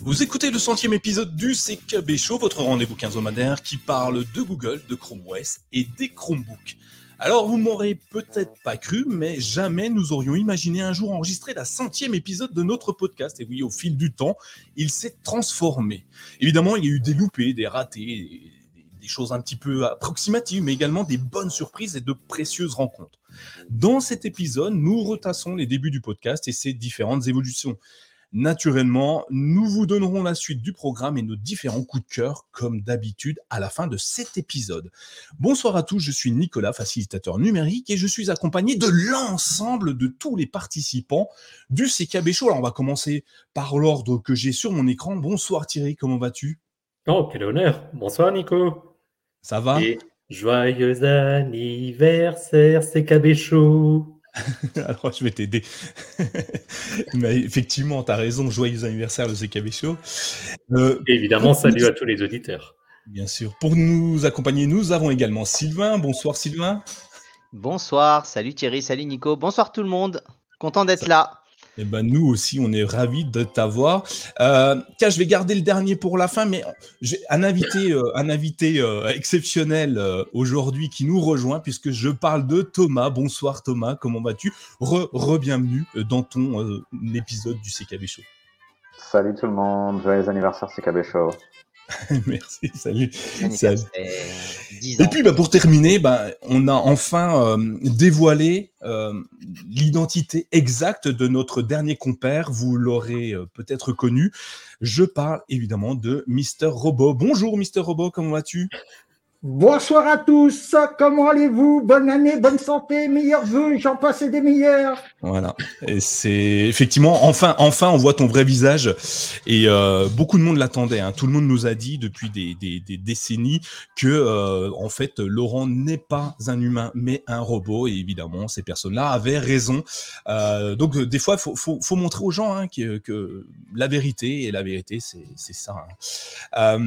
Vous écoutez le centième épisode du CKB Show, votre rendez-vous quinzomadaire qui parle de Google, de Chrome OS et des Chromebooks. Alors vous m'aurez peut-être pas cru, mais jamais nous aurions imaginé un jour enregistrer la centième épisode de notre podcast. Et oui, au fil du temps, il s'est transformé. Évidemment, il y a eu des loupés, des ratés, des choses un petit peu approximatives, mais également des bonnes surprises et de précieuses rencontres. Dans cet épisode, nous retassons les débuts du podcast et ses différentes évolutions. Naturellement, nous vous donnerons la suite du programme et nos différents coups de cœur, comme d'habitude, à la fin de cet épisode. Bonsoir à tous, je suis Nicolas, facilitateur numérique, et je suis accompagné de l'ensemble de tous les participants du CKB Show. Alors, on va commencer par l'ordre que j'ai sur mon écran. Bonsoir Thierry, comment vas-tu? Oh, quel honneur Bonsoir Nico Ça va? Et joyeux anniversaire CKB Show Alors, je vais t'aider. Mais effectivement, tu as raison. Joyeux anniversaire, le CKB Show. Euh, Évidemment, salut à tous les auditeurs. Bien sûr. Pour nous accompagner, nous avons également Sylvain. Bonsoir, Sylvain. Bonsoir. Salut Thierry. Salut Nico. Bonsoir tout le monde. Content d'être là. Eh ben, nous aussi, on est ravis de t'avoir. Euh, tiens, je vais garder le dernier pour la fin, mais j'ai un invité, euh, un invité euh, exceptionnel aujourd'hui qui nous rejoint, puisque je parle de Thomas. Bonsoir Thomas, comment vas-tu? Re-bienvenue dans ton épisode du CKB Show. Salut tout le monde, joyeux anniversaire CKB Show. Merci, salut. Anniversaire, Salut. 10 Et puis bah, pour terminer, bah, on a enfin euh, dévoilé euh, l'identité exacte de notre dernier compère. Vous l'aurez euh, peut-être connu. Je parle évidemment de Mister Robot. Bonjour Mister Robot, comment vas-tu? Bonsoir à tous, comment allez-vous? Bonne année, bonne santé, meilleurs vœux, j'en passe des meilleurs. Voilà. Et c'est effectivement enfin, enfin, on voit ton vrai visage. Et euh, beaucoup de monde l'attendait. hein. Tout le monde nous a dit depuis des, décennies que euh, en fait Laurent n'est pas un humain, mais un robot. Et évidemment, ces personnes-là avaient raison. Euh, donc des fois, faut, faut, montrer aux gens hein, que, la vérité et la vérité, c'est ça. hein.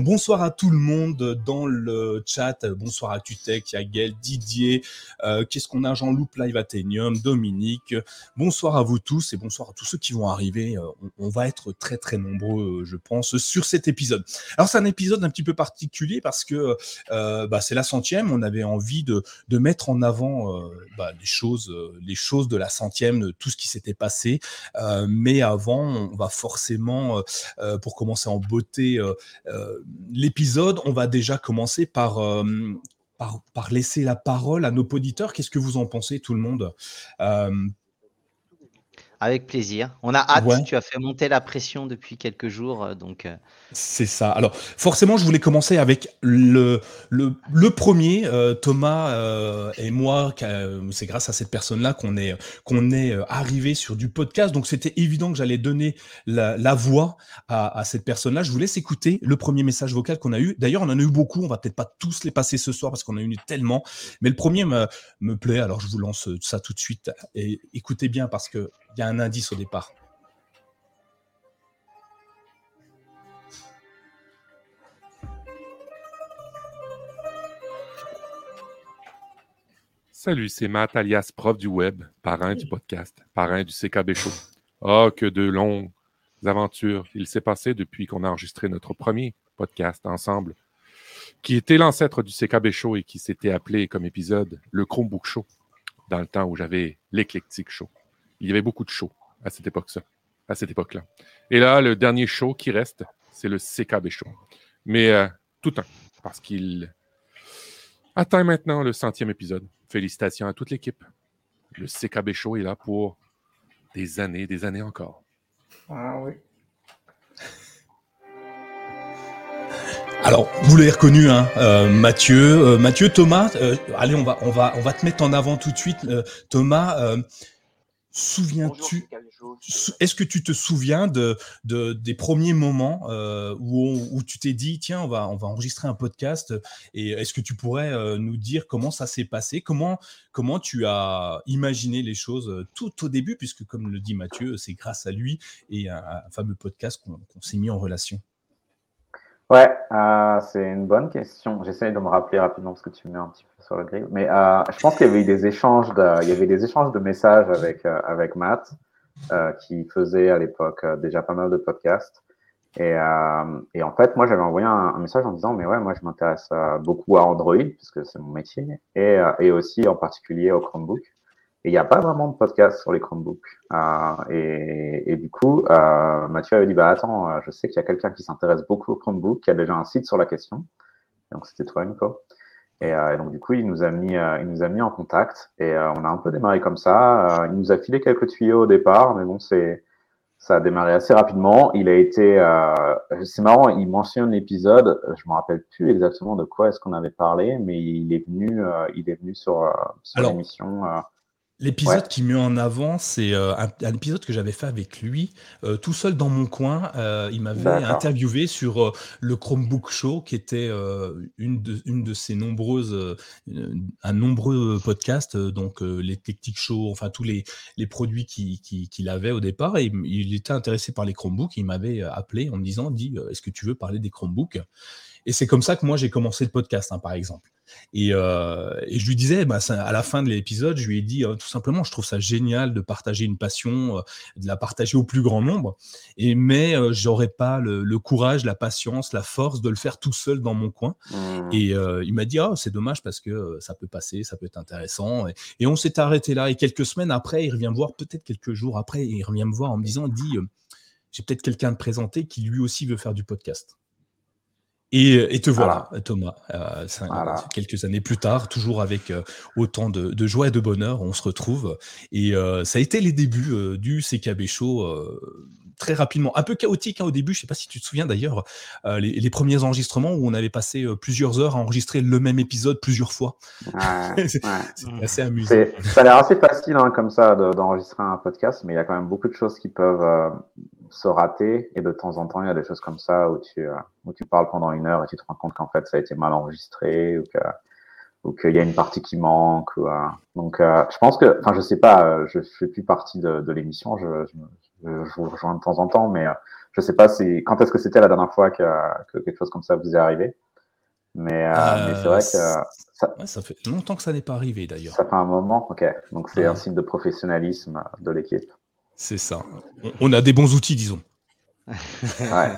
Bonsoir à tout le monde dans le chat. Bonsoir à Tutec, Yagel, Didier. Euh, Qu'est-ce qu'on a Jean-Loup? Live Athenium, Dominique. Bonsoir à vous tous et bonsoir à tous ceux qui vont arriver. Euh, On, va être très très nombreux, euh, je pense, sur cet épisode. Alors c'est un épisode un petit peu particulier parce que euh, bah, c'est la centième. On avait envie de, mettre en avant euh, bah, les choses, euh, les choses de la centième, tout ce qui s'était passé. Euh, mais avant, on va forcément, euh, euh, pour commencer en beauté, euh, euh, l'épisode, on va déjà commencer par euh, par laisser la parole à nos auditeurs. Qu'est-ce que vous en pensez, tout le monde? Euh, Avec plaisir. On a hâte. Ouais. Tu as fait monter la pression depuis quelques jours. euh, Donc, euh, C'est ça. Alors, forcément, je voulais commencer avec le, le, le premier, euh, Thomas euh, et moi. C'est grâce à cette personne-là qu'on est, qu'on est arrivé sur du podcast. Donc, c'était évident que j'allais donner la, la voix à, à cette personne-là. Je vous laisse écouter le premier message vocal qu'on a eu. D'ailleurs, on en a eu beaucoup. On va peut-être pas tous les passer ce soir parce qu'on en a eu tellement. Mais le premier me, me plaît. Alors, je vous lance ça tout de suite. Et écoutez bien parce que il y a un indice au départ. Salut, c'est Matt alias prof du web, parrain du podcast, parrain du CKB Show. Ah, que de longues aventures il s'est passé depuis qu'on a enregistré notre premier podcast ensemble, qui était l'ancêtre du CKB Show et qui s'était appelé comme épisode le Chromebook Show, dans le temps où j'avais l'éclectique show. Il y avait beaucoup de shows à cette époque-là. À cette époque-là. Et là, le dernier show qui reste, c'est le CKB Show. Mais euh, tout un, parce qu'il atteint maintenant le centième épisode. Félicitations à toute l'équipe. Le CKB Show est là pour des années, des années encore. Ah oui. Alors, vous l'avez reconnu, hein, euh, Mathieu, euh, Mathieu, Thomas. euh, allez, on va, on va, on va te mettre en avant tout de suite, euh, Thomas. Souviens-tu sou- Est-ce que tu te souviens de, de- des premiers moments euh, où, on- où tu t'es dit tiens on va on va enregistrer un podcast et est-ce que tu pourrais euh, nous dire comment ça s'est passé? Comment comment tu as imaginé les choses euh, tout au début? Puisque comme le dit Mathieu c'est grâce à lui et un, un fameux podcast qu'on qu'on s'est mis en relation. Ouais, euh, c'est une bonne question. J'essaie de me rappeler rapidement parce que tu me mets un petit peu sur le grill. Mais euh, je pense qu'il y avait eu des échanges de, il y avait des échanges de messages avec, euh, avec Matt. qui faisait à l'époque déjà pas mal de podcasts. Et, et en fait, moi, j'avais envoyé un, message en disant, mais ouais, moi, je m'intéresse beaucoup à Android, puisque c'est mon métier, et, et aussi en particulier au Chromebook. Et il n'y a pas vraiment de podcast sur les Chromebooks. Euh, et, et, du coup, euh, Mathieu avait dit, bah attends, euh, je sais qu'il y a quelqu'un qui s'intéresse beaucoup au Chromebook, qui a déjà un site sur la question. Donc c'était toi, Nico. Et, euh, et, donc du coup, il nous a mis, il nous a mis en contact et on a un peu démarré comme ça. il nous a filé quelques tuyaux au départ, mais bon, c'est ça a démarré assez rapidement. Il a été, c'est marrant, il mentionne l'épisode. Je me rappelle plus exactement de quoi est-ce qu'on avait parlé, mais il est venu, il est venu sur, sur l'émission. L'épisode qui met en avant, c'est euh, un, épisode que j'avais fait avec lui, euh, tout seul dans mon coin. Euh, il m'avait interviewé sur le Chromebook Show, qui était une, de, une de ses nombreuses, un nombreux podcast, donc les Tactic Show, enfin tous les, les produits qu'il qui, avait au départ. Et il était intéressé par les Chromebooks. Il m'avait appelé en me disant, dit, est-ce que tu veux parler des Chromebooks? Et c'est comme ça que moi j'ai commencé le podcast, hein, par exemple. Euh, et, je lui disais, bah, à la fin de l'épisode, je lui ai dit euh, tout simplement, je trouve ça génial de partager une passion, euh, de la partager au plus grand nombre, et, mais j'aurais pas le, courage, la patience, la force de le faire tout seul dans mon coin. Mmh. Et il m'a dit, oh, c'est dommage parce que ça peut passer, ça peut être intéressant. Et, on s'est arrêté là. Et quelques semaines après, il revient me voir, peut-être quelques jours après, il revient me voir en me disant, dit, j'ai peut-être quelqu'un de présenté qui lui aussi veut faire du podcast. Et, te voilà, Thomas, euh, quelques années plus tard, toujours avec euh, autant de, joie et de bonheur, on se retrouve. Et euh, ça a été les débuts du CKB Show très rapidement. Un peu chaotique hein, au début, je ne sais pas si tu te souviens d'ailleurs, les, premiers enregistrements où on avait passé plusieurs heures à enregistrer le même épisode plusieurs fois. c'est assez amusant. Ça a l'air assez facile hein, comme ça d'enregistrer un podcast, mais il y a quand même beaucoup de choses qui peuvent se rater et de temps en temps il y a des choses comme ça où tu euh, où tu parles pendant une heure et tu te rends compte qu'en fait ça a été mal enregistré ou que ou qu'il y a une partie qui manque ou, euh, donc euh, je pense que enfin je sais pas je fais plus partie de, de l'émission je, je, je, vous rejoins de temps en temps mais je sais pas si quand est-ce que c'était la dernière fois que, que, quelque chose comme ça vous est arrivé mais, mais c'est vrai que ça, ça, fait longtemps que ça n'est pas arrivé d'ailleurs. Ça fait un moment ok. Donc c'est un signe de professionnalisme de l'équipe c'est ça. On a des bons outils, disons.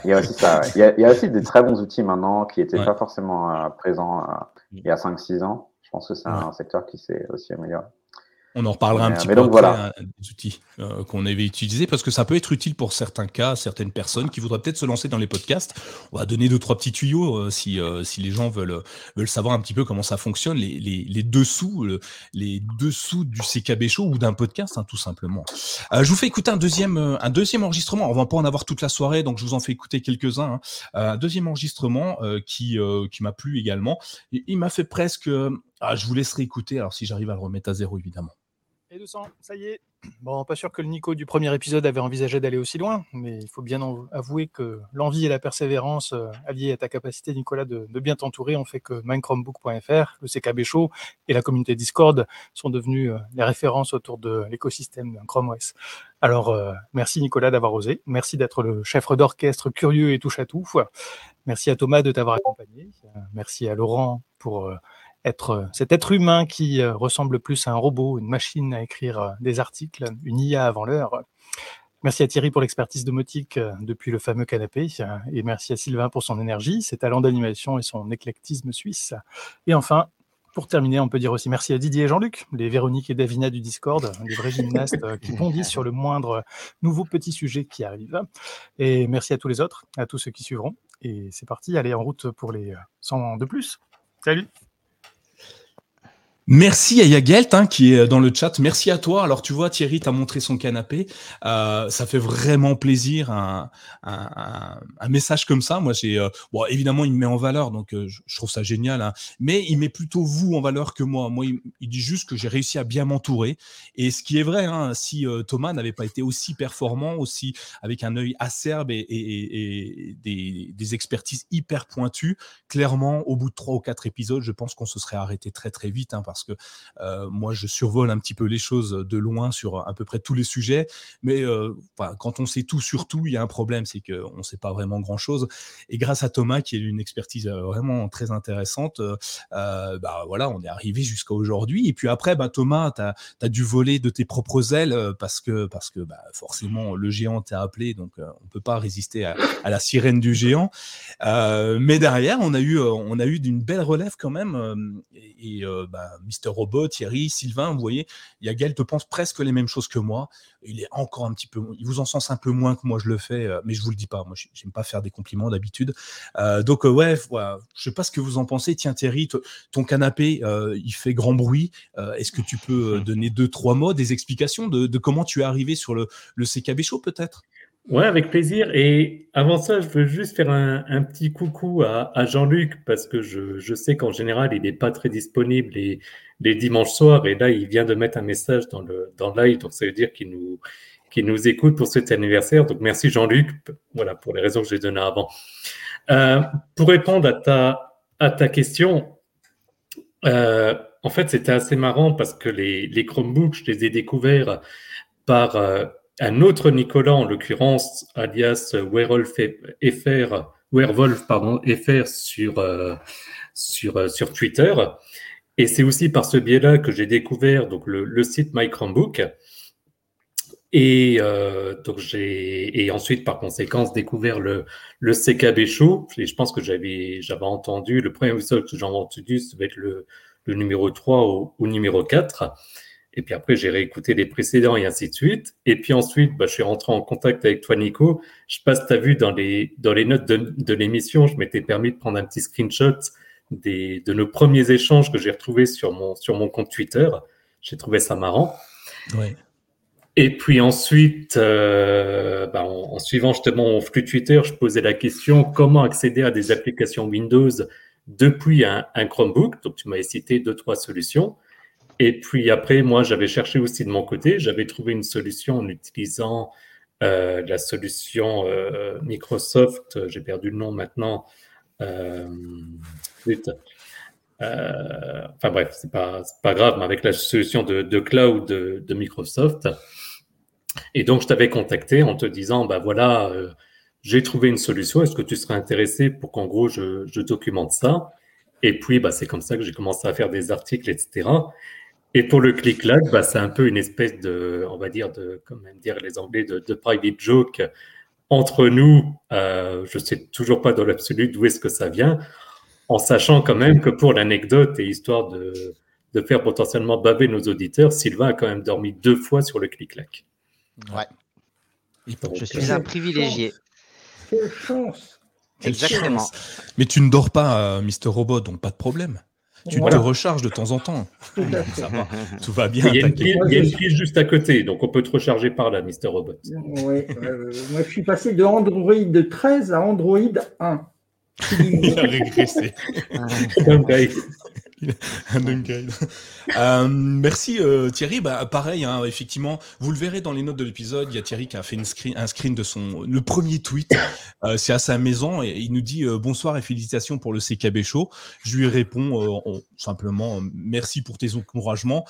il y a aussi ça. Il, y a, aussi des très bons outils maintenant qui n'étaient pas forcément euh, présents euh, il y a 5-6 ans. Je pense que c'est un secteur qui s'est aussi amélioré. On en reparlera un petit peu donc, voilà. Hein, des outils euh, qu'on avait utilisés parce que ça peut être utile pour certains cas, certaines personnes qui voudraient peut-être se lancer dans les podcasts. On va donner deux trois petits tuyaux euh, si euh, si les gens veulent veulent savoir un petit peu comment ça fonctionne, les, les, les dessous les dessous du CKB show ou d'un podcast hein, tout simplement. je vous fais écouter un deuxième un deuxième enregistrement. On va pas en avoir toute la soirée, donc je vous en fais écouter quelques uns. Hein. Un deuxième enregistrement qui qui m'a plu également. il m'a fait presque ah, je vous laisserai écouter, alors si j'arrive à le remettre à zéro, évidemment. Et 200, ça y est. Bon, pas sûr que le Nico du premier épisode avait envisagé d'aller aussi loin, mais il faut bien avouer que l'envie et la persévérance, euh, alliées à ta capacité, Nicolas, de, bien t'entourer, ont fait que Minecraftbook.fr, le CKB Show et la communauté Discord sont devenus euh, les références autour de l'écosystème Chrome OS. Alors, euh, merci Nicolas d'avoir osé. Merci d'être le chef d'orchestre curieux et touche à tout. Merci à Thomas de t'avoir accompagné. Merci à Laurent pour être euh, cet être humain qui euh, ressemble plus à un robot, une machine à écrire euh, des articles, une IA avant l'heure. Merci à Thierry pour l'expertise domotique depuis le fameux canapé et merci à Sylvain pour son énergie, ses talents d'animation et son éclectisme suisse. Et enfin, pour terminer, on peut dire aussi merci à Didier et Jean-Luc, les Véronique et Davina du Discord, des vrais gymnastes qui bondissent sur le moindre nouveau petit sujet qui arrive. Et merci à tous les autres, à tous ceux qui suivront. Et c'est parti, allez en route pour les 100 de plus. Salut Merci à Yagelt hein, qui est dans le chat. Merci à toi. Alors tu vois, Thierry t'a montré son canapé. Euh, ça fait vraiment plaisir un, message comme ça. Moi, j'ai euh, évidemment, il me met en valeur, donc euh, je, trouve ça génial. Hein. Mais il met plutôt vous en valeur que moi. Moi, il, dit juste que j'ai réussi à bien m'entourer. Et ce qui est vrai, hein, si Thomas n'avait pas été aussi performant, aussi avec un œil acerbe et, des, expertises hyper pointues, clairement, au bout de trois ou quatre épisodes, je pense qu'on se serait arrêté très très vite, parce que moi, je survole un petit peu les choses de loin sur à peu près tous les sujets. Mais quand on sait tout sur tout, il y a un problème, c'est qu'on ne sait pas vraiment grand-chose. Et grâce à Thomas, qui a une expertise vraiment très intéressante, bah, voilà, on est arrivé jusqu'à aujourd'hui. Et puis après, bah, Thomas, tu as, dû voler de tes propres ailes parce que, parce que bah, forcément, le géant t'a appelé, donc on ne peut pas résister à, la sirène du géant. mais derrière, on a eu, on a eu d'une belle relève quand même. et, bah, Mister Robot, Thierry, Sylvain, vous voyez, Yagel te pense presque les mêmes choses que moi. Il est encore un petit peu, il vous en sens un peu moins que moi je le fais, mais je vous le dis pas. Moi, j'aime pas faire des compliments d'habitude. donc ouais, voilà. je sais pas ce que vous en pensez. Tiens Thierry, ton canapé, il fait grand bruit. Est-ce que tu peux donner deux trois mots, des explications de, comment tu es arrivé sur le, le CKB Show peut-être? Ouais, avec plaisir. Et avant ça, je veux juste faire un, petit coucou à, Jean-Luc parce que je, sais qu'en général, il n'est pas très disponible les, dimanches soirs. Et là, il vient de mettre un message dans le, dans live. Donc, ça veut dire qu'il nous, nous écoute pour cet anniversaire. Donc, merci Jean-Luc. Voilà, pour les raisons que j'ai données avant. Euh, pour répondre à ta, à ta question, euh, en fait, c'était assez marrant parce que les, les Chromebooks, je les ai découverts par euh, un autre Nicolas, en l'occurrence, alias Werewolf FR, Werewolf, pardon, FR sur, euh, sur, euh, sur Twitter. Et c'est aussi par ce biais-là que j'ai découvert donc, le, le site My Chromebook. Et, euh, donc j'ai, et ensuite, par conséquence, découvert le, le CKB Show. Et je pense que j'avais, j'avais entendu, le premier épisode que j'ai entendu, ça va être le, le numéro 3 ou, ou numéro 4. Et puis après, j'ai réécouté les précédents et ainsi de suite. Et puis ensuite, bah, je suis rentré en contact avec toi, Nico. Je passe, tu as vu dans les, dans les notes de, de l'émission, je m'étais permis de prendre un petit screenshot des, de nos premiers échanges que j'ai retrouvés sur mon, sur mon compte Twitter. J'ai trouvé ça marrant. Ouais. Et puis ensuite, euh, bah, en, en, suivant justement mon flux Twitter, je posais la question comment accéder à des applications Windows depuis un, un Chromebook? Donc, tu m'avais cité deux, trois solutions. Et puis après, moi, j'avais cherché aussi de mon côté. J'avais trouvé une solution en utilisant euh, la solution euh, Microsoft. J'ai perdu le nom maintenant. Euh, enfin bref, c'est pas, pas grave, mais avec la solution de, cloud de, Microsoft. Et donc, je t'avais contacté en te disant, bah voilà, j'ai trouvé une solution. Est-ce que tu serais intéressé pour qu'en gros, je, je documente ça? Et puis, bah, c'est comme ça que j'ai commencé à faire des articles, etc. Et pour le click-clack, bah, c'est un peu une espèce de, on va dire, de, comme dire les Anglais, de, de private joke entre nous. Euh, je sais toujours pas dans l'absolu d'où est-ce que ça vient, en sachant quand même que pour l'anecdote et histoire de, de faire potentiellement baver nos auditeurs, Sylvain a quand même dormi deux fois sur le clic-clac. Ouais. je suis un privilégié. Quelle chance. Exactement. Mais tu ne dors pas, euh, Mister Robot, donc pas de problème. Tu voilà. te recharges de temps en temps. Ça va. Tout va bien. Il y, a une prise, il y a une prise juste à côté, donc on peut te recharger par là, Mister Robot. Oui, euh, moi je suis passé de Android 13 à Android 1. il a régressé. un downgrade. euh, merci euh, Thierry. Bah, pareil, hein, effectivement, vous le verrez dans les notes de l'épisode. Il y a Thierry qui a fait une screen, un screen de son le premier tweet. Euh, c'est à sa maison et il nous dit bonsoir et félicitations pour le CKB show. Je lui réponds on, simplement merci pour tes encouragements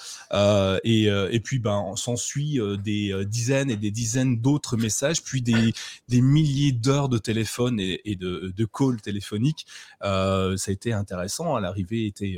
et, et puis ben s'ensuit des dizaines et des dizaines d'autres messages, puis des, des milliers d'heures de téléphone et, et de, de calls téléphoniques. ça a été intéressant. L'arrivée était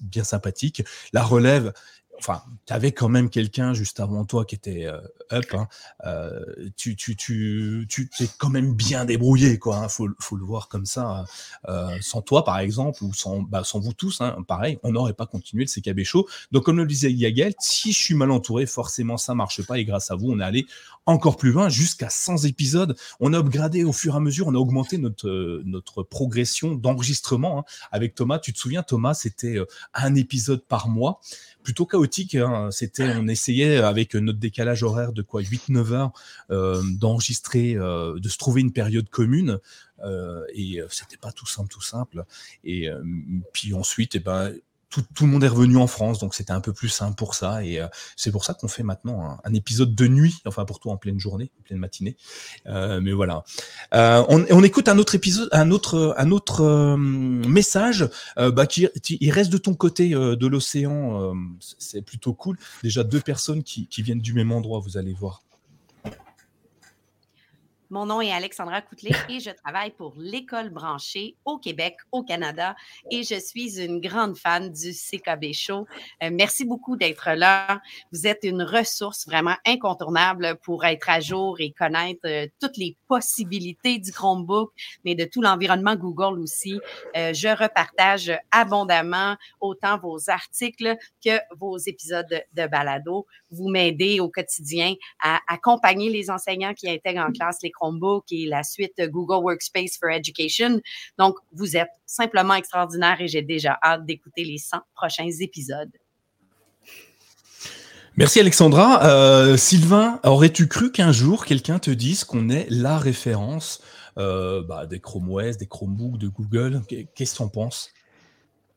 bien sympathique. La relève, enfin, tu avais quand même quelqu'un juste avant toi qui était euh, up. Hein. Euh, tu, tu, tu, tu t'es quand même bien débrouillé, quoi. Hein. Faut, le voir comme ça. Euh, sans toi, par exemple, ou sans, bah, sans vous tous, hein, pareil, on n'aurait pas continué le CKB Show. Donc, comme le disait Yagel, si je suis mal entouré, forcément, ça marche pas. Et grâce à vous, on est allé encore plus loin, jusqu'à 100 épisodes. On a upgradé au fur et à mesure, on a augmenté notre, notre progression d'enregistrement. Hein. Avec Thomas, tu te souviens, Thomas, c'était un épisode par mois plutôt chaotique. Hein. C'était, on essayait avec notre décalage horaire de quoi 8-9 heures euh, d'enregistrer, euh, de se trouver une période commune. Euh, et c'était pas tout simple, tout simple. Et puis ensuite, et eh ben, tout, tout, le monde est revenu en France, donc c'était un peu plus simple pour ça. Et c'est pour ça qu'on fait maintenant un, épisode de nuit, enfin pour toi en pleine journée, en pleine matinée. mais voilà. On, on, écoute un autre épisode, un autre, un autre message bah, qui il reste de ton côté de l'océan. c'est plutôt cool. Déjà deux personnes qui, qui viennent du même endroit, vous allez voir. Mon nom est Alexandra Coutelet et je travaille pour l'École branchée au Québec, au Canada, et je suis une grande fan du CKB Show. Euh, merci beaucoup d'être là. Vous êtes une ressource vraiment incontournable pour être à jour et connaître euh, toutes les possibilités du Chromebook, mais de tout l'environnement Google aussi. Euh, je repartage abondamment autant vos articles que vos épisodes de balado. Vous m'aidez au quotidien à accompagner les enseignants qui intègrent en classe les Chromebook et la suite Google Workspace for Education. Donc, vous êtes simplement extraordinaire et j'ai déjà hâte d'écouter les 100 prochains épisodes. Merci Alexandra. Euh, Sylvain, aurais-tu cru qu'un jour quelqu'un te dise qu'on est la référence euh, bah, des Chrome OS, des Chromebooks de Google? Qu'est-ce que tu en penses?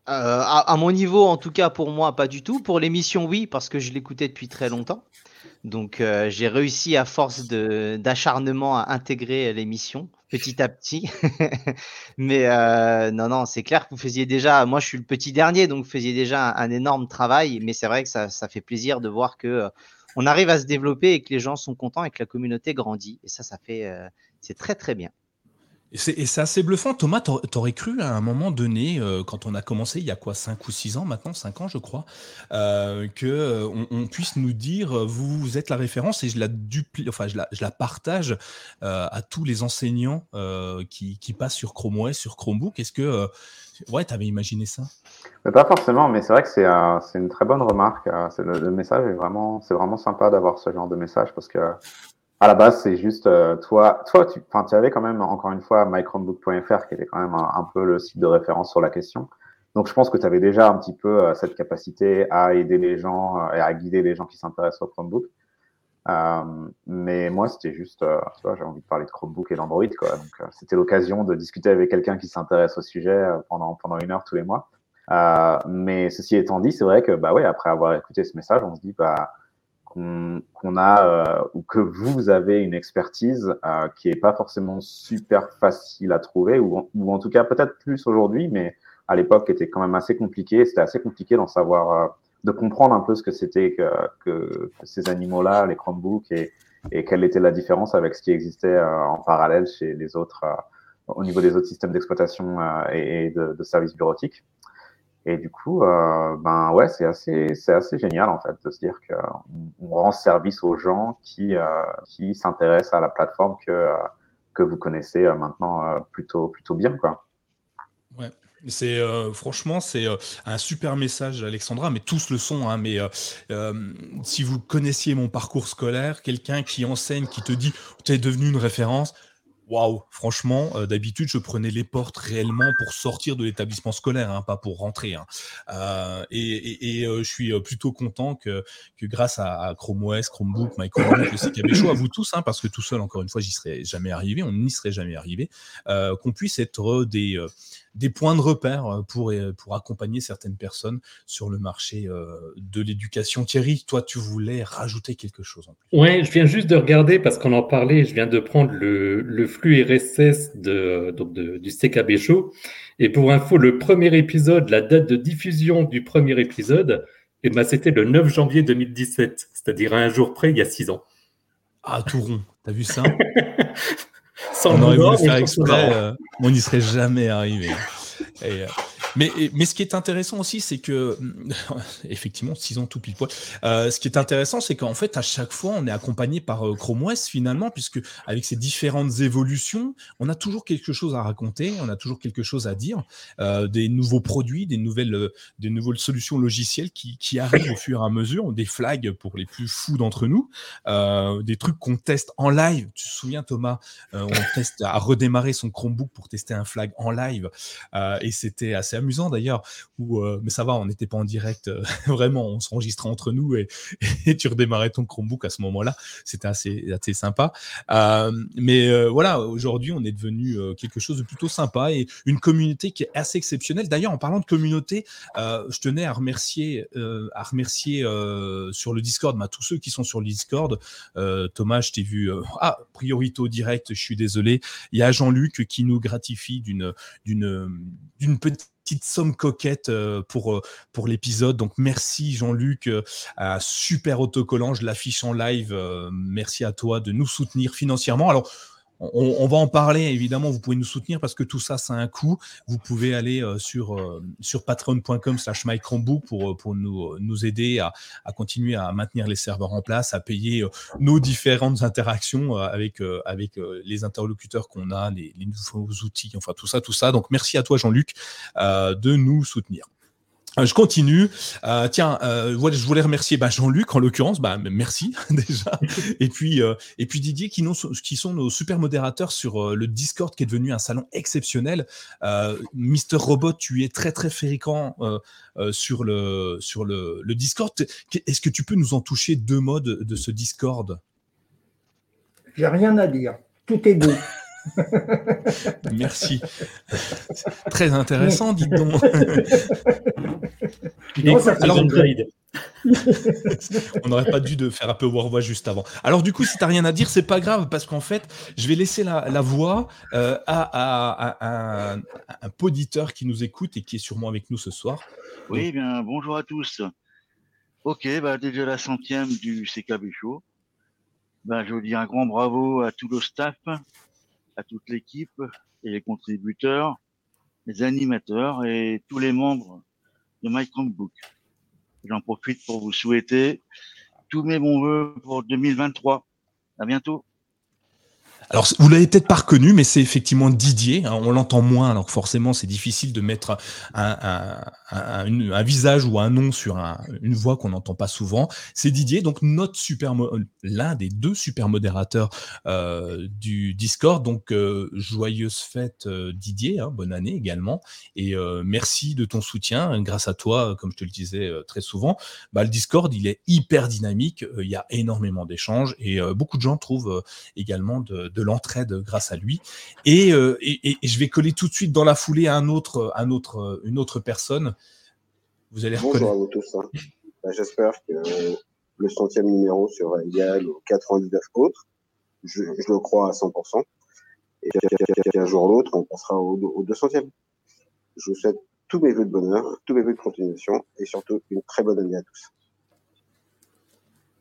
Euh, à, à, mon niveau, en tout cas pour moi, pas du tout. Pour l'émission, oui, parce que je l'écoutais depuis très longtemps. Donc euh, j'ai réussi à force d'acharnement à intégrer l'émission petit à petit. Mais euh, non, non, c'est clair que vous faisiez déjà, moi je suis le petit dernier, donc vous faisiez déjà un, énorme travail. Mais c'est vrai que ça, ça, fait plaisir de voir que euh, on arrive à se développer et que les gens sont contents et que la communauté grandit. Et ça, ça fait, euh, c'est très très bien. Et c'est assez bluffant. Thomas, t'aurais cru à un moment donné, euh, quand on a commencé, il y a quoi, 5 ou 6 ans maintenant, 5 ans je crois, euh, qu'on euh, on puisse nous dire, euh, vous, êtes la référence et je la, dupli enfin, je la, partage à tous les enseignants qui, passent sur Chrome OS, sur Chromebook. Est-ce que, ouais, tu avais imaginé ça? Pas forcément, mais c'est vrai que c'est une très bonne remarque. Le, le, message est vraiment, c'est vraiment sympa d'avoir ce genre de message parce que à la base, c'est juste euh, toi, toi, tu, enfin, tu avais quand même encore une fois mychromebook.fr qui était quand même un, peu le site de référence sur la question. Donc, je pense que tu avais déjà un petit peu euh, cette capacité à aider les gens euh, et à guider les gens qui s'intéressent au Chromebook. Euh, mais moi, c'était juste, tu vois, j'ai envie de parler de Chromebook et d'Android, quoi. Donc, c'était l'occasion de discuter avec quelqu'un qui s'intéresse au sujet pendant pendant une heure tous les mois. mais ceci étant dit, c'est vrai que bah ouais, après avoir écouté ce message, on se dit bah qu'on a euh, ou que vous avez une expertise euh, qui est pas forcément super facile à trouver ou, ou en tout cas peut-être plus aujourd'hui, mais à l'époque était quand même assez compliqué. C'était assez compliqué d'en savoir, euh, de comprendre un peu ce que c'était que, que, ces animaux-là, les Chromebooks et, et quelle était la différence avec ce qui existait en parallèle chez les autres au niveau des autres systèmes d'exploitation et, et, de, de services bureautiques. Et du coup, euh, ben ouais, c'est assez, c'est assez génial en fait de se dire qu'on on rend service aux gens qui, euh, qui s'intéressent à la plateforme que, euh, que vous connaissez maintenant plutôt, plutôt bien, quoi. Ouais. C'est franchement c'est un super message Alexandra, mais tous le sont. Hein, mais si vous connaissiez mon parcours scolaire, quelqu'un qui enseigne, qui te dit tu es devenu une référence, Waouh, franchement, euh, d'habitude, je prenais les portes réellement pour sortir de l'établissement scolaire, hein, pas pour rentrer. Hein. Euh, et, euh, je suis plutôt content que, que grâce à, Chrome OS, Chromebook, Chromebook, le CKB Show, à vous tous, hein, parce que tout seul, encore une fois, j'y serais jamais arrivé, on n'y serait jamais arrivé, qu'on puisse être des, des points de repère pour, pour accompagner certaines personnes sur le marché de l'éducation. Thierry, toi, tu voulais rajouter quelque chose en plus. Oui, je viens juste de regarder, parce qu'on en parlait, je viens de prendre le, le flux RSS de, donc de, du CKB Show. Et pour info, le premier épisode, la date de diffusion du premier épisode, eh ben, c'était le 9 janvier 2017, c'est-à-dire un jour près, il y a six ans. Ah, tout rond, t'as vu ça? Sans on aurait voulu faire exprès, euh, on n'y serait jamais arrivé. Et, euh, mais, mais ce qui est intéressant aussi, c'est que, effectivement, six ans tout pile poil. Euh, ce qui est intéressant, c'est qu'en fait, à chaque fois, on est accompagné par euh, Chrome OS finalement, puisque avec ces différentes évolutions, on a toujours quelque chose à raconter, on a toujours quelque chose à dire, euh, des nouveaux produits, des nouvelles, des nouvelles solutions logicielles qui, arrivent au fur et à mesure, des flags pour les plus fous d'entre nous, des trucs qu'on teste en live. Tu te souviens, Thomas, on teste à redémarrer son Chromebook pour tester un flag en live, et c'était assez amusant d'ailleurs. Où, euh, mais ça va, on n'était pas en direct. euh, vraiment, on s'enregistrait entre nous et, et tu redémarrais ton Chromebook à ce moment-là. C'était assez, assez sympa. Euh, mais voilà, aujourd'hui, on est devenu quelque chose de plutôt sympa et une communauté qui est assez exceptionnelle. D'ailleurs, en parlant de communauté, je tenais à remercier, à remercier sur le Discord, bah, tous ceux qui sont sur le Discord. Thomas, je t'ai vu. ah, priorité au direct. Je suis désolé. Il y a Jean-Luc qui nous gratifie d'une d'une d'une petite somme coquette euh, pour euh, pour l'épisode. Donc merci Jean-Luc, euh, super autocollant. Je l'affiche en live. merci à toi de nous soutenir financièrement. Alors on, va en parler évidemment. Vous pouvez nous soutenir parce que tout ça, ça a un coût. Vous pouvez aller euh, sur euh, sur patreon.com/slash mychromebook pour euh, pour nous nous aider à, à continuer à maintenir les serveurs en place, à payer nos différentes interactions avec avec les interlocuteurs qu'on a, les, les nouveaux outils, enfin tout ça, tout ça. Donc merci à toi Jean-Luc de nous soutenir. Euh, Je continue. Euh, tiens, euh, je voulais remercier bah, Jean-Luc en l'occurrence. Bah, merci déjà. Et puis Didier qui, sont nos super modérateurs sur le Discord qui est devenu un salon exceptionnel. Mister Robot, tu es très très euh, sur le Discord. Est-ce que tu peux nous en toucher deux mots de, de ce Discord? J'ai rien à dire. Tout est beau. Merci. Très intéressant, dites donc. Non, ça fait alors, On n'aurait pas dû de faire un peu voir voix juste avant. Alors du coup, si tu rien à dire, c'est pas grave parce qu'en fait, je vais laisser la, la voix euh, à, à- à un, un poditeur qui nous écoute et qui est sûrement avec nous ce soir. Oui, eh bien, bonjour à tous. Ok, bah, déjà la centième du CKB Show. Bah, je veux dire un grand bravo à tout le staff, à toute l'équipe et les contributeurs, les animateurs et tous les membres de My. J'en profite pour vous souhaiter tous mes bons voeux pour 2023. À bientôt. Alors, vous l'avez peut-être pas reconnu, mais c'est effectivement Didier. hein, on l'entend moins, alors forcément, c'est difficile de mettre un, visage ou un nom sur un- une voix qu'on n'entend pas souvent. C'est Didier, donc notre super, mo- l'un des deux super modérateurs euh, du Discord. Donc, euh, joyeuse fête, euh, Didier. hein, bonne année également. Et euh, merci de ton soutien. Grâce à toi, comme je te le disais euh, très souvent, bah, le Discord, il est hyper dynamique. euh, Il y a énormément d'échanges et euh, beaucoup de gens trouvent euh, également de l'entraide grâce à lui. Et, euh, et, je vais coller tout de suite dans la foulée à un autre, un autre, une autre personne. Vous allez Bonjour reconnaître. à vous tous. hein. Bah, J'espère que le centième numéro sera égal aux 99 autres. Je, je le crois à 100%. Et qu'un jour ou l'autre, on passera au, au 200e. Je vous souhaite tous mes vœux de bonheur, tous mes vœux de continuation et surtout une très bonne année à tous.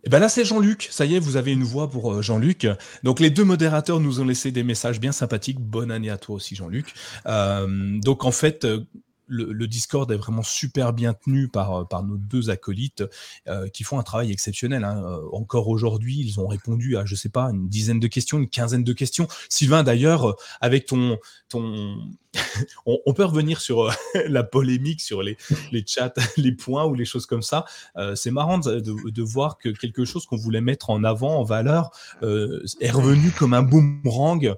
Et ben là, c'est Jean-Luc. Ça y est, vous avez une voix pour euh, Jean-Luc. Donc, les deux modérateurs nous ont laissé des messages bien sympathiques. Bonne année à toi aussi, Jean-Luc. Euh, donc, en fait, euh, le, Discord est vraiment super bien tenu par, euh, par nos deux acolytes euh, qui font un travail exceptionnel. hein. Euh, encore aujourd'hui, ils ont répondu à, je sais pas, une dizaine de questions, une quinzaine de questions. Sylvain, d'ailleurs, avec ton, ton, on, peut revenir sur la polémique, sur les, les chats, les points ou les choses comme ça. C'est marrant de, de- voir que quelque chose qu'on voulait mettre en avant, en valeur, est revenu comme un boomerang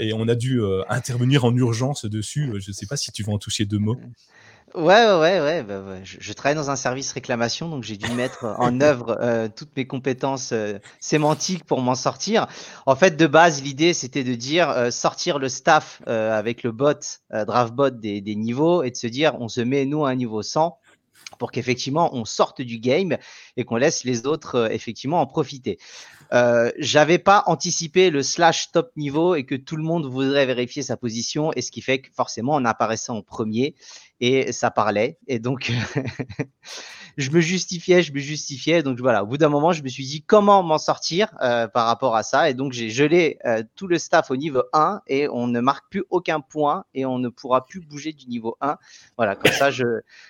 et on a dû intervenir en urgence dessus. Je ne sais pas si tu veux en toucher deux mots. Ouais, ouais, ouais, ouais, bah, ouais. Je, je travaille dans un service réclamation, donc j'ai dû mettre en œuvre euh, toutes mes compétences euh, sémantiques pour m'en sortir. En fait, de base, l'idée, c'était de dire euh, sortir le staff euh, avec le bot, euh, DraftBot des, des niveaux et de se dire on se met nous à un niveau 100 pour qu'effectivement on sorte du game et qu'on laisse les autres euh, effectivement en profiter. Euh, J'avais pas anticipé le slash top niveau et que tout le monde voudrait vérifier sa position et ce qui fait que forcément on apparaissait en premier et ça parlait. Et donc je me justifiais, je me justifiais donc voilà. Au bout d'un moment, je me suis dit comment m'en sortir euh, par rapport à ça? Et donc j'ai gelé euh, tout le staff au niveau 1 et on ne marque plus aucun point et on ne pourra plus bouger du niveau 1. Voilà, comme ça je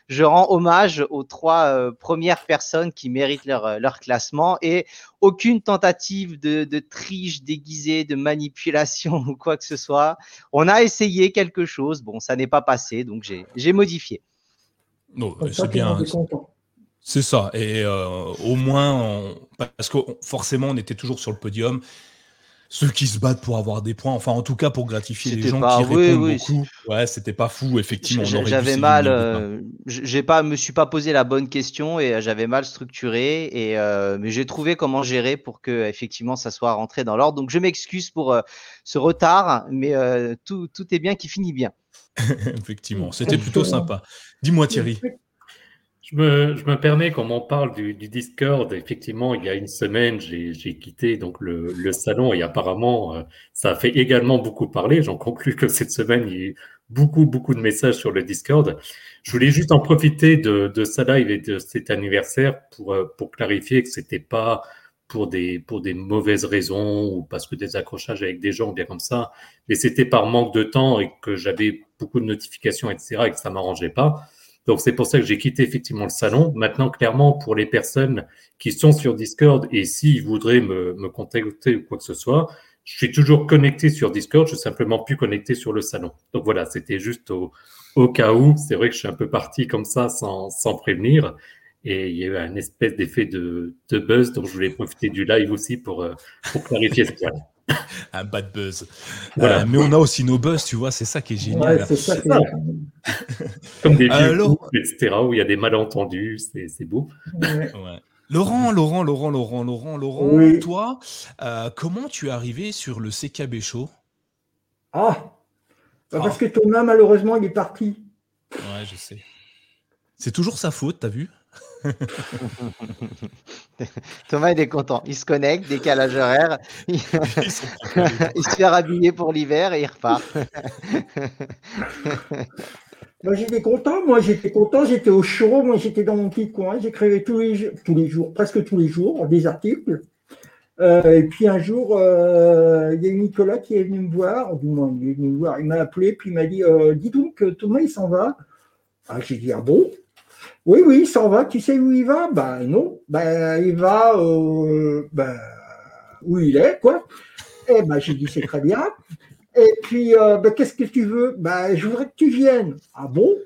je rends hommage aux trois euh, premières personnes qui méritent leur, leur classement et aucune tentative de, de triche déguisée, de manipulation ou quoi que ce soit. On a essayé quelque chose, bon, ça n'est pas passé, donc j'ai modifié. Non, c'est bien. C'est ça. Et euh, au moins, on- parce que forcément, on était toujours sur le podium. ceux qui se battent pour avoir des points, enfin en tout cas pour gratifier les gens pas- qui oui, répondent oui, beaucoup. Ouais, c'était pas fou, effectivement. J'avais mal, le euh, j'ai pas, me suis pas posé la bonne question et euh, j'avais mal structuré et euh, mais j'ai trouvé comment gérer pour que effectivement ça soit rentré dans l'ordre. Donc je m'excuse pour euh, ce retard, mais euh, tout, tout est bien qui finit bien. effectivement, c'était plutôt sympa. Dis-moi Thierry. Je me, je me permets, comme on parle du, du Discord, effectivement, il y a une semaine, j'ai quitté donc le, le salon et apparemment, euh, ça a fait également beaucoup parler. J'en conclus que cette semaine, il y a eu beaucoup, beaucoup de messages sur le Discord. Je voulais juste en profiter de, de sa live et de cet anniversaire pour, euh, pour clarifier que c'était pas pour des, pour des mauvaises raisons ou parce que des accrochages avec des gens, bien comme ça, mais c'était par manque de temps et que j'avais beaucoup de notifications, etc., et que ça m'arrangeait pas. Donc c'est pour ça que j'ai quitté effectivement le salon. Maintenant, clairement, pour les personnes qui sont sur Discord et s'ils voudraient me, me contacter ou quoi que ce soit, je suis toujours connecté sur Discord, je suis simplement plus connecté sur le salon. Donc voilà, c'était juste au, au cas où. C'est vrai que je suis un peu parti comme ça sans, sans prévenir. Et il y a eu un espèce d'effet de, de buzz, donc je voulais profiter du live aussi pour, euh, pour clarifier ce point. Un bad buzz. Voilà. Euh, mais on a aussi nos buzz, tu vois, c'est ça qui est génial. Ouais, c'est ça, ça. Comme des vieux Alors- etc., où il y a des malentendus, c'est c'est beau. ouais. Ouais. Laurent, Laurent, Laurent, Laurent, Laurent, Laurent, Oui. toi, euh, comment tu es arrivé sur le CKB Show? Ah Bah, Parce que Thomas, malheureusement, il est parti. Ouais, je sais. C'est toujours sa faute, t'as vu? Thomas il est content, il se connecte, décalage horaire, il, se fait rhabiller pour l'hiver et il repart. Moi, j'étais content, moi, j'étais content, j'étais au chaud, moi, j'étais dans mon petit coin, j'écrivais tous les, jours- tous les jours, presque tous les jours, des articles. Euh, et puis un jour, euh, il y a eu Nicolas qui est venu me voir, du moins, il est venu me voir, il m'a appelé, puis il m'a dit euh, Dis donc, Thomas, il s'en va. Ah, j'ai dit Ah bon? Oui, oui, il s'en va, tu sais où il va? Ben non, ben il va euh, ben, où il est, quoi. Eh ben, j'ai dit C'est très bien. Et puis, euh, ben, qu'est-ce que tu veux? Ben, Je voudrais que tu viennes. Ah bon?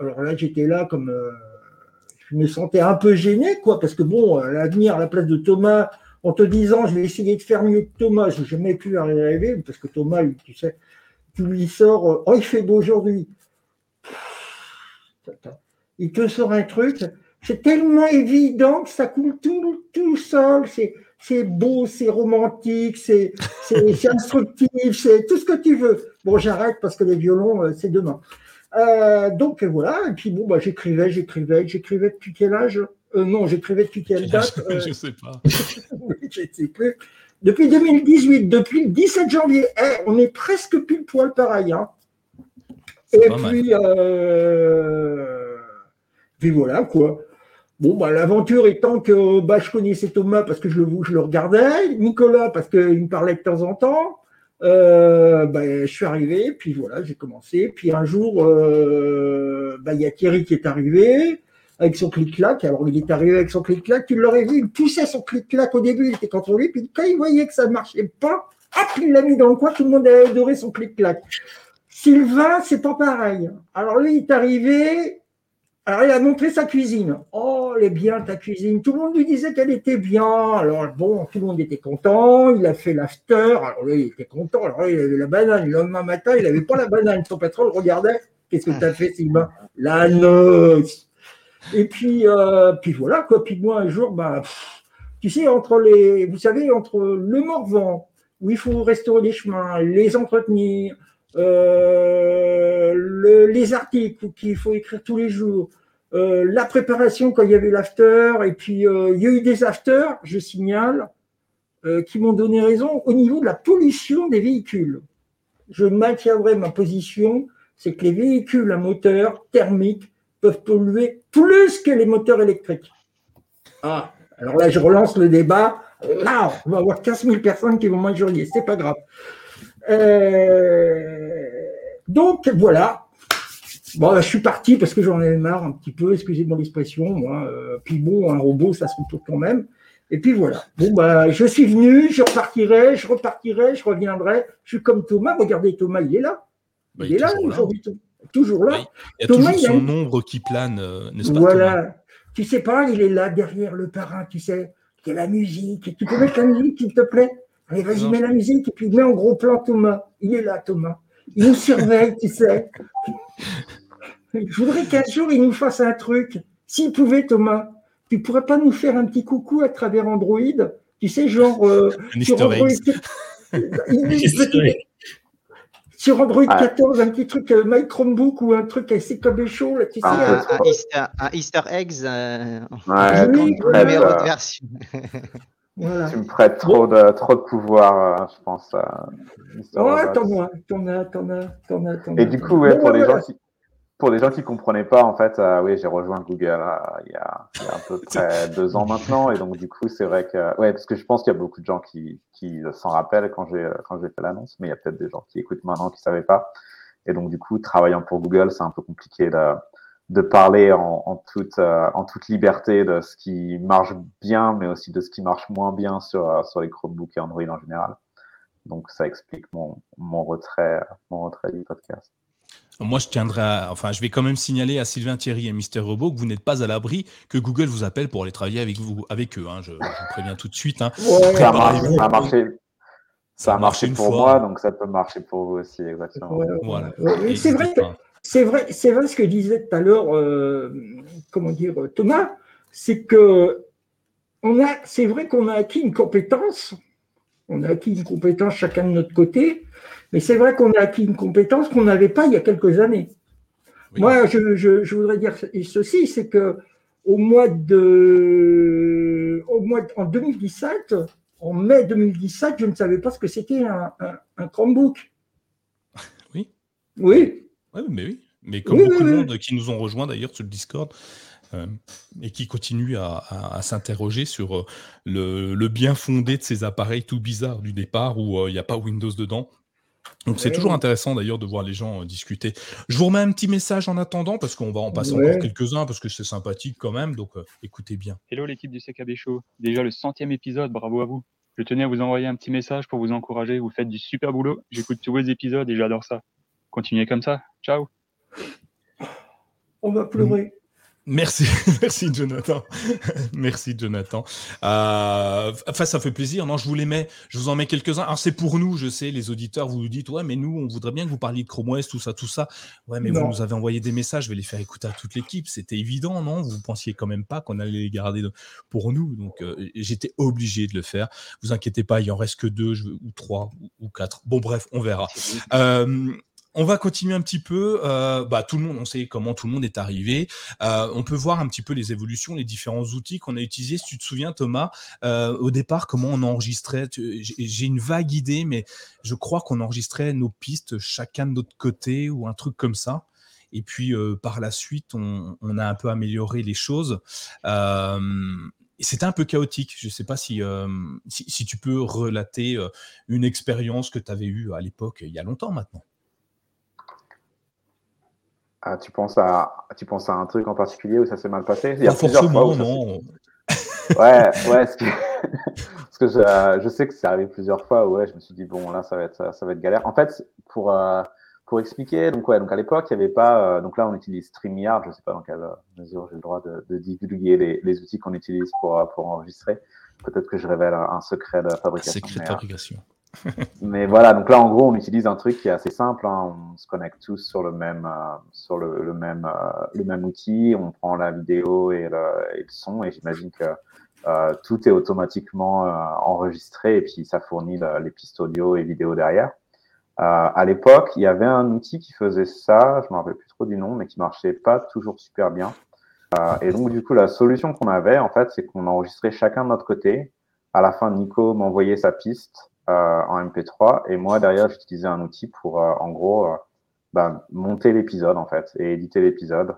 Alors là, j'étais là comme. euh, je me sentais un peu gêné, quoi, parce que bon, à l'avenir, à la place de Thomas, en te disant, je vais essayer de faire mieux que Thomas, je n'ai jamais pu arriver, parce que Thomas, tu sais, tu lui sors, euh, oh, il fait beau aujourd'hui. Il te sort un truc, c'est tellement évident que ça coule tout, tout seul, c'est, beau, c'est romantique, c'est, instructif, c'est tout ce que tu veux. Bon, j'arrête parce que les violons, euh, c'est demain. Euh, donc voilà, et puis bon, bah, j'écrivais, j'écrivais, j'écrivais depuis quel âge? Euh, Non, j'écrivais depuis quelle date? Euh, Je sais pas. je sais plus. Depuis 2018, depuis le 17 janvier, Eh, on est presque pile poil pareil. Hein. Et mal. Puis, euh, voilà quoi. Bon, bah, l'aventure étant que bah, je connaissais Thomas parce que je le, je le regardais, Nicolas parce qu'il me parlait de temps en temps. Euh, bah, je suis arrivé, puis voilà, j'ai commencé. Puis un jour, euh, bah, il y a Thierry qui est arrivé avec son clic-clac. Alors, il est arrivé avec son clic-clac, tu l'aurais vu, il poussait son clic-clac au début, il était contre lui, puis quand il voyait que ça ne marchait pas, hop, il l'a mis dans le coin, tout le monde a adoré son clic-clac. Sylvain, c'est pas pareil. Alors, lui, il est arrivé, alors il a montré sa cuisine. Oh, elle est bien ta cuisine. Tout le monde lui disait qu'elle était bien. Alors, bon, tout le monde était content. Il a fait l'after. Alors, lui, il était content. Alors, là, il avait la banane. Le lendemain matin, il n'avait pas la banane. Son patron le regardait. Qu'est-ce que tu as fait, Sylvain? La noce. Et puis, euh, puis voilà, quoi. Puis moi, un jour, bah, tu sais, entre les, vous savez, entre le Morvan, où il faut restaurer les chemins, les entretenir, euh, le- les articles qu'il faut écrire tous les jours, euh, la préparation quand il y avait l'after, et puis euh, il y a eu des afters, je signale, qui m'ont donné raison au niveau de la pollution des véhicules. Je maintiendrai ma position, c'est que les véhicules à moteur thermique peuvent polluer plus que les moteurs électriques. Ah, alors là, je relance le débat. Là, on va avoir 15 000 personnes qui vont m'injurier, c'est pas grave. Euh, donc voilà. Bon, je suis parti parce que j'en avais marre un petit peu, excusez-moi l'expression. Moi. Euh, puis bon, un robot, ça se retourne quand même. Et puis voilà. Bon, bah, je suis venu, je repartirai, je repartirai, je reviendrai. Je suis comme Thomas. Regardez, Thomas, il est là. Bah, il est là aujourd'hui. Toujours là. Oui. Il y a Thomas, toujours il a son ombre qui plane, euh, n'est-ce pas Voilà. Tu sais pas, il est là derrière le parrain, tu sais. Il y a la musique. Tu peux mettre la musique, s'il te plaît? Allez, vas-y, mets la musique et puis mets en gros plan Thomas. Il est là, Thomas. Il nous surveille, tu sais. Je voudrais qu'un jour, il nous fasse un truc. S'il pouvait, Thomas, tu pourrais pas nous faire un petit coucou à travers Android? Tu sais, genre. euh, Un sur Android, sur Android Ah. 14, un petit truc euh, My Chromebook ou un truc avec CKB Show, là, tu sais. Ah, euh, Un, un Easter, un Easter eggs euh, Ouais, Oui, version. voilà. tu me prêtes trop de, trop de pouvoir, euh, je pense. euh. Ouais, t'en as, t'en as, t'en as, t'en as. Et du coup, ouais, pour, les gens qui, pour les gens qui comprenaient pas, en fait, euh, oui, j'ai rejoint Google euh, il, y a, il y a à peu près deux ans maintenant. Et donc, du coup, c'est vrai que, ouais, parce que je pense qu'il y a beaucoup de gens qui, qui s'en rappellent quand j'ai, quand j'ai fait l'annonce, mais il y a peut-être des gens qui écoutent maintenant qui savaient pas. Et donc, du coup, travaillant pour Google, c'est un peu compliqué de, de parler en, en toute, euh, en toute liberté de ce qui marche bien, mais aussi de ce qui marche moins bien sur, euh, sur les Chromebooks et Android en général. Donc, ça explique mon, mon retrait, mon retrait du podcast. Moi, je tiendrai à- enfin, je vais quand même signaler à Sylvain Thierry et Mister Robot que vous n'êtes pas à l'abri que Google vous appelle pour aller travailler avec vous, avec eux. hein. Je, je vous préviens tout de suite. hein. Ouais, Ça ça a marché, ça a marché une pour fois. moi, donc ça peut marcher pour vous aussi, exactement. ouais, ouais, Voilà. ouais, ouais. Et C'est vrai que. C'est vrai, c'est vrai ce que disait tout à l'heure, euh, comment dire, Thomas, c'est que on a, c'est vrai qu'on a acquis une compétence, on a acquis une compétence chacun de notre côté, mais c'est vrai qu'on a acquis une compétence qu'on n'avait pas il y a quelques années. Oui. Moi, je, je- je voudrais dire ceci, c'est que au mois de, au mois de- en 2017, en mai 2017, je ne savais pas ce que c'était un, un, un Chromebook. Oui. Oui. Ouais, mais oui. Mais comme Oui, beaucoup oui, de monde qui nous ont rejoints d'ailleurs sur le Discord euh, et qui continuent à, à- à s'interroger sur euh, le, le bien fondé de ces appareils tout bizarres du départ où euh, il n'y a pas Windows dedans. Donc c'est toujours intéressant d'ailleurs de voir les gens euh, discuter. Je vous remets un petit message en attendant parce qu'on va en passer Ouais. encore quelques-uns parce que c'est sympathique quand même. Donc euh, écoutez bien. Hello l'équipe du CKB Show. Déjà le centième épisode, bravo à vous. Je tenais à vous envoyer un petit message pour vous encourager. Vous faites du super boulot. J'écoute tous vos épisodes et j'adore ça. Continuez comme ça. Ciao. On va pleurer. Merci, merci Jonathan. merci Jonathan. Euh, Enfin, ça fait plaisir. Non, je vous les mets, je vous en mets quelques-uns. Alors c'est pour nous, je sais, les auditeurs, vous nous dites ouais, mais nous, on voudrait bien que vous parliez de Chrome OS, tout ça, tout ça. Ouais, mais Non. vous nous avez envoyé des messages, je vais les faire écouter à toute l'équipe. C'était évident, non? Vous pensiez quand même pas qu'on allait les garder de- pour nous, donc euh, j'étais obligé de le faire. Vous inquiétez pas, il en reste que deux, je veux- ou trois, ou, ou quatre. Bon, bref, on verra. Euh, on va continuer un petit peu. Euh, bah, tout le monde, on sait comment tout le monde est arrivé. Euh, on peut voir un petit peu les évolutions, les différents outils qu'on a utilisés. Si tu te souviens, Thomas, euh, au départ, comment on enregistrait? J'ai une vague idée, mais je crois qu'on enregistrait nos pistes chacun de notre côté ou un truc comme ça. Et puis euh, par la suite, on, a un peu amélioré les choses. C'était un peu chaotique. Je ne sais pas si, si, si tu peux relater une expérience que tu avais eue à l'époque, il y a longtemps maintenant. Ah, tu, penses à, tu penses à un truc en particulier où ça s'est mal passé? Il y a plusieurs fois où non. Ouais, ouais, qui- parce que je, je sais que c'est arrivé plusieurs fois où ouais, je me suis dit bon là ça va être ça, ça va être galère. En fait, pour euh, pour expliquer, donc ouais, donc à l'époque il y avait pas, euh, donc là on utilise StreamYard, je sais pas dans quelle mesure j'ai le droit de, de divulguer les, les outils qu'on utilise pour euh, pour enregistrer. Peut-être que je révèle un, un secret de fabrication. Secret de mais, euh, fabrication. Mais voilà, donc là en gros on utilise un truc qui est assez simple. hein. On se connecte tous sur le même euh, sur le, même euh, le même outil. On prend la vidéo et le, son et j'imagine que euh, tout est automatiquement enregistré et puis ça fournit le- les pistes audio et vidéo derrière. À l'époque, il y avait un outil qui faisait ça, je me rappelle plus trop du nom, mais qui marchait pas toujours super bien. Et donc du coup, la solution qu'on avait, en fait, c'est qu'on enregistrait chacun de notre côté. À la fin, Nico m'envoyait sa piste en MP3 et moi derrière, j'utilisais un outil pour, euh, en gros, euh, bah, monter l'épisode en fait et éditer l'épisode.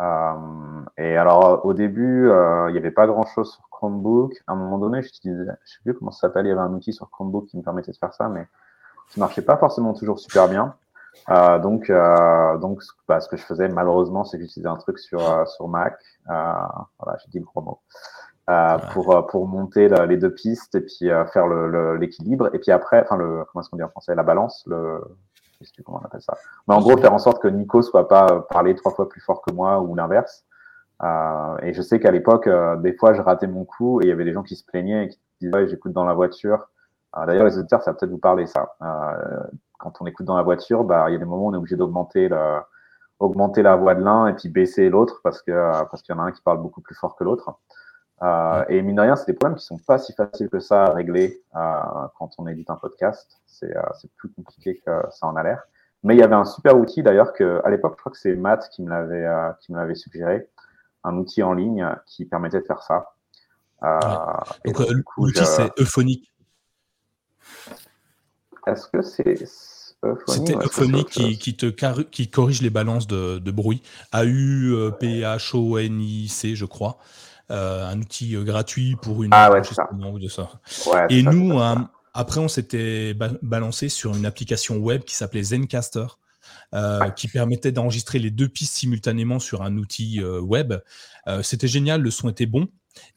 Euh, et alors, au début, euh, il n'y avait pas grand-chose sur Chromebook. À un moment donné, j'utilisais, je sais plus comment ça s'appelle, il y avait un outil sur Chromebook qui me permettait de faire ça, mais qui marchait pas forcément toujours super bien. Euh, donc, euh, donc bah, ce que je faisais malheureusement, c'est que j'utilisais un truc sur, euh, sur Mac. Euh, voilà, j'ai dit le gros mot. Euh, pour, euh, pour monter la- les deux pistes et puis euh, faire le- le- l'équilibre. et puis après, enfin, le, comment est-ce qu'on dit en français La balance, le, je sais plus comment on appelle ça. Mais en gros, faire en sorte que Nico soit pas euh, parler trois fois plus fort que moi ou l'inverse. Euh, et je sais qu'à l'époque, euh, des fois, je ratais mon coup et il y avait des gens qui se plaignaient et qui disaient ouais, j'écoute dans la voiture. D'ailleurs, les auditeurs, ça va peut-être vous parler ça. Euh, quand on écoute dans la voiture, bah, il y a des moments où on est obligé d'augmenter le, augmenter la voix de l'un et puis baisser l'autre parce que parce qu'il y en a un qui parle beaucoup plus fort que l'autre. Euh, et mine de rien, c'est des problèmes qui sont pas si faciles que ça à régler euh, quand on édite un podcast. C'est euh, c'est plus compliqué que ça en a l'air. Mais il y avait un super outil d'ailleurs que à l'époque, je crois que c'est Matt qui me l'avait qui me l'avait suggéré, un outil en ligne qui permettait de faire ça. Donc, l'outil, c'est Euphonic. Est-ce que c'est C'était Euphonic qui, te qui corrige les balances de, de bruit. A-U-P-H-O-N-I-C, je crois. Euh, un outil euh, gratuit pour une Ah ouais, ça. de ça. Ouais, Et ça, nous, ça, ça. après, on s'était ba- balancé sur une application web qui s'appelait Zencaster, euh, qui permettait d'enregistrer les deux pistes simultanément sur un outil web. C'était génial, le son était bon,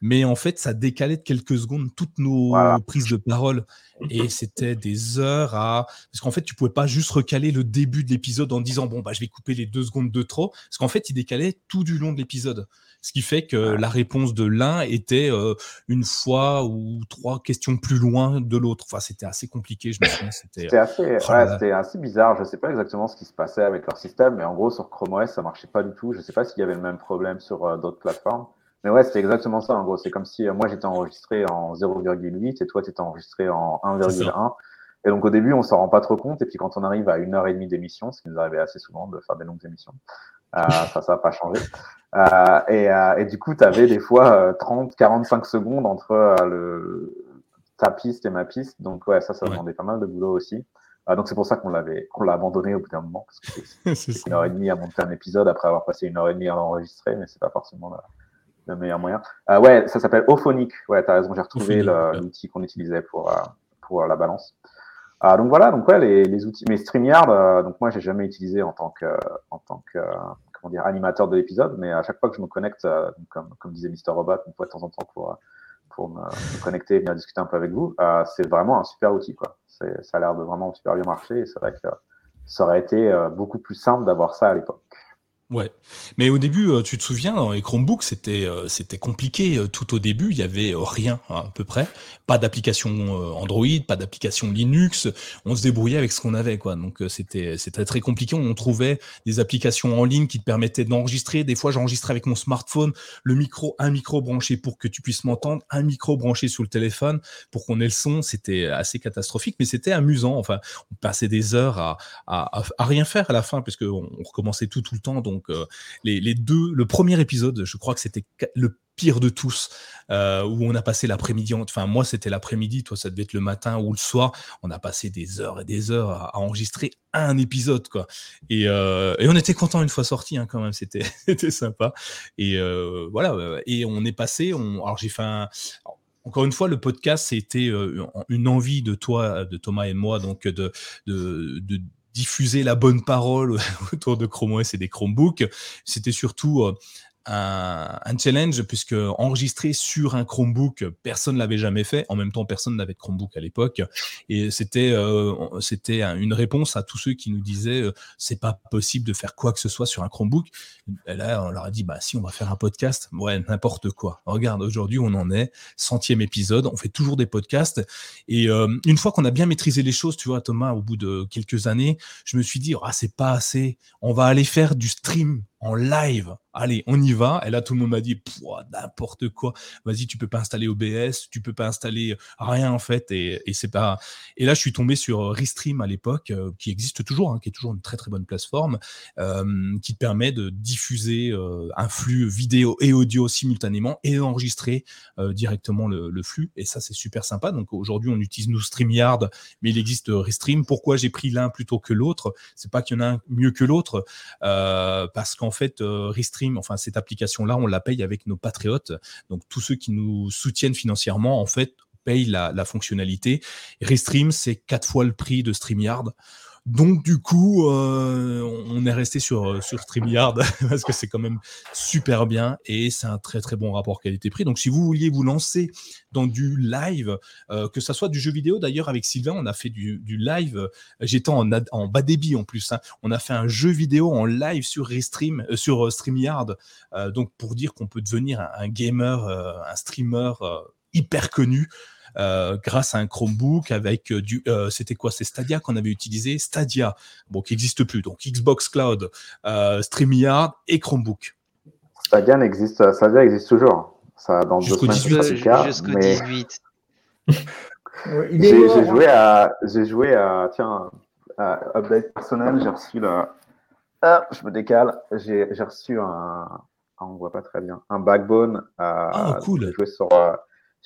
mais en fait, ça décalait de quelques secondes toutes nos Voilà. prises de parole. Et c'était des heures à. Parce qu'en fait, tu pouvais pas juste recaler le début de l'épisode en disant bon, bah, je vais couper les deux secondes de trop. Parce qu'en fait, il décalait tout du long de l'épisode. Ce qui fait que la réponse de l'un était euh, une fois ou trois questions plus loin de l'autre. Enfin, c'était assez compliqué, je me souviens. C'était C'était assez, Oh ouais, c'était assez bizarre. Je sais pas exactement ce qui se passait avec leur système, mais en gros, sur Chrome OS, ça marchait pas du tout. Je sais pas s'il y avait le même problème sur euh, d'autres plateformes. Mais ouais, c'était exactement ça. En gros, c'est comme si euh, moi j'étais enregistré en 0,8 et toi tu étais enregistré en C'est 1,1. Et donc au début, on s'en rend pas trop compte. Et puis quand on arrive à une heure et demie d'émission, ce qui nous arrivait assez souvent de faire des longues émissions, euh, ça, ça n'a pas changé. Euh, et, euh, et du coup, tu avais des fois euh, 30, 45 secondes entre euh, le, ta piste et ma piste. Donc ouais, ça, ça Ouais. demandait pas mal de boulot aussi. Euh, donc c'est pour ça qu'on l'avait, qu'on l'a abandonné au bout d'un moment, parce que c'est C'est c'est une heure et demie à monter un épisode après avoir passé une heure et demie à l'enregistrer, mais c'est pas forcément la- le meilleur moyen. Euh, ouais, ça s'appelle Ophonic. Ouais, t'as raison, j'ai retrouvé l'outil qu'on utilisait pour, euh, pour la balance. Ah, donc voilà, donc ouais, les, les outils. Mais StreamYard, euh, donc moi j'ai jamais utilisé en tant que, en tant que, euh, comment dire, animateur de l'épisode, mais à chaque fois que je me connecte, euh, donc comme, comme disait Mr Robot, une fois de temps en temps pour, pour me, me connecter et venir discuter un peu avec vous, c'est vraiment un super outil, quoi. Ça a l'air de vraiment super bien marcher et c'est vrai que ça aurait été beaucoup plus simple d'avoir ça à l'époque. Ouais, mais au début, euh, tu te souviens, dans les Chromebooks, c'était euh, c'était compliqué. euh, Tout au début, il y avait rien hein, à peu près, pas d'application Android, pas d'application Linux. On se débrouillait avec ce qu'on avait, quoi. Donc c'était c'était très compliqué. On trouvait des applications en ligne qui te permettaient d'enregistrer. Des fois, j'enregistrais avec mon smartphone, le micro, un micro branché pour que tu puisses m'entendre, un micro branché sous le téléphone pour qu'on ait le son. C'était assez catastrophique, mais c'était amusant. Enfin, on passait des heures à à, à- rien faire à la fin, puisque on, on recommençait tout tout le temps. Donc euh, les, deux, le premier épisode, je crois que c'était le pire de tous, euh, où on a passé l'après-midi. en- Enfin, moi, c'était l'après-midi, toi, ça devait être le matin ou le soir. On a passé des heures et des heures à, enregistrer un épisode, quoi. Et, euh, on était content une fois sorti, hein, quand même. C'était, sympa. Et voilà. Et on est passé. On, alors, j'ai fait un. Encore une fois, le podcast, c'était une envie de toi, de Thomas et moi, donc de diffuser la bonne parole autour de Chrome OS et des Chromebooks. C'était surtout euh, un, challenge puisque enregistrer sur un Chromebook, personne l'avait jamais fait. En même temps, personne n'avait de Chromebook à l'époque. Et c'était euh, c'était un- une réponse à tous ceux qui nous disaient euh, c'est pas possible de faire quoi que ce soit sur un Chromebook. Là, on leur a dit bah si on va faire un podcast, ouais n'importe quoi. Regarde, aujourd'hui on en est centième épisode, on fait toujours des podcasts. Et euh, une fois qu'on a bien maîtrisé les choses, tu vois Thomas, au bout de quelques années, je me suis dit ah c'est pas assez. On va aller faire du stream en live. Allez, on y va. Et là, tout le monde m'a dit, n'importe quoi. Vas-y, tu peux pas installer OBS, tu peux pas installer rien en fait. Et, c'est pas. Et là, je suis tombé sur Restream à l'époque, euh, qui existe toujours, hein, qui est toujours une très très bonne plateforme, euh, qui te permet de diffuser euh, un flux vidéo et audio simultanément et d'enregistrer directement le, le flux. Et ça, c'est super sympa. Donc aujourd'hui, on utilise nous StreamYard, mais il existe Restream. Pourquoi j'ai pris l'un plutôt que l'autre? C'est pas qu'il y en a un mieux que l'autre, parce qu'en fait, euh, Restream, enfin cette application-là, on la paye avec nos patriotes. Donc tous ceux qui nous soutiennent financièrement, en fait, payent la fonctionnalité. Restream, c'est quatre fois le prix de StreamYard. Donc du coup, euh, on est resté sur Streamyard parce que c'est quand même super bien et c'est un très très bon rapport qualité-prix. Donc si vous vouliez vous lancer dans du live, euh, que ça soit du jeu vidéo, d'ailleurs avec Sylvain, on a fait du, live. J'étais en, bas débit en plus. hein. On a fait un jeu vidéo en live sur euh, sur Streamyard. Donc pour dire qu'on peut devenir un, gamer, un streamer hyper connu. Euh, grâce à un Chromebook avec euh, du, euh, c'était quoi C'est Stadia qu'on avait utilisé, Stadia, bon qui n'existe plus, donc Xbox Cloud, euh, StreamYard et Chromebook. Stadia existe, Stadia existe toujours. Ça, dans Jusqu'au semaines, 18. c'est pas le cas, Jusqu'au mais 18. Ouais, il est j'ai hein. joué à, j'ai joué à, tiens, à update personnel, j'ai reçu le, ah, je me décale, j'ai j'ai reçu un, ah, on voit pas très bien, un backbone. euh, Ah, cool. J'ai joué sur, euh,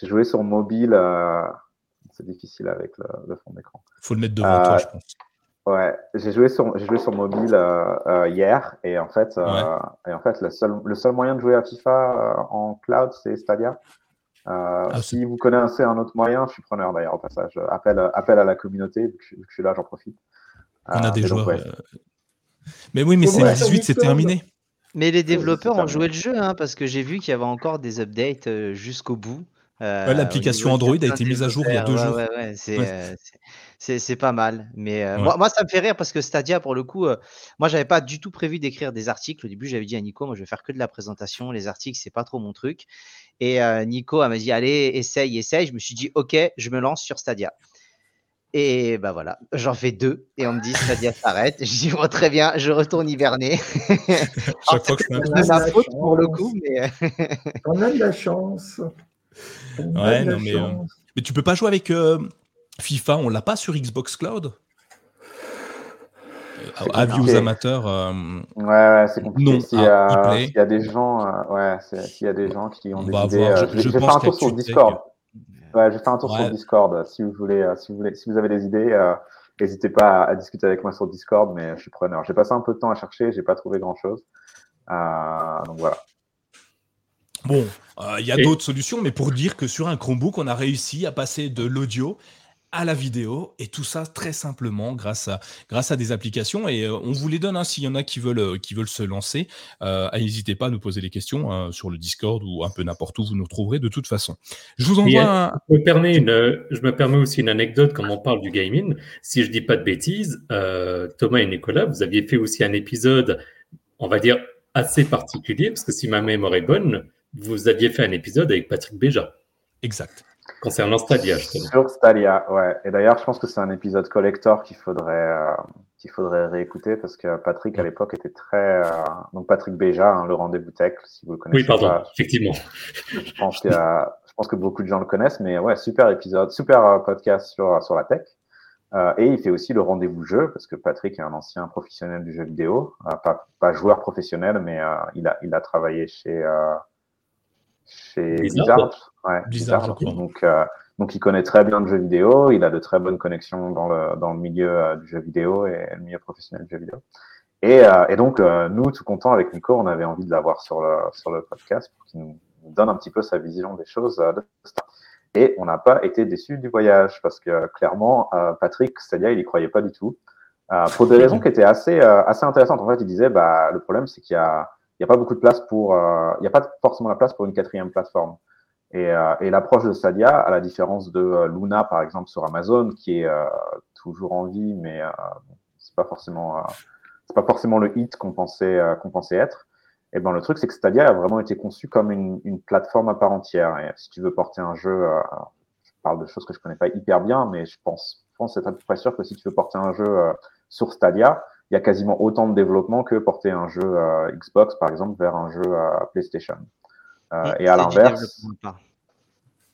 j'ai joué sur mobile. euh, c'est difficile avec le, le fond d'écran. Faut le mettre devant Euh, toi, je pense. Ouais, j'ai joué sur, j'ai joué sur mobile euh, euh, hier et en fait, euh, Ouais. et en fait, le seul, le seul moyen de jouer à FIFA euh, en cloud, c'est Stadia. Euh, Ah, si vous connaissez un autre moyen, je suis preneur d'ailleurs au passage. Appel, appel à la communauté, vu que je, suis là, j'en profite. On a Euh, des donc, joueurs. ouais. euh, Mais oui, mais c'est sur 18, c'est terminé. Mais les développeurs ont joué le jeu, hein, parce que j'ai vu qu'il y avait encore des updates euh, jusqu'au bout. Euh, Ouais, l'application Android a été mise à jour il y a deux jours. Ouais, ouais, ouais, c'est Ouais. euh, c'est- pas mal. Mais euh, Ouais. moi, moi, ça me fait rire parce que Stadia, pour le coup, euh, moi, j'avais pas du tout prévu d'écrire des articles. Au début, j'avais dit à Nico, moi, je vais faire que de la présentation. Les articles, c'est pas trop mon truc. Et euh, Nico elle m'a dit, allez, essaye, essaye. Je me suis dit, ok, je me lance sur Stadia. Et bah voilà, j'en fais deux et on me dit Stadia s'arrête. Je dis bon, très bien, je retourne hiverner. Chaque fois que je pour le coup, mais On a de la chance. Ouais, non, mais, euh. Mais tu peux pas jouer avec euh, FIFA, on l'a pas sur Xbox Cloud? Euh, Avis aux amateurs. euh, Ouais, ouais, c'est compliqué. Non S'il y, a, s'il y a des gens, euh, ouais, s'il y a des gens qui ont On des idées, avoir- euh, je- je, vais- je faire un tour sur Discord. Ouais, je vais faire un tour Ouais. sur Discord. Si vous voulez, si vous voulez, si vous avez des idées, n'hésitez pas à, à discuter avec moi sur Discord, mais je suis preneur. J'ai passé un peu de temps à chercher, j'ai pas trouvé grand chose. donc voilà. Bon, euh, il y a Et- d'autres solutions, mais pour dire que sur un Chromebook, on a réussi à passer de l'audio à la vidéo et tout ça très simplement grâce à, grâce à des applications et euh, on vous les donne hein, s'il y en a qui veulent, euh, qui veulent se lancer. euh, n'hésitez pas à nous poser des questions hein, sur le Discord ou un peu n'importe où, vous nous trouverez de toute façon. Je vous envoie un... Je me, permets une, je me permets aussi une anecdote comme on parle du gaming. Si je dis pas de bêtises, euh, Thomas et Nicolas, vous aviez fait aussi un épisode, on va dire, assez particulier, parce que si ma mémoire est bonne, vous aviez fait un épisode avec Patrick Béja Exact. concernant Stadia. justement. Sur Stadia, ouais. Et d'ailleurs, je pense que c'est un épisode collector qu'il faudrait, euh, qu'il faudrait réécouter parce que Patrick à l'époque était très, euh, donc Patrick Béja, hein, le rendez-vous tech, si vous le connaissez Oui, pardon, pas. effectivement. Je pense que, je pense que beaucoup de gens le connaissent, mais ouais, super épisode, super euh, podcast sur, sur la tech. Euh, et il fait aussi le rendez-vous jeu, parce que Patrick est un ancien professionnel du jeu vidéo, euh, pas, pas joueur professionnel, mais euh, il, a, il a travaillé chez, euh, chez Blizzard. Ouais, Blizzard. Donc, euh, donc il connaît très bien le jeu vidéo, il a de très bonnes connexions dans le, dans le milieu euh, du jeu vidéo et le milieu professionnel du jeu vidéo. Et, euh, et donc, euh, nous, tout contents avec Nico, on avait envie de l'avoir sur le, sur le podcast pour qu'il nous donne un petit peu sa vision des choses euh, de. Et on n'a pas été déçus du voyage parce que clairement, euh, Patrick, c'est-à-dire, il y croyait pas du tout. Euh, pour des raisons qui étaient assez, euh, assez intéressantes. En fait, il disait, bah, le problème, c'est qu'il y a, il y a pas beaucoup de place pour, euh, il n'y a pas forcément la place pour une quatrième plateforme. Et, euh, et l'approche de Stadia, à la différence de euh, Luna, par exemple, sur Amazon, qui est euh, toujours en vie, mais euh, c'est pas forcément, euh, c'est pas forcément le hit qu'on pensait, euh, qu'on pensait être. Et ben le truc, c'est que Stadia a vraiment été conçu comme une, une plateforme à part entière. Et si tu veux porter un jeu, euh, je parle de choses que je connais pas hyper bien, mais je pense, je pense être à peu près sûr que si tu veux porter un jeu euh, sur Stadia, il y a quasiment autant de développement que porter un jeu Xbox, par exemple, vers un jeu PlayStation. Euh, Mm, et à c'est l'inverse,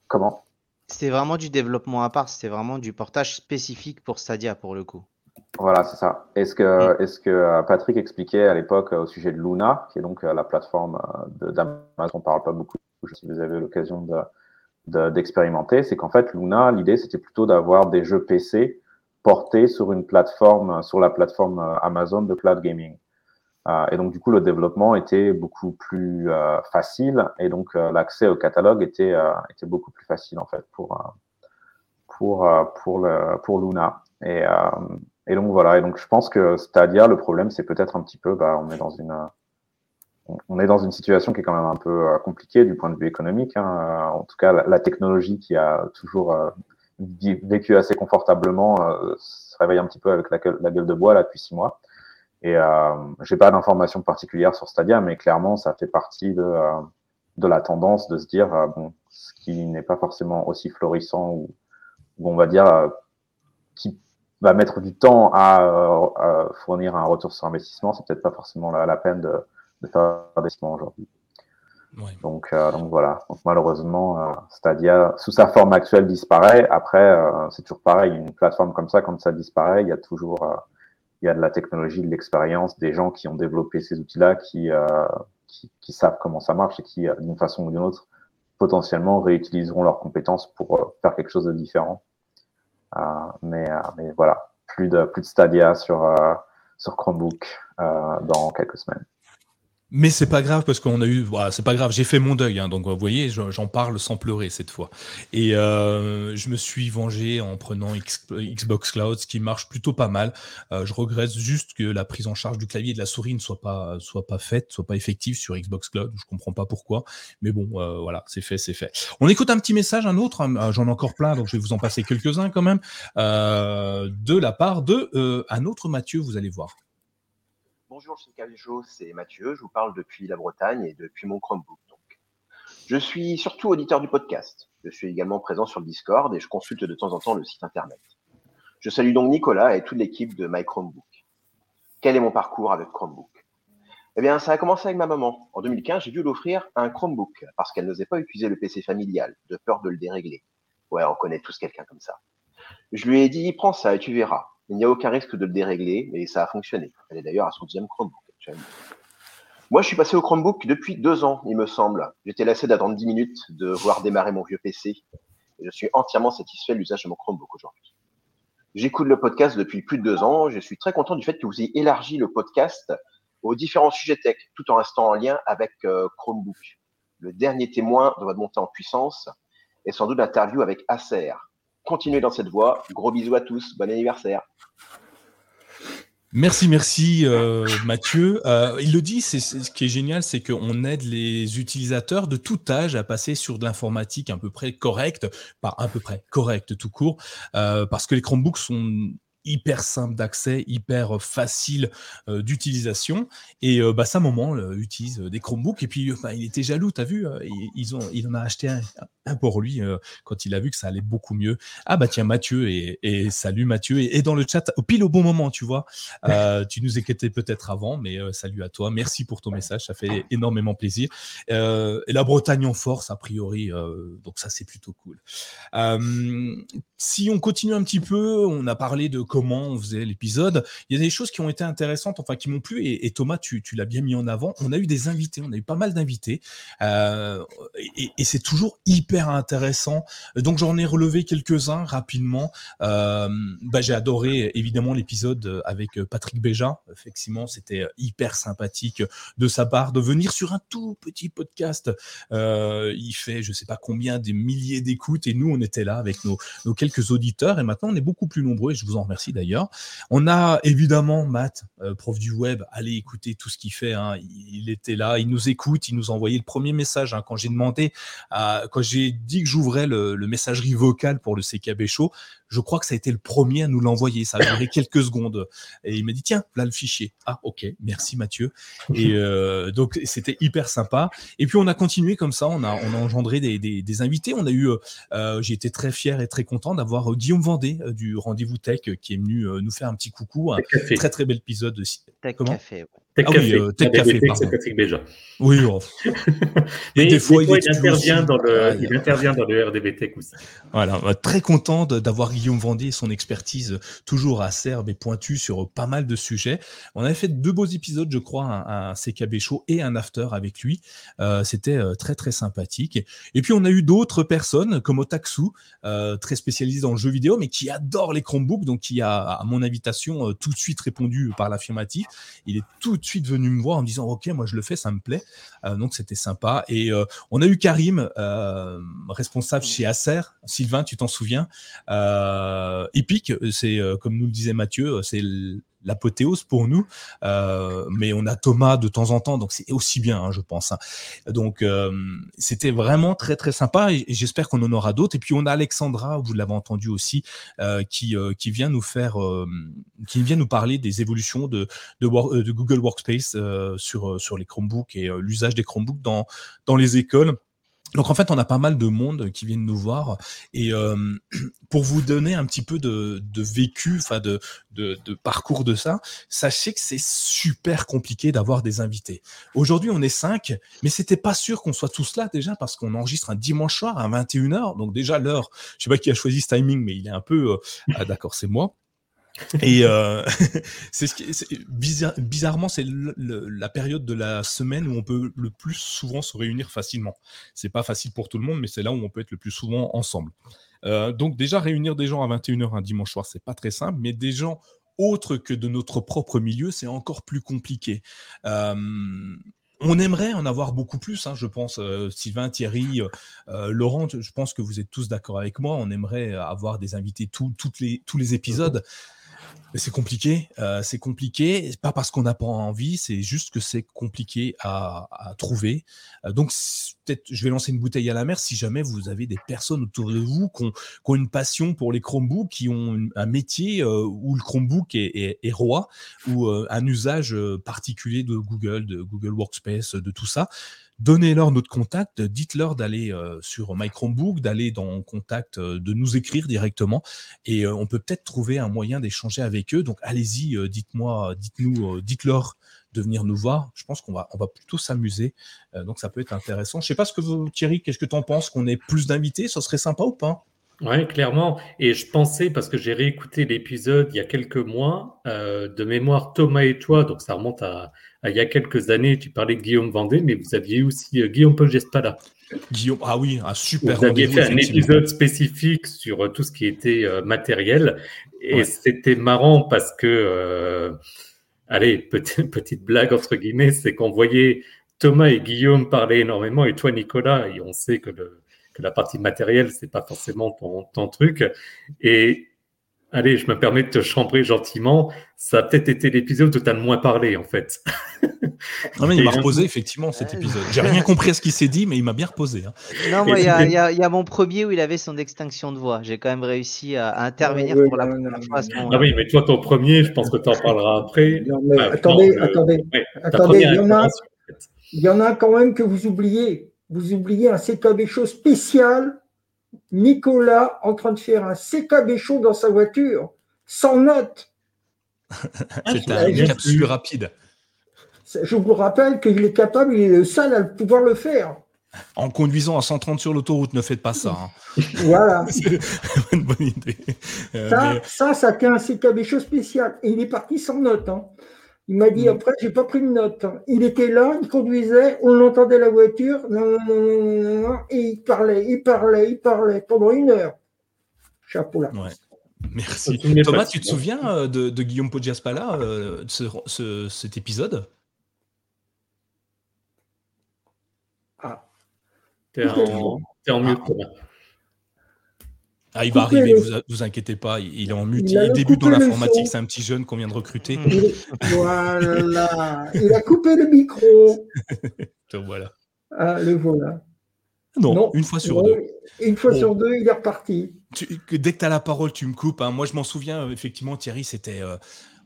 comment? C'était vraiment du développement à part, c'était vraiment du portage spécifique pour Stadia pour le coup. Voilà, c'est ça. Est-ce que, que euh, Patrick expliquait à l'époque euh, au sujet de Luna, qui est donc la plateforme d'Amazon, on parle pas beaucoup, je sais si vous avez l'occasion de, de- d'expérimenter, c'est qu'en fait, Luna, l'idée, c'était plutôt d'avoir des jeux PC portés sur une plateforme, sur la plateforme euh, Amazon de cloud gaming. Euh, et donc, du coup, le développement était beaucoup plus euh, facile et donc euh, l'accès au catalogue était, euh, était beaucoup plus facile, en fait, pour, euh, pour, euh, pour, Luna. Et, euh, donc, voilà. Et donc, je pense que Stadia, le problème, c'est peut-être un petit peu, bah, on est dans une, on- est dans une situation qui est quand même un peu euh, compliquée du point de vue économique. hein. Euh, En tout cas, la, technologie qui a toujours euh, vécu assez confortablement euh, se réveille un petit peu avec la, la gueule de bois là depuis six mois. Et euh, j'ai pas d'informations particulières sur Stadia, mais clairement, ça fait partie de, euh, de la tendance de se dire euh, bon, ce qui n'est pas forcément aussi florissant ou, on va dire euh, qui va mettre du temps à, à fournir un retour sur investissement, c'est peut-être pas forcément la, peine de, de faire investissement aujourd'hui. Donc, euh, voilà. Malheureusement, euh, Stadia, sous sa forme actuelle, disparaît. Après, euh, c'est toujours pareil. Une plateforme comme ça, quand ça disparaît, il y a toujours, euh, il y a de la technologie, de l'expérience, des gens qui ont développé ces outils-là, qui, qui, savent comment ça marche et qui, d'une façon ou d'une autre, potentiellement réutiliseront leurs compétences pour faire quelque chose de différent. Mais, mais voilà, plus de plus de Stadia sur sur Chromebook dans quelques semaines. Mais c'est pas grave parce qu'on a eu, voilà, c'est pas grave, j'ai fait mon deuil, hein, donc vous voyez, je- j'en parle sans pleurer cette fois. Et euh, je me suis vengé en prenant Xbox Cloud, ce qui marche plutôt pas mal. Euh, je regrette juste que la prise en charge du clavier et de la souris ne soit pas, soit pas faite, soit pas effective sur Xbox Cloud. Je comprends pas pourquoi, mais bon, euh, voilà, c'est fait, c'est fait. On écoute un petit message, un autre, hein, j'en ai encore plein, donc je vais vous en passer quelques-uns quand même, de la part de un autre Mathieu, vous allez voir. Bonjour, c'est Calijo, c'est Mathieu. Je vous parle depuis la Bretagne et depuis mon Chromebook. Donc. Je suis surtout auditeur du podcast. Je suis également présent sur le Discord et je consulte de temps en temps le site internet. Je salue donc Nicolas et toute l'équipe de My Chromebook. Quel est mon parcours avec Chromebook? Eh bien, ça a commencé avec ma maman. En 2015, j'ai dû lui offrir un Chromebook parce qu'elle n'osait pas utiliser le PC familial, de peur de le dérégler. Ouais, on connaît tous quelqu'un comme ça. Je lui ai dit, prends ça et tu verras. Il n'y a aucun risque de le dérégler et ça a fonctionné. Elle est d'ailleurs à son deuxième Chromebook actuellement. Moi, je suis passé au Chromebook depuis deux ans, il me semble. J'étais lassé d'attendre 10 minutes, de voir démarrer mon vieux PC. Et je suis entièrement satisfait de l'usage de mon Chromebook aujourd'hui. J'écoute le podcast depuis plus de deux ans. Je suis très content du fait que vous ayez élargi le podcast aux différents sujets tech, tout en restant en lien avec euh, Chromebook. Le dernier témoin de votre montée en puissance est sans doute l'interview avec Acer. Continuez dans cette voie. Gros bisous à tous. Bon anniversaire. Merci, merci euh, Mathieu. Euh, il le dit, c'est ce qui est génial, c'est qu'on aide les utilisateurs de tout âge à passer sur de l'informatique à peu près correcte, pas à peu près correcte tout court, euh, parce que les Chromebooks sont hyper simples d'accès, hyper faciles euh, d'utilisation. Et euh, bah, sa maman euh, utilise des Chromebooks. Et puis, euh, bah, il était jaloux, t'as vu euh, ils, ont, Il en a acheté un, un pour lui euh, quand il a vu que ça allait beaucoup mieux. Ah bah tiens, Mathieu, et, et salut Mathieu. Et, et dans le chat, au pile au bon moment, tu vois. Euh, tu nous écoutais peut-être avant, mais euh, salut à toi. Merci pour ton message, ça fait énormément plaisir. Euh, et la Bretagne en force, a priori, euh, donc ça c'est plutôt cool. Si on continue un petit peu, on a parlé de comment on faisait l'épisode. Il y a des choses qui ont été intéressantes, enfin qui m'ont plu. Et, Thomas, tu, l'as bien mis en avant. On a eu des invités, on a eu pas mal d'invités, euh, et, c'est toujours hyper intéressant. Donc j'en ai relevé quelques-uns rapidement. Euh, bah, j'ai adoré évidemment l'épisode avec Patrick Béja. Effectivement, c'était hyper sympathique de sa part de venir sur un tout petit podcast. Euh, il fait, je sais pas combien, des milliers d'écoutes et nous, on était là avec nos, nos auditeurs et maintenant, on est beaucoup plus nombreux et je vous en remercie d'ailleurs. On a évidemment Matt, euh, prof du web. Allez écouter tout ce qu'il fait. hein. Il, était là, il nous écoute, il nous a envoyé le premier message hein, quand j'ai demandé, quand j'ai dit que j'ouvrais le, le messagerie vocale pour le CKB Show. Je crois que ça a été le premier à nous l'envoyer. Ça a duré quelques secondes. Et il m'a dit, tiens, là le fichier. Ah, ok, merci Mathieu. Et euh, donc, c'était hyper sympa. Et puis, on a continué comme ça. On a, on a engendré des, des, des invités. On a eu, euh, euh, j'ai été très fier et très content d'avoir euh, Guillaume Vendée euh, du Rendez-vous Tech qui est venu euh, nous faire un petit coucou. Un très, très bel épisode aussi. Tech Comment? Café. ouais. Tech Ah oui, Café. euh, Tech Ah, Café, DBT, pardon. c'est Patrick Béja. Oui, oh. Mais des fois, il il, intervient dans le, Ouais, il intervient dans le RDB Tech aussi. Voilà, euh, très content d'avoir Guillaume Vendée et son expertise euh, toujours acerbe et pointue sur euh, pas mal de sujets. On avait fait deux beaux épisodes, je crois, un, un CKB show et un after avec lui. Euh, C'était euh, très très sympathique. Et puis on a eu d'autres personnes comme Otaksu, euh, très spécialisé dans le jeu vidéo, mais qui adore les Chromebooks, donc qui a, à mon invitation, euh, tout de suite répondu par l'affirmatif. Il est tout de suite venu me voir en disant, ok, moi je le fais, ça me plaît. Euh, donc c'était sympa. Et euh, on a eu Karim, euh, responsable chez Acer. Sylvain, tu t'en souviens? Epic, c'est comme nous le disait Mathieu, c'est l'apothéose pour nous. Euh, mais on a Thomas de temps en temps, donc c'est aussi bien, hein, je pense. hein. Donc euh, c'était vraiment très très sympa et, j'espère qu'on en aura d'autres. Et puis on a Alexandra, vous l'avez entendu aussi, euh, qui qui vient nous faire, qui vient nous parler des évolutions de Google Workspace sur sur les Chromebooks et l'usage des Chromebooks dans dans les écoles. Donc en fait, on a pas mal de monde qui viennent nous voir et euh, pour vous donner un petit peu de, de vécu, enfin de, de, parcours de ça, sachez que c'est super compliqué d'avoir des invités. Aujourd'hui, on est cinq, mais c'était pas sûr qu'on soit tous là déjà parce qu'on enregistre un dimanche soir à 21h. Donc déjà l'heure, je sais pas qui a choisi ce timing, mais il est un peu euh, ah, d'accord, c'est moi. Et euh, c'est bizarrement, c'est la période de la semaine où on peut le plus souvent se réunir facilement. C'est pas facile pour tout le monde, mais c'est là où on peut être le plus souvent ensemble. Euh, donc déjà réunir des gens à 21h un dimanche soir, c'est pas très simple, mais des gens autres que de notre propre milieu, c'est encore plus compliqué. Euh, on aimerait en avoir beaucoup plus, hein, je pense. Sylvain, Thierry, Laurent, je pense que vous êtes tous d'accord avec moi. On aimerait avoir des invités tous les épisodes. C'est compliqué, euh, c'est compliqué, pas parce qu'on n'a pas envie, c'est juste que c'est compliqué à, trouver. Euh, donc peut-être, je vais lancer une bouteille à la mer si jamais vous avez des personnes autour de vous qui ont, une passion pour les Chromebooks, qui ont un métier euh, où le Chromebook est, est, roi, ou un usage particulier de Google, de Google Workspace, de tout ça donnez-leur notre contact, dites-leur d'aller euh, sur My Chromebook, d'aller dans contact, euh, de nous écrire directement, et euh, on peut peut-être trouver un moyen d'échanger avec eux. Donc allez-y, dites-moi, dites-nous, dites-leur de venir nous voir. Je pense qu'on va, plutôt s'amuser, donc ça peut être intéressant. Je sais pas ce que vous, Thierry, qu'est-ce que tu en penses? Qu'on ait plus d'invités, ça serait sympa ou pas? Oui, clairement. Et je pensais, parce que j'ai réécouté l'épisode il y a quelques mois, euh, de mémoire Thomas et toi, donc ça remonte à, à, il y a quelques années, tu parlais de Guillaume Vendée, mais vous aviez aussi euh, Guillaume Pogespala. Guillaume, ah oui, un super Vous aviez fait un épisode spécifique sur euh, tout ce qui était euh, matériel, et ouais. c'était marrant parce que, euh, allez, petite, petite blague entre guillemets, c'est qu'on voyait Thomas et Guillaume parler énormément, et toi Nicolas, et on sait que le que la partie matérielle, c'est pas forcément ton, ton, truc. Et allez, je me permets de te chambrer gentiment. Ça a peut-être été l'épisode où tu as le moins parlé, en fait. non, mais il m'a reposé, effectivement, cet épisode. J'ai rien compris à ce qu'il s'est dit, mais il m'a bien reposé. Hein. Non, moi, il y, y, y, a mon premier où il avait son extinction de voix. J'ai quand même réussi à, à intervenir oui, pour la première fois. Ah oui, mais toi, ton premier, je pense que tu en parleras après. Non, mais attendez, non, attendez, ouais, attendez. Il y, en a, il y en a quand même que vous oubliez vous oubliez un CKB show spécial. Nicolas en train de faire un CKB show dans sa voiture, sans note. C'est un capsule rapide. Je vous rappelle qu'il est capable, il est le seul à pouvoir le faire. En conduisant à 130 sur l'autoroute, ne faites pas ça. Hein. Voilà. C'est une bonne idée. Euh, ça, mais... ça, ça a un CKB show spécial. Et il est parti sans note. Hein. Il m'a dit après, j'ai pas pris de note. Il était là, il conduisait, on entendait la voiture, non, non, non, non, et il parlait, il parlait, il parlait pendant une heure. Chapeau là. Ouais. Merci. Thomas, tu te souviens de, de Guillaume Poggiaspala, euh, ce, ce, cet épisode? Ah. T'es en, es en mute, Thomas. Ah, il va arriver, le... vous, vous inquiétez pas, il est en mute. Il, il débute dans l'informatique, c'est un petit jeune qu'on vient de recruter. Il... Voilà, il a coupé le micro. Donc voilà. Ah, le voilà. Non, non une fois sur non, deux. Une fois bon. sur deux, il est reparti. Tu, dès que tu as la parole, tu me coupes. Hein. Moi, je m'en souviens, effectivement, Thierry, c'était. Euh,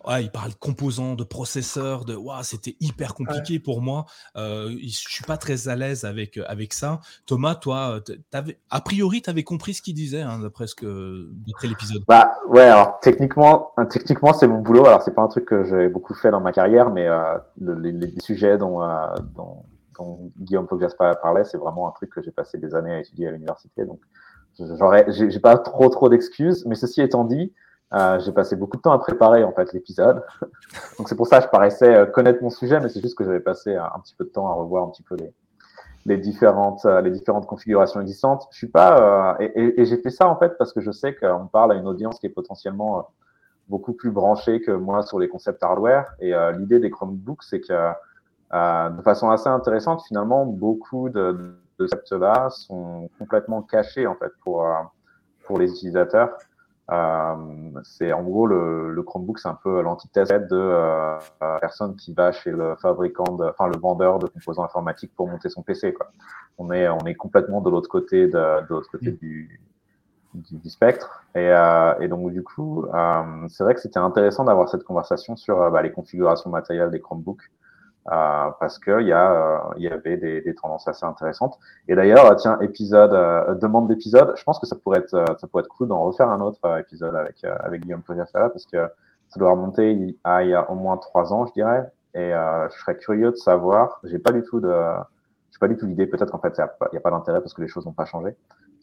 ouais, il parle de composants, de processeurs, de ouais, c'était hyper compliqué ouais. pour moi. Euh, je suis pas très à l'aise avec avec ça. Thomas, toi, avais, a priori, tu avais compris ce qu'il disait hein, d'après ce que d'après l'épisode. Bah ouais, alors techniquement, techniquement c'est mon boulot. Alors c'est pas un truc que j'ai beaucoup fait dans ma carrière, mais euh, le, les, les, sujets dont, euh, dont, dont Guillaume Poggiaspa parlait, c'est vraiment un truc que j'ai passé des années à étudier à l'université. Donc j'aurais, j'ai pas trop trop d'excuses. Mais ceci étant dit. Euh, j'ai passé beaucoup de temps à préparer en fait l'épisode, donc c'est pour ça que je paraissais euh, connaître mon sujet, mais c'est juste que j'avais passé un, un, petit peu de temps à revoir un petit peu les, les différentes euh, les différentes configurations existantes. Je suis pas euh, et, et, et j'ai fait ça en fait parce que je sais qu'on parle à une audience qui est potentiellement euh, beaucoup plus branchée que moi sur les concepts hardware. Et l'idée des Chromebooks, c'est que de façon assez intéressante, finalement, beaucoup de, de concepts là sont complètement cachés en fait pour pour les utilisateurs. Euh, c'est en gros le, le Chromebook, c'est un peu l'antithèse de euh, personne qui va chez le fabricant, de, enfin le vendeur de composants informatiques pour monter son PC. Quoi. On est on est complètement de l'autre côté de, de l'autre côté du, du, du, spectre. Et, euh, et donc du coup, euh, c'est vrai que c'était intéressant d'avoir cette conversation sur bah, les configurations matérielles des Chromebooks. Euh, parce qu'il y, a, euh, il y avait des, des, tendances assez intéressantes. Et d'ailleurs, tiens, épisode, euh, demande d'épisode, je pense que ça pourrait être, ça pourrait être cool d'en refaire un autre épisode avec, avec Guillaume Pogassala, parce que ça doit remonter à il y a au moins trois ans, je dirais. Et je serais curieux de savoir, j'ai pas du tout de, j'ai pas du tout l'idée, peut-être qu'en fait, il n'y a pas d'intérêt parce que les choses n'ont pas changé.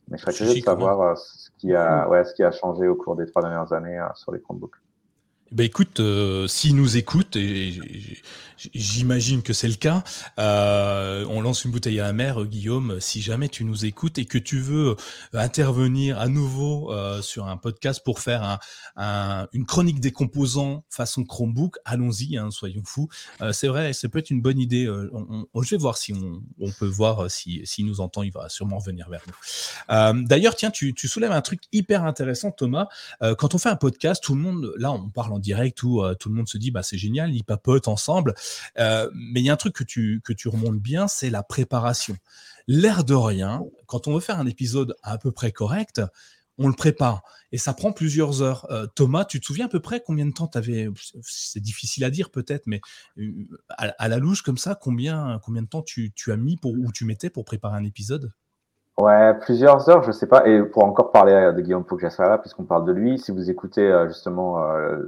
Mais je serais curieux de savoir ce qui a, ouais, ce qui a changé au cours des trois dernières années sur les Chromebooks. Ben écoute, euh, s'ils nous écoutent, et j'imagine que c'est le cas, euh, on lance une bouteille à la mer, Guillaume, si jamais tu nous écoutes et que tu veux intervenir à nouveau euh, sur un podcast pour faire un, un, une chronique des composants façon Chromebook, allons-y, hein, soyons fous. Euh, c'est vrai, ça peut être une bonne idée. On, on, je vais voir si on, peut voir s'il si, nous entend, il va sûrement venir vers nous. D'ailleurs, tiens, tu, tu, soulèves un truc hyper intéressant, Thomas. quand on fait un podcast, tout le monde, là, on parle en direct où tout le monde se dit, bah, c'est génial, ils papotent ensemble. Euh, mais il y a un truc que tu, que tu remontes bien, c'est la préparation. L'air de rien, quand on veut faire un épisode à peu près correct, on le prépare. Et ça prend plusieurs heures. Euh, Thomas, tu te souviens à peu près combien de temps tu avais C'est difficile à dire peut-être, mais euh, à, la louche comme ça, combien, combien de temps tu, tu, as mis pour, ou tu mettais pour préparer un épisode? Ouais, plusieurs heures, je sais pas. Et pour encore parler de Guillaume là puisqu'on parle de lui, si vous écoutez justement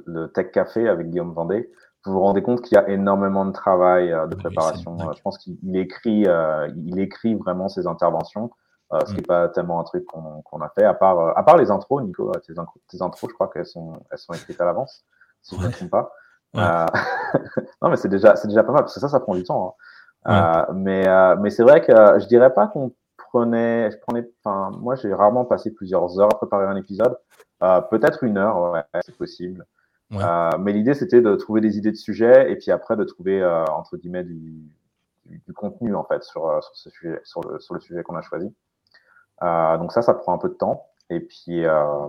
le Tech Café avec Guillaume Vendée, vous vous rendez compte qu'il y a énormément de travail euh, de préparation. Euh, je pense qu'il écrit, euh, il écrit vraiment ses interventions, ce qui n'est mm. pas tellement un truc qu'on a fait, à part, à part les intros, Nico, tes, tes intros, je crois qu'elles sont, elles sont écrites à l'avance, si je ne me trompe pas. non, mais c'est déjà, c'est déjà pas mal, parce que ça, ça prend du temps. Hein. mais mais c'est vrai que je dirais pas qu'on je prenais, enfin, moi, j'ai rarement passé plusieurs heures à préparer un épisode. Peut-être une heure, ouais, c'est possible. Euh, mais l'idée, c'était de trouver des idées de sujets et puis après de trouver, euh, entre guillemets, du, du, du, contenu, en fait, sur, euh, sur, ce sujet, sur, le, sur le sujet qu'on a choisi. Euh, donc ça, ça prend un peu de temps. Et puis, euh,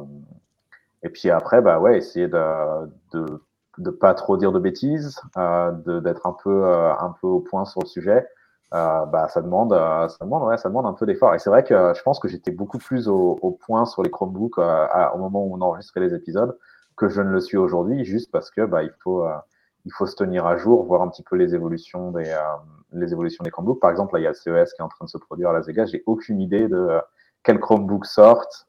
et puis après, bah ouais, essayer de, de, de pas trop dire de bêtises, d'être un peu, un peu au point sur le sujet. Bah, ça demande, ça demande, ouais, ça demande un peu d'effort. Et c'est vrai que je pense que j'étais beaucoup plus au, au, point sur les Chromebooks au moment où on enregistrait les épisodes que je ne le suis aujourd'hui, juste parce que bah, il faut euh, il faut se tenir à jour, voir un petit peu les évolutions des euh, les évolutions des Chromebooks. Par exemple, là, il y a le CES qui est en train de se produire à Las Vegas. J'ai aucune idée de euh, quel Chromebook sorte,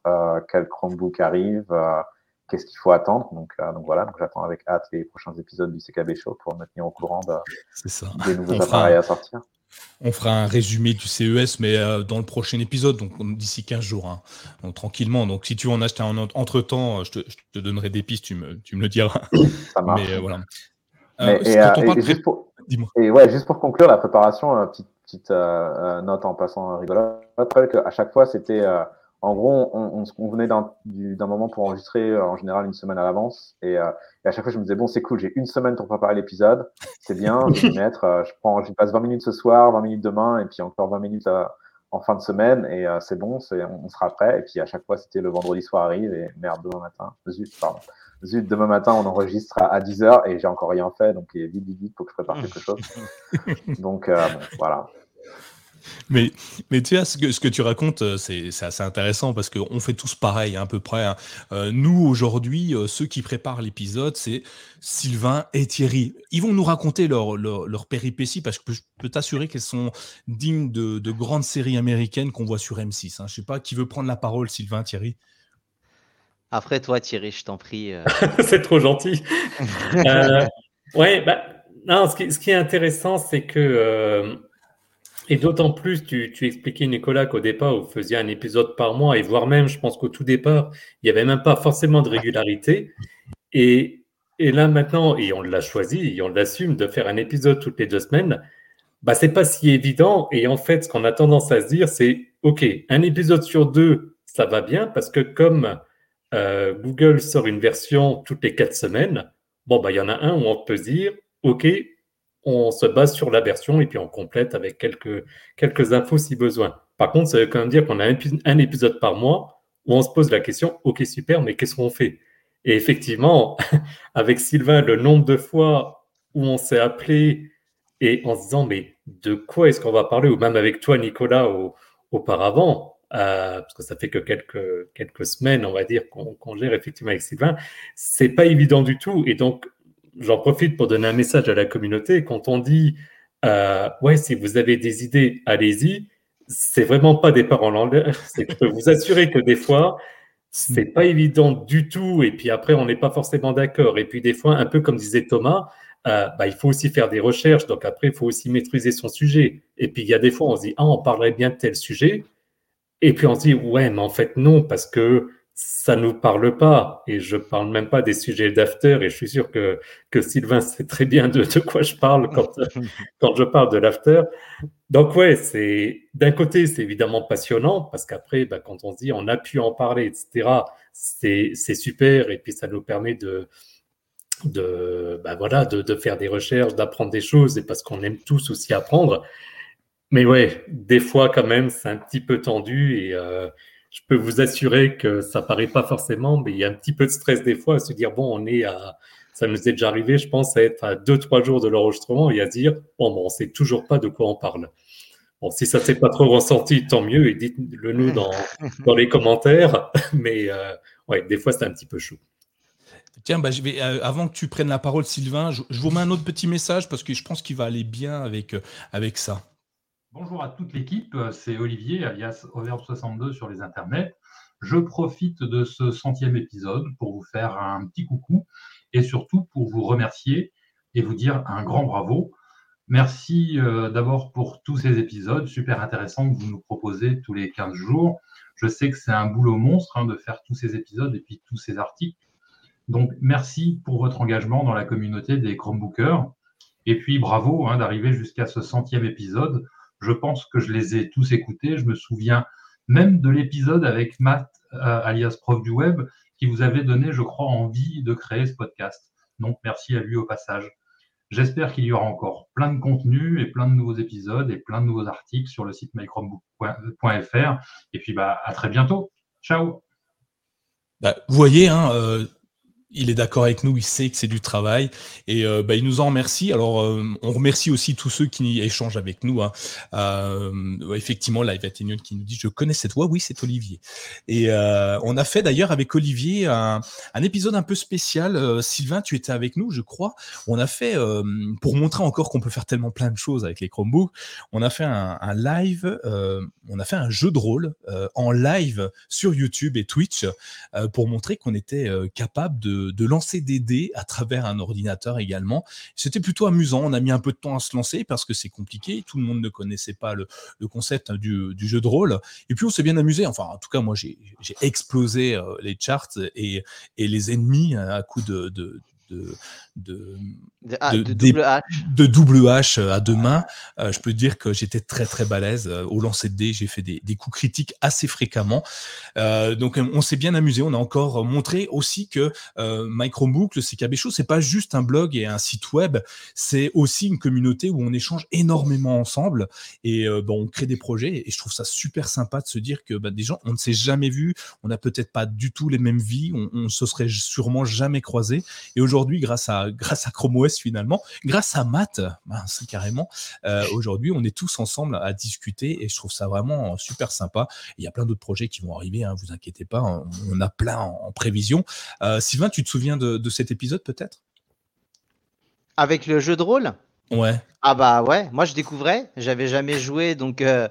quel Chromebook arrive, qu'est-ce qu'il faut attendre. Donc, donc voilà, donc j'attends avec hâte les prochains épisodes du CKB Show pour me tenir au courant de, des nouveaux appareils à sortir. On fera un résumé du CES, mais euh, dans le prochain épisode, donc d'ici 15 jours, hein. donc, tranquillement. Donc si tu veux en acheter un entre temps, euh, je te, donnerai des pistes, tu me, tu me le diras. Ça marche. Mais euh, voilà. et, juste pour, et ouais, juste pour conclure la préparation, petite, petite note en passant rigolo. À chaque fois, c'était en gros, on, on, venait d'un moment pour enregistrer euh, en général une semaine à l'avance. Et, euh, et, à chaque fois, je me disais, bon, c'est cool, j'ai une semaine pour préparer l'épisode. C'est bien, je vais mettre. Euh, je, prends, je passe 20 minutes ce soir, 20 minutes demain, et puis encore 20 minutes en fin de semaine. Et c'est bon, on, on sera prêt. Et puis à chaque fois, c'était le vendredi soir arrive. Et merde, demain matin. Zut, pardon. Zut, demain matin, on enregistre à, 10h et j'ai encore rien fait. Donc, vite, vite, vite, faut que je prépare quelque chose. donc, bon, voilà. Mais, mais tu vois, ce que, ce que tu racontes, euh, c'est assez intéressant parce qu'on fait tous pareil à peu près. Hein. Euh, nous, aujourd'hui, euh, ceux qui préparent l'épisode, c'est Sylvain et Thierry. Ils vont nous raconter leur, leur, leur péripéties parce que je peux t'assurer qu'elles sont dignes de, de, grandes séries américaines qu'on voit sur M6. Hein. Je sais pas, qui veut prendre la parole, Sylvain, Thierry Après toi, Thierry, je t'en prie. c'est trop gentil. euh, ouais, bah, non, ce qui, ce qui est intéressant, c'est que et d'autant plus, tu, expliquais, Nicolas, qu'au départ, vous faisiez un épisode par mois, et voire même, je pense qu'au tout départ, il n'y avait même pas forcément de régularité. Et, et là, maintenant, et on l'a choisi, et on l'assume, de faire un épisode toutes les deux semaines, bah, c'est pas si évident. Et en fait, ce qu'on a tendance à se dire, c'est, OK, un épisode sur deux, ça va bien, parce que comme euh, Google sort une version toutes les quatre semaines, bon, bah, il y en a un où on peut se dire, OK, on se base sur la version et puis on complète avec quelques, quelques infos si besoin. Par contre, ça veut quand même dire qu'on a un, épisode par mois où on se pose la question, ok super, mais qu'est-ce qu'on fait? Et effectivement, avec Sylvain, le nombre de fois où on s'est appelé et en se disant, mais de quoi est-ce qu'on va parler? Ou même avec toi, Nicolas, auparavant, euh, parce que ça fait que quelques, quelques semaines, on va dire, qu'on gère effectivement avec Sylvain, c'est pas évident du tout. Et donc, j'en profite pour donner un message à la communauté. Quand on dit euh, ouais, si vous avez des idées, allez-y. C'est vraiment pas des paroles en l'air. Je peux vous assurer que des fois, c'est pas évident du tout. Et puis après, on n'est pas forcément d'accord. Et puis des fois, un peu comme disait Thomas, euh, bah, il faut aussi faire des recherches. Donc après, il faut aussi maîtriser son sujet. Et puis il y a des fois, on se dit, ah, on parlerait bien de tel sujet. Et puis on se dit, ouais, mais en fait, non, parce que ça nous parle pas. Et je parle même pas des sujets d'after. Et je suis sûr que, que Sylvain sait très bien de, de quoi je parle quand, quand je parle de l'after. Donc, ouais, c'est d'un côté, c'est évidemment passionnant parce qu'après, bah, quand on se dit on a pu en parler, etc., c'est super. Et puis, ça nous permet de, de, bah, voilà, de, de faire des recherches, d'apprendre des choses et parce qu'on aime tous aussi apprendre. Mais ouais, des fois, quand même, c'est un petit peu tendu et, euh, je peux vous assurer que ça paraît pas forcément, mais il y a un petit peu de stress des fois à se dire bon, on est à, ça nous est déjà arrivé, je pense, à être à deux trois jours de l'enregistrement et à dire bon, bon on sait toujours pas de quoi on parle. Bon, si ça s'est pas trop ressenti, tant mieux et dites-le nous dans, dans les commentaires. Mais euh, ouais, des fois c'est un petit peu chaud. Tiens, bah, je vais, euh, avant que tu prennes la parole, Sylvain, je, je, vous mets un autre petit message parce que je pense qu'il va aller bien avec, euh, avec ça. Bonjour à toute l'équipe, c'est Olivier, alias Overbe62 sur les internets. Je profite de ce centième épisode pour vous faire un petit coucou et surtout pour vous remercier et vous dire un grand bravo. Merci euh, d'abord pour tous ces épisodes super intéressants que vous nous proposez tous les 15 jours. Je sais que c'est un boulot monstre hein, de faire tous ces épisodes et puis tous ces articles. Donc merci pour votre engagement dans la communauté des Chromebookers. Et puis bravo hein, d'arriver jusqu'à ce centième épisode je pense que je les ai tous écoutés. Je me souviens même de l'épisode avec Matt, euh, alias prof du web, qui vous avait donné, je crois, envie de créer ce podcast. Donc, merci à lui au passage. J'espère qu'il y aura encore plein de contenus et plein de nouveaux épisodes et plein de nouveaux articles sur le site mychromebook.fr. Et puis, bah, à très bientôt. Ciao. Bah, vous voyez, hein, euh, il est d'accord avec nous, il sait que c'est du travail et euh, bah, il nous en remercie. Alors, euh, on remercie aussi tous ceux qui échangent avec nous. Hein. Euh, effectivement, Live Athénion qui nous dit Je connais cette voix, oui, c'est Olivier. Et on a fait d'ailleurs avec Olivier un, épisode un peu spécial. Sylvain, tu étais avec nous, je crois. On a fait, pour montrer encore qu'on peut faire tellement plein de choses avec les Chromebooks, on a fait un, un live, on a fait un jeu de rôle en live sur YouTube et Twitch pour montrer qu'on était capable de de, lancer des dés à travers un ordinateur également. C'était plutôt amusant. On a mis un peu de temps à se lancer parce que c'est compliqué. Tout le monde ne connaissait pas le, concept du, jeu de rôle. Et puis on s'est bien amusé. Enfin, en tout cas, moi, j'ai explosé euh, les charts et, les ennemis à coup de, de, de, double H. de, double H. Euh, à deux mains, euh, je peux dire que j'étais très très balèze euh, au lancer de dés. J'ai fait des, des, coups critiques assez fréquemment. Donc on s'est bien amusé. On a encore montré aussi que euh, Microbook, le CKB Show, c'est pas juste un blog et un site web, c'est aussi une communauté où on échange énormément ensemble et bon, on crée des projets. Et je trouve ça super sympa de se dire que bah, des gens, on ne s'est jamais vu, on n'a peut-être pas du tout les mêmes vies, on, on se serait sûrement jamais croisés. Et aujourd'hui, grâce à grâce à Chrome OS finalement, grâce à Matt, c'est carrément, euh, aujourd'hui, on est tous ensemble à discuter et je trouve ça vraiment super sympa. Il y a plein d'autres projets qui vont arriver, hein, vous inquiétez pas, on, a plein en, prévision. Euh, Sylvain, tu te souviens de, de cet épisode peut-être? Avec le jeu de rôle? Ouais. Ah bah ouais, moi je découvrais, j'avais jamais joué donc euh,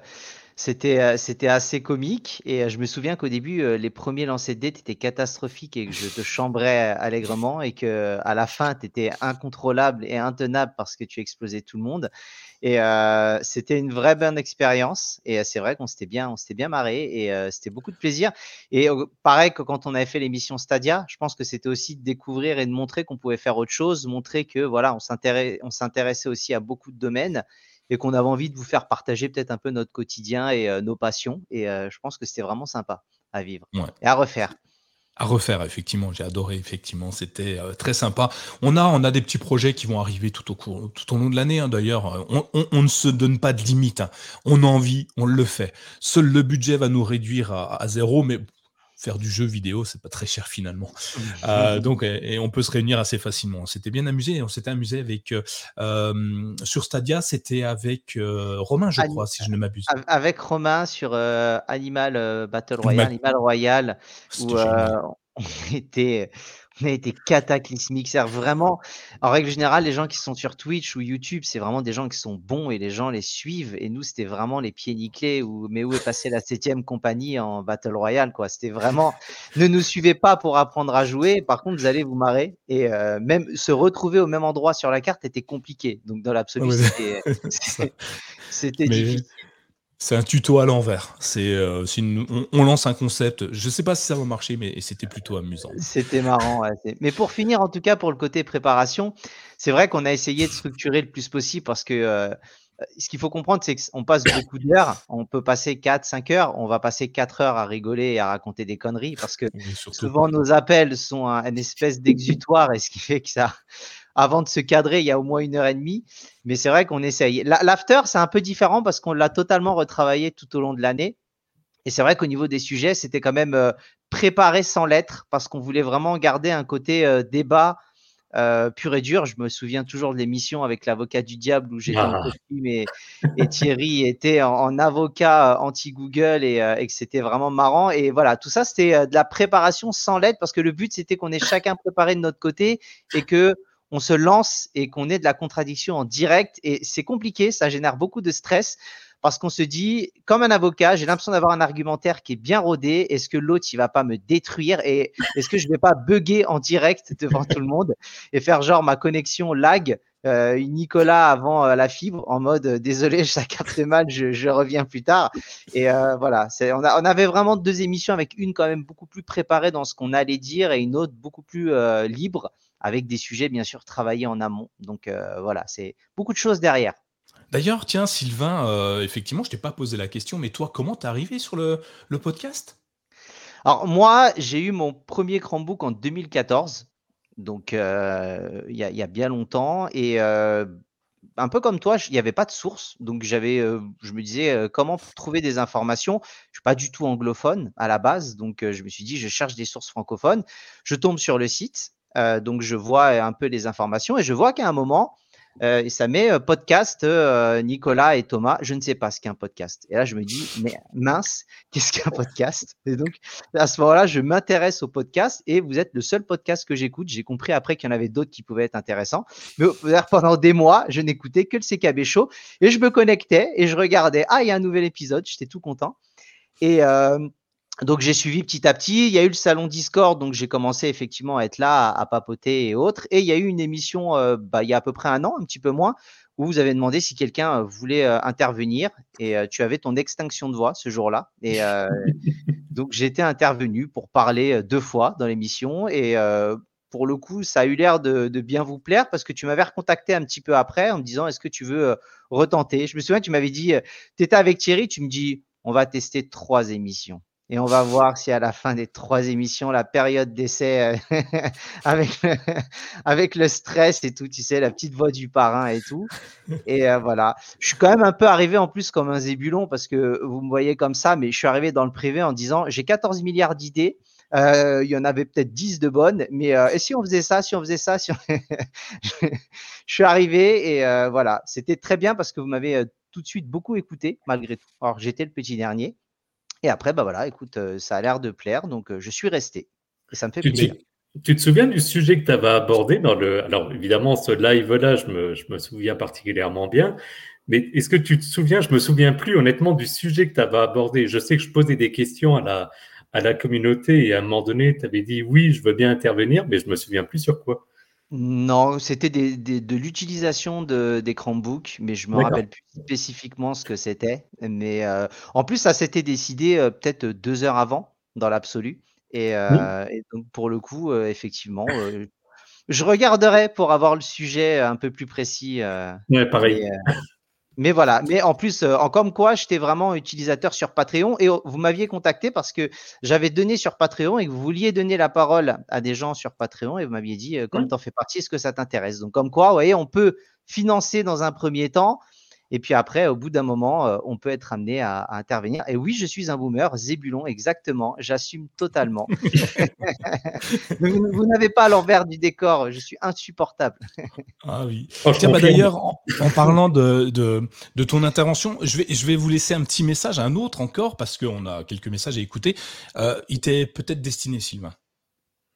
c'était euh, c'était assez comique et euh, je me souviens qu'au début euh, les premiers lancers de dés étaient catastrophiques et que je te chambrais allègrement et que à la fin tu étais incontrôlable et intenable parce que tu explosais tout le monde. Et c'était une vraie bonne expérience et c'est vrai qu'on s'était bien on s'était bien marré et c'était beaucoup de plaisir. Et pareil que quand on avait fait l'émission Stadia je pense que c'était aussi de découvrir et de montrer qu'on pouvait faire autre chose montrer que voilà on s'intéressait aussi à beaucoup de domaines et qu'on avait envie de vous faire partager peut-être un peu notre quotidien et euh, nos passions. Et euh, je pense que c'était vraiment sympa à vivre et à refaire. À refaire, effectivement, j'ai adoré, effectivement, c'était euh, très sympa. On a, on a des petits projets qui vont arriver tout au cours, tout au long de l'année. Hein, d'ailleurs, on, on, on, ne se donne pas de limite. Hein. On a envie, on le fait. Seul le budget va nous réduire à, à zéro, mais faire du jeu vidéo, c'est pas très cher finalement. Euh, donc, et, on peut se réunir assez facilement. On s'était bien amusé. On s'était amusé avec euh, sur Stadia, c'était avec euh, Romain, je crois, si je ne m'abuse. Avec Romain sur Animal Battle Royale, Animal Royale, où on était, a été cataclysmique. C'est vraiment, en règle générale, les gens qui sont sur Twitch ou YouTube, c'est vraiment des gens qui sont bons et les gens les suivent. Et nous, c'était vraiment les pieds nickelés. Ou, mais où est passée la septième compagnie en Battle Royale, quoi. C'était vraiment, ne nous suivez pas pour apprendre à jouer. Par contre, vous allez vous marrer. Et euh, même se retrouver au même endroit sur la carte était compliqué. Donc, dans l'absolu, c'était, Mais difficile. C'est un tuto à l'envers. C'est, euh, c'est une- on, on lance un concept. Je sais pas si ça va marcher, mais c'était plutôt amusant. C'était marrant. ouais, c'est- Mais pour finir, en tout cas, pour le côté préparation, c'est vrai qu'on a essayé de structurer le plus possible parce que euh, ce qu'il faut comprendre, c'est qu'on passe beaucoup d'heures. On peut passer 4, 5 heures. On va passer 4 heures à rigoler et à raconter des conneries parce que surtout. souvent nos appels sont un, une espèce d'exutoire et ce qui fait que ça, avant de se cadrer, il y a au moins une heure et demie. Mais c'est vrai qu'on essaye. La- L'after, c'est un peu différent parce qu'on l'a totalement retravaillé tout au long de l'année. Et c'est vrai qu'au niveau des sujets, c'était quand même euh, préparé sans lettres parce qu'on voulait vraiment garder un côté euh, débat euh, pur et dur. Je me souviens toujours de l'émission avec l'avocat du diable où j'étais en Ah. costume et, et Thierry était en, en avocat anti-Google et, euh, et que c'était vraiment marrant. Et voilà, tout ça, c'était de la préparation sans lettres parce que le but, c'était qu'on ait chacun préparé de notre côté et que on se lance et qu'on ait de la contradiction en direct. Et c'est compliqué, ça génère beaucoup de stress parce qu'on se dit, comme un avocat, j'ai l'impression d'avoir un argumentaire qui est bien rodé. Est-ce que l'autre, il va pas me détruire et est-ce que je vais pas bugger en direct devant tout le monde et faire genre ma connexion lag? Euh, Nicolas avant euh, la fibre en mode euh, désolé, ça capte mal, je, je reviens plus tard. Et voilà, on, a- on avait vraiment deux émissions avec une quand même beaucoup plus préparée dans ce qu'on allait dire et une autre beaucoup plus libre avec des sujets bien sûr travaillés en amont. Donc voilà, c'est beaucoup de choses derrière. D'ailleurs, tiens, Sylvain, euh, effectivement, je t'ai pas posé la question, mais toi, comment t'es arrivé sur le, le podcast? Alors moi, j'ai eu mon premier Chromebook en 2014, donc il y, a, bien longtemps, et un peu comme toi, il n'y avait pas de source, donc j'avais, je me disais comment trouver des informations. Je suis pas du tout anglophone à la base, donc je me suis dit je cherche des sources francophones. Je tombe sur le site, donc je vois un peu les informations et je vois qu'à un moment euh, et ça met euh, podcast euh, Nicolas et Thomas. Je ne sais pas ce qu'est un podcast. Et là, je me dis, mais mince, qu'est-ce qu'un podcast? Et donc, à ce moment-là, je m'intéresse au podcast et vous êtes le seul podcast que j'écoute. J'ai compris après qu'il y en avait d'autres qui pouvaient être intéressants. Mais pendant des mois, je n'écoutais que le CKB Show et je me connectais et je regardais. Ah, il y a un nouvel épisode. J'étais tout content. Et donc j'ai suivi petit à petit. Il y a eu le salon Discord, donc j'ai commencé effectivement à être là, à, à papoter et autres. Et il y a eu une émission, euh, bah, il y a à peu près un an, un petit peu moins, où vous avez demandé si quelqu'un euh, voulait euh, intervenir. Et euh, tu avais ton extinction de voix ce jour-là. Et donc j'étais intervenu pour parler deux fois dans l'émission. Et pour le coup, ça a eu l'air de, de bien vous plaire parce que tu m'avais recontacté un petit peu après en me disant est-ce que tu veux retenter? Je me souviens, tu m'avais dit, tu étais avec Thierry, tu me dis on va tester trois émissions. Et on va voir si à la fin des trois émissions, la période d'essai euh, avec, le, avec le stress et tout, tu sais, la petite voix du parrain et tout. Et euh, voilà. Je suis quand même un peu arrivé en plus comme un zébulon parce que vous me voyez comme ça, mais je suis arrivé dans le privé en disant j'ai 14 milliards d'idées. Euh, il y en avait peut-être 10 de bonnes, mais euh, et si on faisait ça, si on faisait ça, si on... je suis arrivé et euh, voilà, c'était très bien parce que vous m'avez euh, tout de suite beaucoup écouté malgré tout. Alors j'étais le petit dernier et après bah voilà, écoute, ça a l'air de plaire donc je suis resté et ça me fait Tu, plaisir. tu- tu te souviens du sujet que tu avais abordé dans le. Alors, évidemment, ce live-là, je me, je me souviens particulièrement bien. Mais est-ce que tu te souviens, je me souviens plus honnêtement du sujet que tu avais abordé. Je sais que je posais des questions à la, à la communauté et à un moment donné, tu avais dit oui, je veux bien intervenir, mais je me souviens plus sur quoi. Non, c'était des, des- de l'utilisation de, des Chromebooks, mais je me rappelle plus spécifiquement ce que c'était. Mais euh, en plus, ça s'était décidé euh, peut-être deux heures avant, dans l'absolu. Et, euh, et donc, pour le coup, effectivement, je regarderai pour avoir le sujet un peu plus précis. Ouais, pareil. Mais voilà. Mais en plus, euh, en comme quoi, j'étais vraiment utilisateur sur Patreon et oh, vous m'aviez contacté parce que j'avais donné sur Patreon et que vous vouliez donner la parole à des gens sur Patreon et vous m'aviez dit, euh, comme Ouais. tu en fais partie, est-ce que ça t'intéresse? Donc, comme quoi, vous voyez, on peut financer dans un premier temps et puis après, au bout d'un moment, euh, on peut être amené à, à intervenir. Et oui, je suis un boomer, Zébulon, exactement. J'assume totalement. vous vous n'avez pas l'envers du décor. Je suis insupportable. Ah oui. Oh, bah, d'ailleurs, en, en parlant de, de, de ton intervention, je vais, je vais vous laisser un petit message, un autre encore, parce qu'on a quelques messages à écouter. Euh, il t'est peut-être destiné, Sylvain.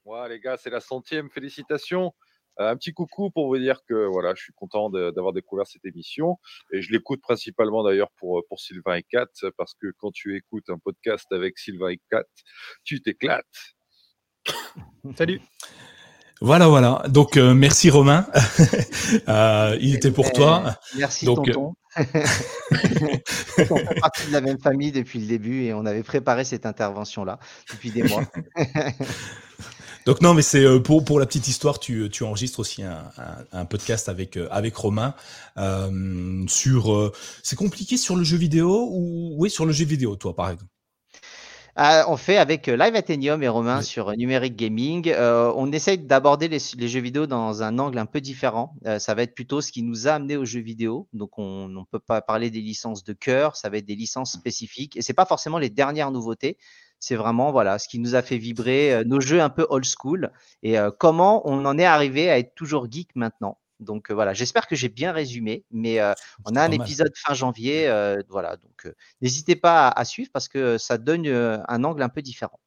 Ouais, les gars, c'est la centième. Félicitations. Euh, un petit coucou pour vous dire que voilà, je suis content d'avoir découvert cette émission et je l'écoute principalement d'ailleurs pour, pour Sylvain et Kat parce que quand tu écoutes un podcast avec Sylvain et Kat, tu t'éclates. Salut. Voilà, voilà. Donc, euh, merci Romain. Euh, il était pour toi. Eh, Merci Donc, euh, tonton. on fait partie de la même famille depuis le début et on avait préparé cette intervention-là depuis des mois. Donc non, mais c'est euh, pour pour la petite histoire, tu, tu enregistres aussi un, un, un podcast avec euh, avec Romain euh, sur. euh, c'est compliqué sur le jeu vidéo ou oui sur le jeu vidéo, toi par exemple? Ah, on fait avec Live Athenium et Romain sur Numeric Gaming. Euh, on essaye d'aborder les, les jeux vidéo dans un angle un peu différent. Euh, ça va être plutôt ce qui nous a amené aux jeux vidéo. Donc, on ne peut pas parler des licences de cœur. Ça va être des licences spécifiques. Et c'est pas forcément les dernières nouveautés. C'est vraiment voilà ce qui nous a fait vibrer euh, nos jeux un peu old school et euh, comment on en est arrivé à être toujours geek maintenant. Donc euh, voilà, j'espère que j'ai bien résumé, mais euh, on a un épisode fin janvier, euh, voilà. Donc n'hésitez pas à, à suivre parce que ça donne un angle un peu différent.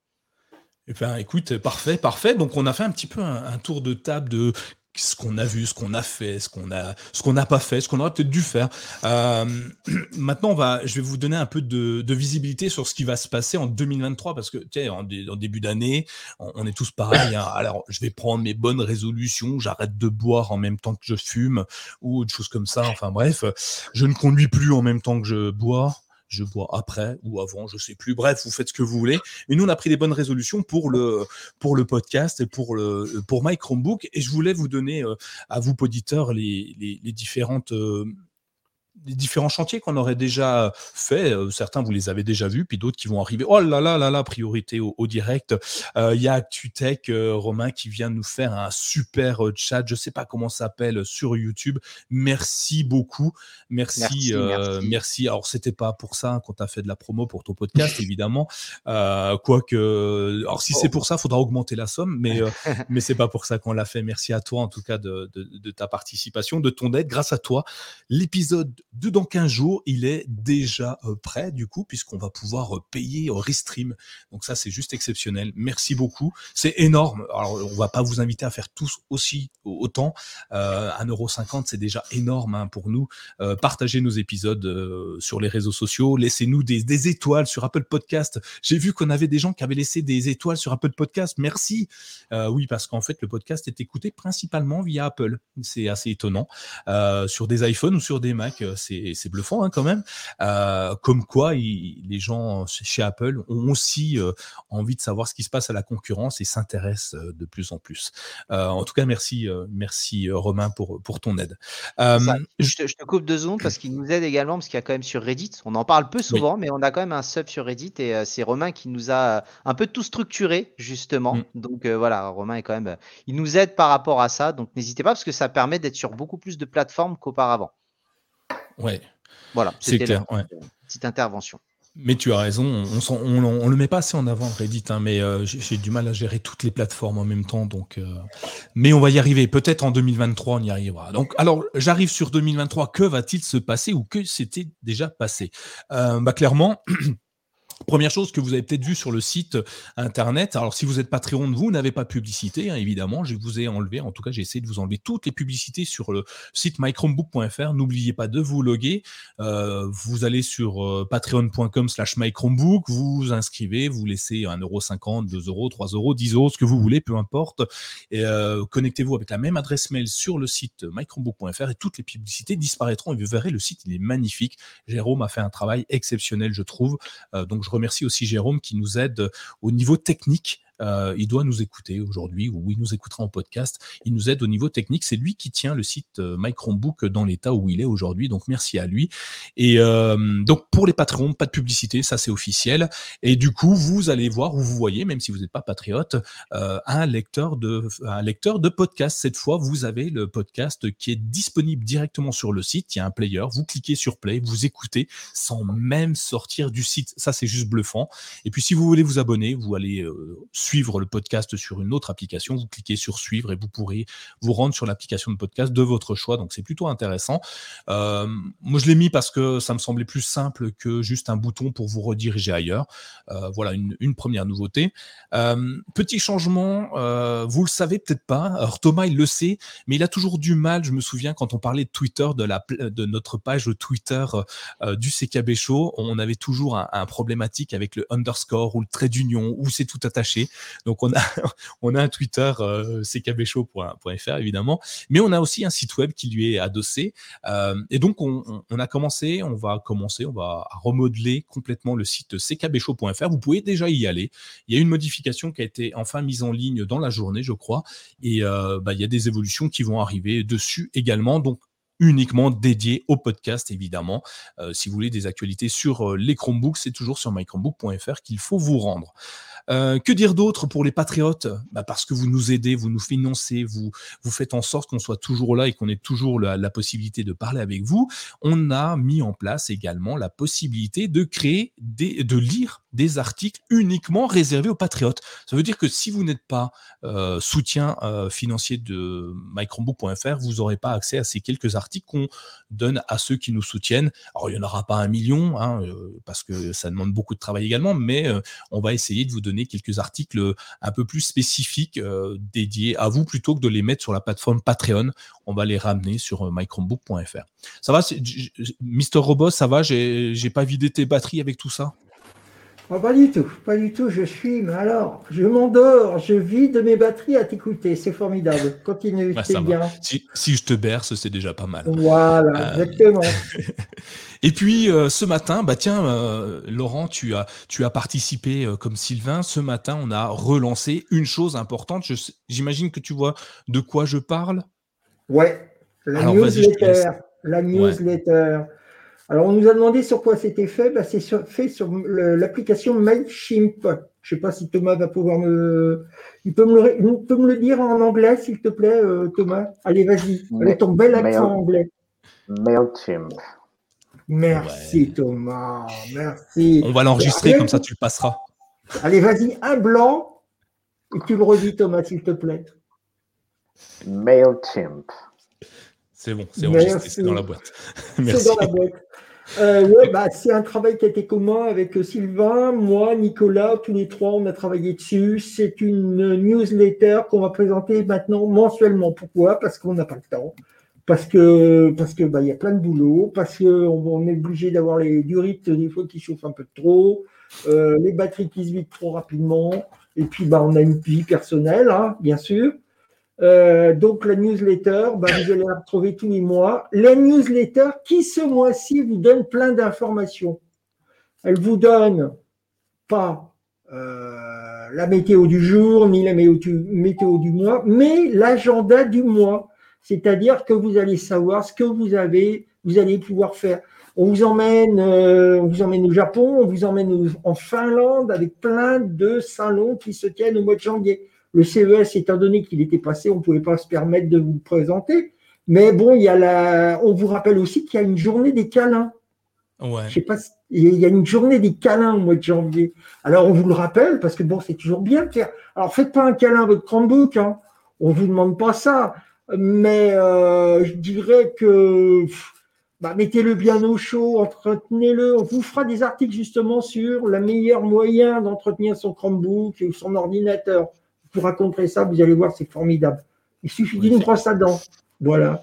Eh ben, écoute, parfait, parfait. Donc, on a fait un petit peu un, un tour de table de ce qu'on a vu, ce qu'on a fait, ce qu'on a, ce qu'on n'a pas fait, ce qu'on aurait peut-être dû faire. Euh, maintenant, va, je vais vous donner un peu de, visibilité sur ce qui va se passer en 2023 parce que, tu sais, en, dé- en début d'année, on, on est tous pareils. hein. Alors, je vais prendre mes bonnes résolutions, j'arrête de boire en même temps que je fume ou autre chose comme ça. Enfin bref, je ne conduis plus en même temps que je bois je bois après ou avant, je sais plus. Bref, vous faites ce que vous voulez. Et nous, on a pris des bonnes résolutions pour le pour le podcast et pour le pour My Chromebook. Et je voulais vous donner euh, à vous auditeurs les les, les différentes euh, les différents chantiers qu'on aurait déjà fait. Euh, Certains, vous les avez déjà vus, puis d'autres qui vont arriver. Oh là là là là, priorité au, au direct. Euh, Il y a ActuTech, euh, Romain, qui vient nous faire un super euh, chat. Je sais pas comment ça s'appelle sur YouTube. Merci beaucoup. Merci, Merci, euh, merci. merci. Alors, c'était pas pour ça qu'on t'a fait de la promo pour ton podcast, évidemment. Euh, Quoique, alors si c'est pour ça, faudra augmenter la somme, mais euh, mais c'est pas pour ça qu'on l'a fait. Merci à toi en tout cas de, de, de ta participation, de ton aide. Grâce à toi, l'épisode dans 15 jours, il est déjà euh, prêt du coup, puisqu'on va pouvoir euh, payer au Restream. Donc ça, c'est juste exceptionnel. Merci beaucoup. C'est énorme. Alors, on va pas vous inviter à faire tous aussi autant. Euh, 1,50€, c'est déjà énorme hein, pour nous. Euh, partagez nos épisodes euh, sur les réseaux sociaux. Laissez-nous des, étoiles sur Apple Podcast. J'ai vu qu'on avait des gens qui avaient laissé des étoiles sur Apple Podcast. Merci. Euh, oui, parce qu'en fait, le podcast est écouté principalement via Apple. C'est assez étonnant. Euh, sur des iPhones ou sur des Mac, euh, c'est bluffant hein, quand même. Euh, comme quoi, il- les gens chez Apple ont aussi euh, envie de savoir ce qui se passe à la concurrence et s'intéressent euh, de plus en plus. En tout cas, merci, merci Romain pour, pour ton aide. Ça, je, te, je te coupe deux secondes parce qu'il nous aide également, parce qu'il y a quand même sur Reddit, on en parle peu souvent, mais on a quand même un sub sur Reddit et c'est Romain qui nous a un peu tout structuré, justement. Mm. Donc voilà, Romain est quand même, il nous aide par rapport à ça, donc n'hésitez pas parce que ça permet d'être sur beaucoup plus de plateformes qu'auparavant. Ouais, Voilà, c'est c'était clair. la ouais. petite intervention. Mais tu as raison, on, on le met pas assez en avant Reddit, hein, mais euh, j'ai j'ai du mal à gérer toutes les plateformes en même temps, donc. euh, mais on va y arriver. Peut-être en 2023, on y arrivera. Donc, alors, j'arrive sur 2023. Que va-t-il se passer ou que s'était déjà passé? Euh, Bah clairement. Première chose que vous avez peut-être vu sur le site internet. Alors, si vous êtes Patreon, vous n'avez pas publicité, hein, évidemment. Je vous ai enlevé, en tout cas, j'ai essayé de vous enlever toutes les publicités sur le site mychromebook.fr. N'oubliez pas de vous loguer. Euh, vous allez sur euh, patreon.com slash mychromebook, vous vous inscrivez, vous laissez 1,50€, 2€, 3€, 10€, ce que vous voulez, peu importe. Euh, connectez-vous avec la même adresse mail sur le site mychromebook.fr et toutes les publicités disparaîtront et vous verrez, le site, il est magnifique. Jérôme a fait un travail exceptionnel, je trouve. Euh, donc, remercie aussi Jérôme qui nous aide au niveau technique. Euh, il doit nous écouter aujourd'hui ou il nous écoutera en podcast. Il nous aide au niveau technique. C'est lui qui tient le site euh, My Chromebook dans l'état où il est aujourd'hui. Donc merci à lui. Et euh, donc pour les patrons, pas de publicité, ça c'est officiel. Et du coup, vous allez voir ou vous voyez, même si vous n'êtes pas patriote, euh, un lecteur de un lecteur de podcast. Cette fois, vous avez le podcast qui est disponible directement sur le site. Il y a un player. Vous cliquez sur play, vous écoutez sans même sortir du site. Ça c'est juste bluffant. Et puis si vous voulez vous abonner, vous allez euh, suivre le podcast sur une autre application, vous cliquez sur suivre et vous pourrez vous rendre sur l'application de podcast de votre choix. Donc c'est plutôt intéressant. Euh, moi je l'ai mis parce que ça me semblait plus simple que juste un bouton pour vous rediriger ailleurs. Euh, voilà une, première nouveauté. Euh, petit changement, vous le savez peut-être pas. Thomas il le sait, mais il a toujours du mal. Je me souviens quand on parlait de Twitter, de, la, de notre page Twitter du CKB Show, on avait toujours un, un, problématique avec le underscore ou le trait d'union où c'est tout attaché. Donc on a un Twitter euh, évidemment, mais on a aussi un site web qui lui est adossé. Euh, et donc on, a commencé, on va commencer, on va remodeler complètement le site ckbshow.fr. Vous pouvez déjà y aller. Il y a une modification qui a été enfin mise en ligne dans la journée, je crois, et euh, bah, il y a des évolutions qui vont arriver dessus également. Donc uniquement dédié au podcast, évidemment. Euh, si vous voulez des actualités sur les Chromebooks, c'est toujours sur mychromebook.fr qu'il faut vous rendre. Euh, que dire d'autre pour les patriotes? Bah Parce que vous nous aidez, vous nous financez, vous, vous faites en sorte qu'on soit toujours là et qu'on ait toujours la, possibilité de parler avec vous. On a mis en place également la possibilité de créer, de lire des articles uniquement réservés aux patriotes. Ça veut dire que si vous n'êtes pas euh, soutien euh, financier de mychromebook.fr, vous n'aurez pas accès à ces quelques articles qu'on donne à ceux qui nous soutiennent. Alors, il n'y en aura pas un million, hein, parce que ça demande beaucoup de travail également, mais on va essayer de vous donner quelques articles un peu plus spécifiques euh, dédiés à vous plutôt que de les mettre sur la plateforme Patreon. On va les ramener sur mychromebook.fr. Ça va, Mister Robot, ça va? J'ai pas vidé tes batteries avec tout ça? Oh, pas du tout, pas du tout. Je suis, mais alors, je m'endors, je vide mes batteries à t'écouter. C'est formidable. Continue, bah, c'est bien. Si, si, je te berce, c'est déjà pas mal. Voilà, euh... exactement. Et puis euh, ce matin, bah tiens, euh, Laurent, tu as tu as participé comme Sylvain. Ce matin, on a relancé une chose importante. J'imagine que tu vois de quoi je parle. Ouais, la alors, newsletter, la newsletter. Ouais. Alors, on nous a demandé sur quoi c'était fait. Bah, c'est sur, fait sur l'application MailChimp. Je ne sais pas si Thomas va pouvoir me. Il peut me le, il peut me le dire en anglais, s'il te plaît, euh, Thomas. Allez, vas-y. Avec ton bel accent Mail, anglais. MailChimp. Merci, ouais. Thomas. Merci. On va l'enregistrer, comme ça, tu le passeras. Allez, vas-y, un blanc. Et tu le redis, Thomas, s'il te plaît. MailChimp. C'est bon, c'est enregistré, c'est dans la boîte. C'est dans la boîte. Euh, ouais, bah, c'est un travail qui a été commun avec Sylvain, moi, Nicolas, tous les trois, on a travaillé dessus. C'est une newsletter qu'on va présenter maintenant mensuellement. Pourquoi? Parce qu'on n'a pas le temps. Parce que parce que bah il y a plein de boulot, parce qu'on on est obligé d'avoir les durites des fois qui chauffent un peu trop, euh, les batteries qui se vident trop rapidement, et puis bah on a une vie personnelle, hein, bien sûr. Euh, donc la newsletter, bah, vous allez la retrouver tous les mois. La newsletter qui ce mois-ci vous donne plein d'informations. Elle vous donne pas euh, la météo du jour ni la météo du, mois, mais l'agenda du mois. C'est-à-dire que vous allez savoir ce que vous avez, vous allez pouvoir faire. On vous emmène, euh, on vous emmène au Japon, on vous emmène en Finlande avec plein de salons qui se tiennent au mois de janvier. Le CES, étant donné qu'il était passé, on ne pouvait pas se permettre de vous présenter. Mais bon, il y a la... on vous rappelle aussi qu'il y a une journée des câlins. Ouais. Je sais pas, il y a une journée des câlins au mois de janvier. Alors on vous le rappelle parce que bon, c'est toujours bien de faire. Alors faites pas un câlin à votre Chromebook, hein. on vous demande pas ça, mais euh, je dirais que bah, mettez-le bien au chaud, entretenez-le. On vous fera des articles justement sur le meilleur moyen d'entretenir son Chromebook ou son ordinateur vous raconterez ça, vous allez voir, c'est formidable. Il suffit d'une brosse à dents. Voilà.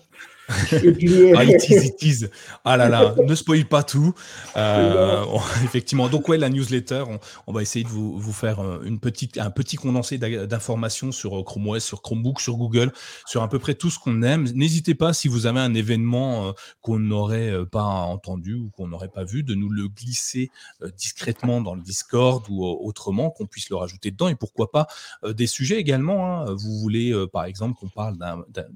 Et puis, ah, tease, tease. Ah là là, ne spoil pas tout. Euh, on, effectivement, donc ouais, la newsletter, on, on, va essayer de vous, vous faire euh, une petite, un petit condensé d'informations sur euh, Chrome OS, sur Chromebook, sur Google, sur à peu près tout ce qu'on aime. N'hésitez pas si vous avez un événement qu'on n'aurait pas entendu ou qu'on n'aurait pas vu, de nous le glisser discrètement dans le Discord ou autrement, qu'on puisse le rajouter dedans. Et pourquoi pas des sujets également. Hein. Vous voulez, par exemple, qu'on parle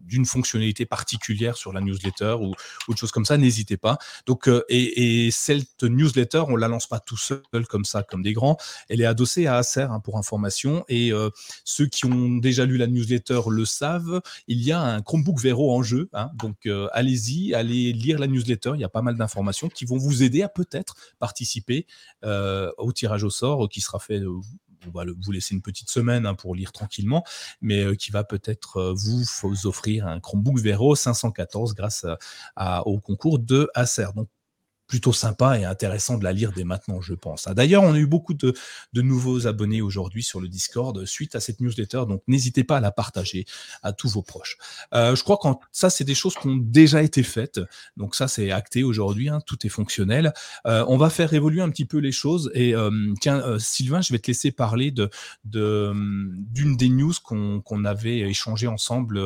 d'une un, fonctionnalité particulière sur la newsletter ou autre chose comme ça, n'hésitez pas. Donc, euh, et, et, cette newsletter, on la lance pas tout seul comme ça, comme des grands. Elle est adossée à Acer hein, pour information. Et euh, ceux qui ont déjà lu la newsletter le savent. Il y a un Chromebook Vero en jeu. Hein, donc, euh, allez-y, allez lire la newsletter. Il y a pas mal d'informations qui vont vous aider à peut-être participer au tirage au sort qui sera fait on va vous laisser une petite semaine hein, pour lire tranquillement, mais euh, qui va peut-être euh, vous, offrir un Chromebook Vero 514 grâce au concours de Acer. Plutôt sympa et intéressant de la lire dès maintenant, je pense. Ah, D'ailleurs, on a eu beaucoup de, nouveaux abonnés aujourd'hui sur le Discord suite à cette newsletter, donc n'hésitez pas à la partager à tous vos proches. Euh, je crois que ça, c'est des choses qui ont déjà été faites, donc ça, c'est acté aujourd'hui, hein, tout est fonctionnel. Euh, on va faire évoluer un petit peu les choses et euh, tiens, Sylvain, je vais te laisser parler d'une des news qu'on avait échangé ensemble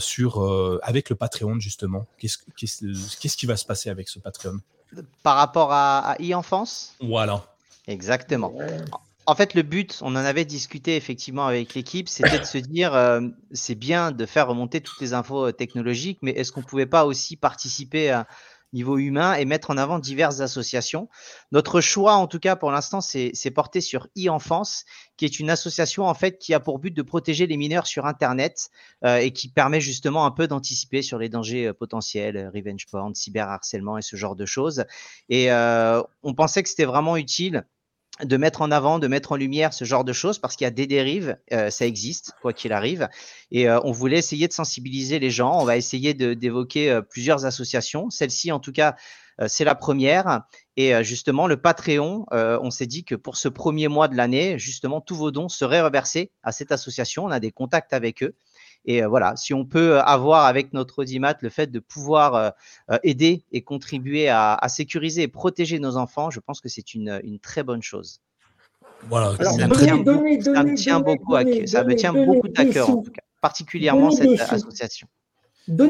sur avec le Patreon justement. Qu'est-ce qu'est-ce qu'est-ce qui va se passer avec ce Patreon? Par rapport à, à e-enfance Voilà. Exactement. En fait, le but, on en avait discuté effectivement avec l'équipe, c'était de se dire, euh, c'est bien de faire remonter toutes les infos euh, technologiques, mais est-ce qu'on pouvait pas aussi participer à niveau humain et mettre en avant diverses associations Notre choix, en tout cas pour l'instant, c'est porté sur e-enfance, qui est une association en fait qui a pour but de protéger les mineurs sur Internet euh, et qui permet justement un peu d'anticiper sur les dangers euh, potentiels, euh, revenge porn, cyberharcèlement et ce genre de choses. Et on pensait que c'était vraiment utile de mettre en avant, de mettre en lumière ce genre de choses parce qu'il y a des dérives, euh, ça existe, quoi qu'il arrive. Et euh, on voulait essayer de sensibiliser les gens. On va essayer d'évoquer euh, plusieurs associations. Celle-ci, en tout cas, c'est la première. Et justement, le Patreon, on s'est dit que pour ce premier mois de l'année, justement, tous vos dons seraient reversés à cette association. On a des contacts avec eux. Et euh, voilà, si on peut avoir avec notre audimat le fait de pouvoir euh, euh, aider et contribuer à, à sécuriser et protéger nos enfants, je pense que c'est une, une très bonne chose. Voilà. Alors, ça me tient, beaucoup, ça me donnez, tient donnez, beaucoup à cœur, ça me donnez, tient donnez beaucoup à des cœur en tout cas, particulièrement cette association.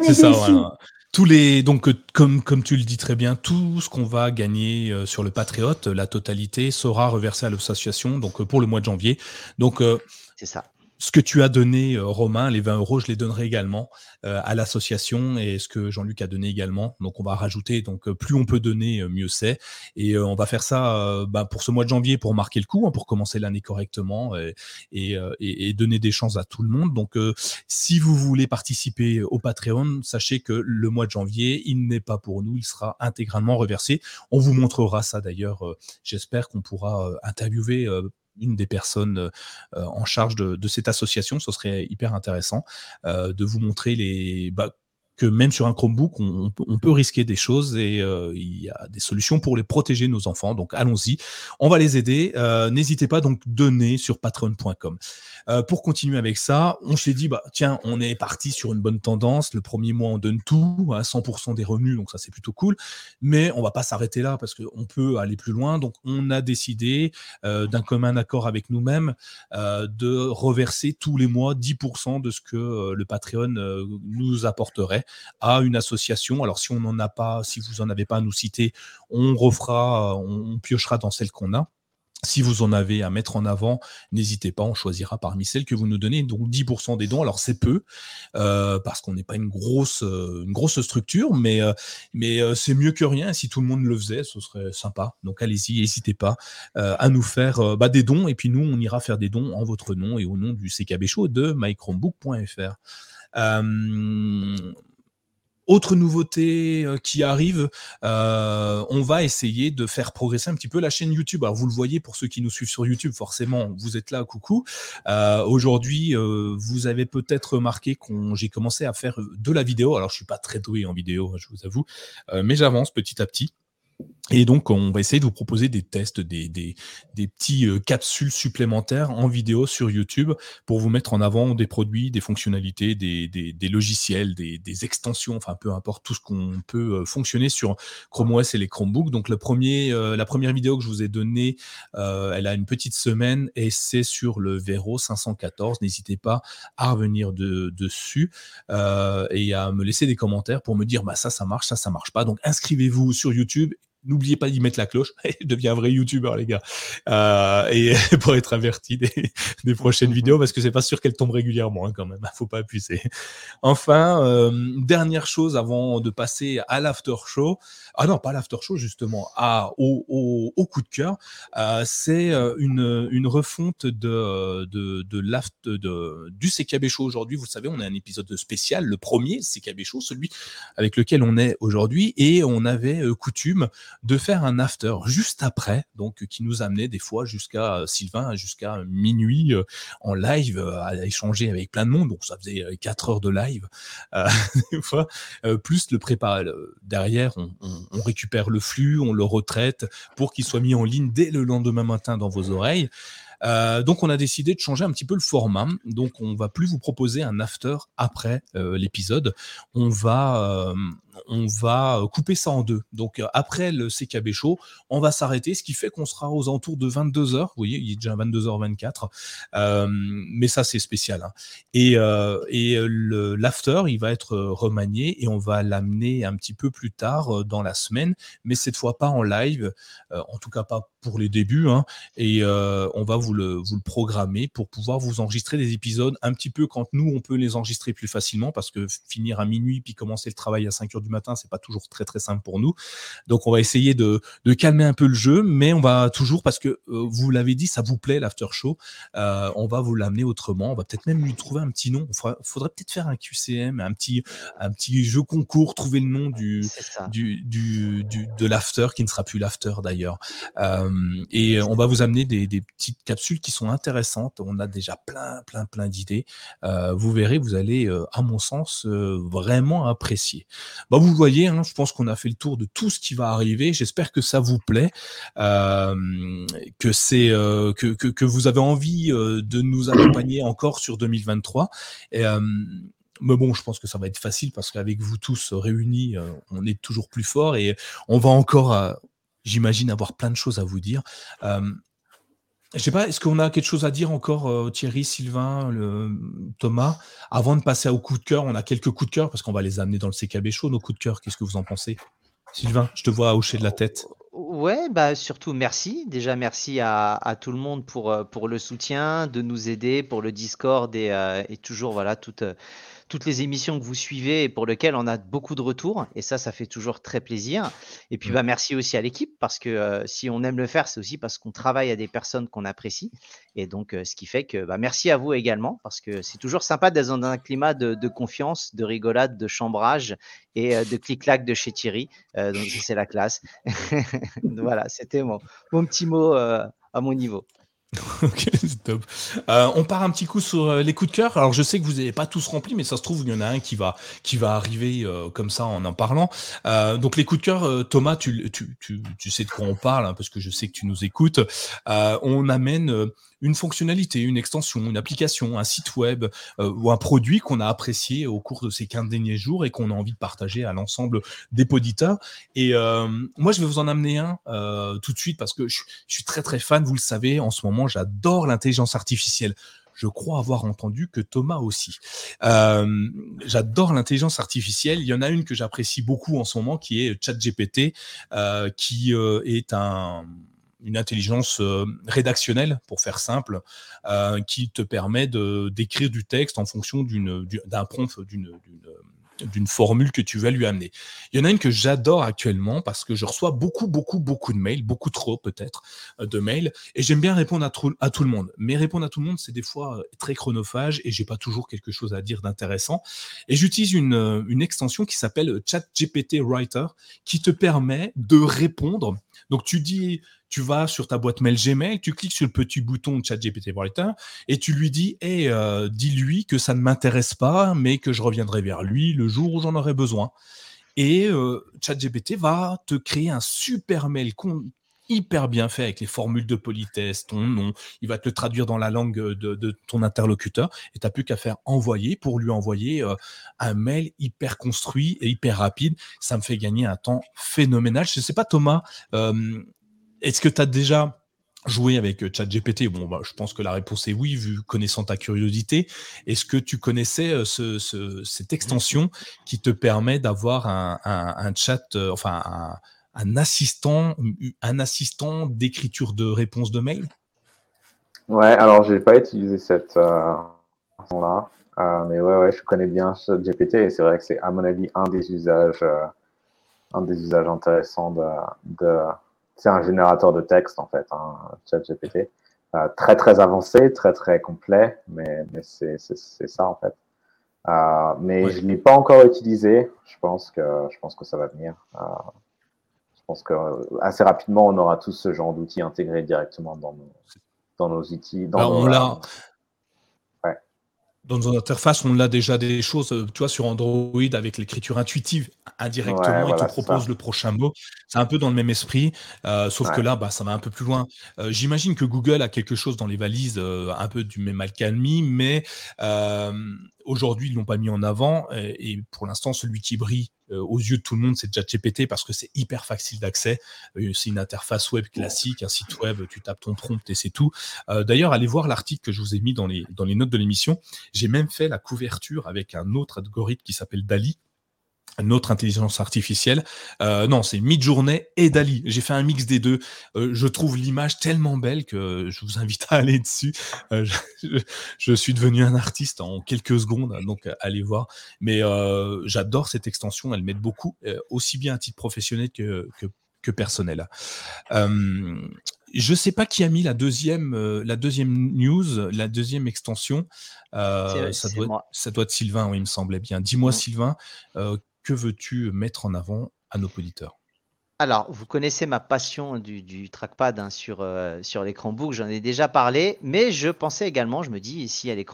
C'est ça, voilà. Tous les donc euh, comme comme tu le dis très bien, tout ce qu'on va gagner euh, sur le Patriote, la totalité sera reversée à l'association donc euh, pour le mois de janvier. Donc euh, c'est ça. Ce que tu as donné, euh, Romain, les 20 euros, je les donnerai également euh, à l'association et ce que Jean-Luc a donné également. Donc, on va rajouter. Donc, euh, plus on peut donner, euh, mieux c'est. Et euh, on va faire ça euh, bah, pour ce mois de janvier pour marquer le coup, hein, pour commencer l'année correctement et, et, et- donner des chances à tout le monde. Donc, si vous voulez participer au Patreon, sachez que le mois de janvier, il n'est pas pour nous, il sera intégralement reversé. On vous montrera ça d'ailleurs. J'espère qu'on pourra interviewer. Une des personnes euh, en charge de, de cette association, ce serait hyper intéressant euh, de vous montrer les bah, que même sur un Chromebook, on, peut, risquer des choses et euh, il y a des solutions pour les protéger nos enfants. Donc allons-y, on va les aider. Euh, N'hésitez pas donc donner sur patreon.com. Euh, pour continuer avec ça, on s'est dit bah tiens, on est parti sur une bonne tendance. Le premier mois, on donne tout à 100% des revenus, donc ça c'est plutôt cool. Mais on va pas s'arrêter là parce qu'on peut aller plus loin. Donc on a décidé d'un commun accord avec nous-mêmes de reverser tous les mois 10% de ce que le Patreon nous apporterait à une association. Alors si on n'en a pas, si vous en avez pas à nous citer, on refera, on, piochera dans celle qu'on a. Si vous en avez à mettre en avant, n'hésitez pas, on choisira parmi celles que vous nous donnez. Donc 10% des dons, alors c'est peu, euh, parce qu'on n'est pas une grosse, euh, une grosse structure, mais, euh, mais c'est mieux que rien. Si tout le monde le faisait, ce serait sympa. Donc allez-y, n'hésitez pas à nous faire bah, des dons, et puis nous, on ira faire des dons en votre nom et au nom du CKB Show de mychromebook.fr. Autre nouveauté euh, qui arrive, euh, on va essayer de faire progresser un petit peu la chaîne YouTube. Alors vous le voyez pour ceux qui nous suivent sur YouTube, forcément, vous êtes là, coucou. Euh, Aujourd'hui, vous avez peut-être remarqué qu'on j'ai commencé à faire de la vidéo. Alors je suis pas très doué en vidéo, hein, je vous avoue, mais j'avance petit à petit. Et donc, on va essayer de vous proposer des tests, des, petits euh, capsules supplémentaires en vidéo sur YouTube pour vous mettre en avant des produits, des fonctionnalités, des, logiciels, des, extensions, enfin peu importe tout ce qu'on peut euh, fonctionner sur Chrome OS et les Chromebooks. Donc, euh, la première vidéo que je vous ai donnée, elle a une petite semaine et c'est sur le Vero 514. N'hésitez pas à revenir de, dessus et à me laisser des commentaires pour me dire bah ça, ça marche, ça, ça marche pas. Donc, inscrivez-vous sur YouTube N'oubliez pas d'y mettre la cloche. Deviens un vrai youtubeur, les gars. Euh, et pour être averti des, prochaines vidéos, parce que c'est pas sûr qu'elles tombent régulièrement, hein, quand même. Faut pas abuser. Enfin, euh, dernière chose avant de passer à l'after show. Ah non, pas l'after show, justement, à, au, au, coup de cœur. Euh, c'est une, une refonte de, de, de, l'aft, de du CKB Show aujourd'hui. Vous savez, on a un épisode spécial, le premier CKB Show, celui avec lequel on est aujourd'hui, et on avait coutume de faire un after juste après, donc qui nous amenait des fois jusqu'à euh, Sylvain, jusqu'à minuit euh, en live, euh, à échanger avec plein de monde. Donc ça faisait euh, quatre heures de live, des fois, plus le préparer. Derrière, on, récupère le flux, on le retraite pour qu'il soit mis en ligne dès le lendemain matin dans vos oreilles. Donc on a décidé de changer un petit peu le format. Donc on va plus vous proposer un after après l'épisode. On va on va euh, couper ça en deux. Donc euh, après le CKB show, on va s'arrêter, ce qui fait qu'on sera aux alentours de 22h. Vous voyez, il est déjà 22h24. Euh, mais ça c'est spécial. hein. Et, l'after, il va être remanié et on va l'amener un petit peu plus tard dans la semaine, mais cette fois pas en live, en tout cas pas pour les débuts. hein. et on va vous le, vous le programmer pour pouvoir vous enregistrer des épisodes un petit peu quand nous on peut les enregistrer plus facilement parce que finir à minuit puis commencer le travail à 5 heures du matin, c'est pas toujours très très simple pour nous. Donc on va essayer de, de calmer un peu le jeu, mais on va toujours parce que euh, vous l'avez dit, ça vous plaît l'after show. euh, on va vous l'amener autrement. On va peut-être même lui trouver un petit nom. Il faudra- faudrait peut-être faire un QCM, un petit un petit jeu concours, trouver le nom du du, du, du- de l'after qui ne sera plus l'after d'ailleurs. Euh, et on va vous amener des, des petites capsules qui sont intéressantes. On a déjà plein, plein, plein d'idées. Vous verrez, vous allez, à mon sens, vraiment apprécier. Bah, vous voyez, hein, je pense qu'on a fait le tour de tout ce qui va arriver. J'espère que ça vous plaît, euh, que c'est euh, que, que, vous avez envie euh, de nous accompagner encore sur 2023. Et, euh, mais bon, je pense que ça va être facile parce qu'avec vous tous réunis, on est toujours plus fort et on va encore, j'imagine, avoir plein de choses à vous dire. Je sais pas, est-ce qu'on a quelque chose à dire encore, euh, Thierry, Sylvain, Thomas? Avant de passer au coup de cœur, on a quelques coups de cœur parce qu'on va les amener dans le CKB show, nos coups de cœur. Qu'est-ce que vous en pensez? Sylvain, je te vois hocher de la tête. Ouais, bah surtout merci. Déjà merci à, à tout le monde pour, euh, pour le soutien, de nous aider pour le Discord et, euh, et toujours voilà toutes, euh, toutes les émissions que vous suivez et pour lesquelles on a beaucoup de retours. Et ça, ça fait toujours très plaisir. Et puis bah merci aussi à l'équipe parce que euh, si on aime le faire, c'est aussi parce qu'on travaille à des personnes qu'on apprécie. Et donc euh, ce qui fait que bah, merci à vous également parce que c'est toujours sympa d'être dans un climat de, de confiance, de rigolade, de chambrage et euh, de clic-clac de chez Thierry. Donc c'est la classe. voilà, c'était mon, mon petit mot à mon niveau. Euh, on part un petit coup sur euh, les coups de cœur. Alors je sais que vous n'avez pas tous rempli, mais ça se trouve il y en a un qui va qui va arriver euh, comme ça en en parlant. Donc les coups de cœur, Thomas, tu, tu, tu, tu sais de quoi on parle hein, parce que je sais que tu nous écoutes. On amène une fonctionnalité, une extension, une application, un site web ou un produit qu'on a apprécié au cours de ces 15 derniers jours et qu'on a envie de partager à l'ensemble des poditeurs. Et moi, je vais vous en amener un tout de suite parce que je suis très très fan, vous le savez, en ce moment, j'adore l'intelligence artificielle. Je crois avoir entendu que Thomas aussi. Euh, J'adore l'intelligence artificielle. Il y en a une que j'apprécie beaucoup en ce moment qui est ChatGPT, euh, qui euh, est un, une intelligence rédactionnelle, pour faire simple, qui te permet d'écrire du texte en fonction d'un prompt, d'une d'une formule que tu vas lui amener. Il y en a une que j'adore actuellement parce que je reçois beaucoup, beaucoup, beaucoup de mails, beaucoup trop peut-être euh, de mails, et j'aime bien répondre à, tout- à tout le monde. Mais répondre à tout le monde, c'est des fois euh, très chronophage et j'ai pas toujours quelque chose à dire d'intéressant. Et j'utilise une, euh, une extension qui s'appelle ChatGPT Writer qui te permet de répondre. Donc tu dis, tu vas sur ta boîte mail Gmail, tu cliques sur le petit bouton ChatGPT Writer et tu lui dis, hey, euh, dis-lui que ça ne m'intéresse pas, mais que je reviendrai vers lui le jour où j'en aurai besoin. Et euh, ChatGPT va te créer un super mail hyper bien fait avec les formules de politesse, ton nom, il va te traduire dans la langue de, de ton interlocuteur et tu n'as plus qu'à faire envoyer pour lui envoyer euh, un mail hyper construit et hyper rapide. Ça me fait gagner un temps phénoménal. Je ne sais pas Thomas, est-ce que tu as déjà joué avec euh, ChatGPT? Bon, bah, je pense que la réponse est oui, vu connaissant ta curiosité. Est-ce que tu connaissais euh, ce- ce- cette extension qui te permet d'avoir un, chat, euh, enfin un, assistant, un assistant d'écriture de réponse de mail? Ouais, alors j'ai pas utilisé cette euh, là, mais ouais, ouais, je connais bien ce GPT et c'est vrai que c'est à mon avis un des usages, un des usages intéressants de c'est un générateur de texte en fait, hein, ChatGPT, Euh, très très avancé, très très complet, mais mais c'est ça en fait. Euh, mais je l'ai pas encore utilisé. Je pense que je pense que ça va venir. Euh, je pense que assez rapidement, on aura tous ce genre d'outils intégrés directement dans nos, dans nos outils. Dans Bah, nos, on l'a. Dans nos interfaces, on a déjà des choses, euh, tu vois, sur Android avec l'écriture intuitive indirectement, Ouais, il voilà, te propose le prochain mot. C'est un peu dans le même esprit, euh, sauf que là, bah, ça va un peu plus loin. Euh, J'imagine que Google a quelque chose dans les valises, euh, un peu du même alchimie, mais euh, aujourd'hui, ils l'ont pas mis en avant. Et, pour l'instant, celui qui brille euh, aux yeux de tout le monde, c'est ChatGPT parce que c'est hyper facile d'accès. Euh, c'est une interface web classique, un site web, tu tapes ton prompt et c'est tout. Euh, D'ailleurs, allez voir l'article que je vous ai mis dans les notes de l'émission. J'ai même fait la couverture avec un autre algorithme qui s'appelle Dali. Une autre intelligence artificielle. Euh, non, c'est Midjourney et Dali. J'ai fait un mix des deux. Euh, je trouve l'image tellement belle que je vous invite à aller dessus. Euh, je, suis devenu un artiste en quelques secondes, donc allez voir. Mais j'adore cette extension. Elle m'aide beaucoup, aussi bien à titre professionnel que, que, que personnel. Je sais pas qui a mis la deuxième, la deuxième news, la deuxième extension. Ça, doit, moi. ça doit être Sylvain, oui, il me semblait bien. Dis-moi, Mm. Sylvain, que veux-tu mettre en avant à nos auditeurs? Alors, vous connaissez ma passion du, trackpad hein, sur, euh, sur les Chromebooks, j'en ai déjà parlé, mais je pensais également, je me dis, ici, il y a les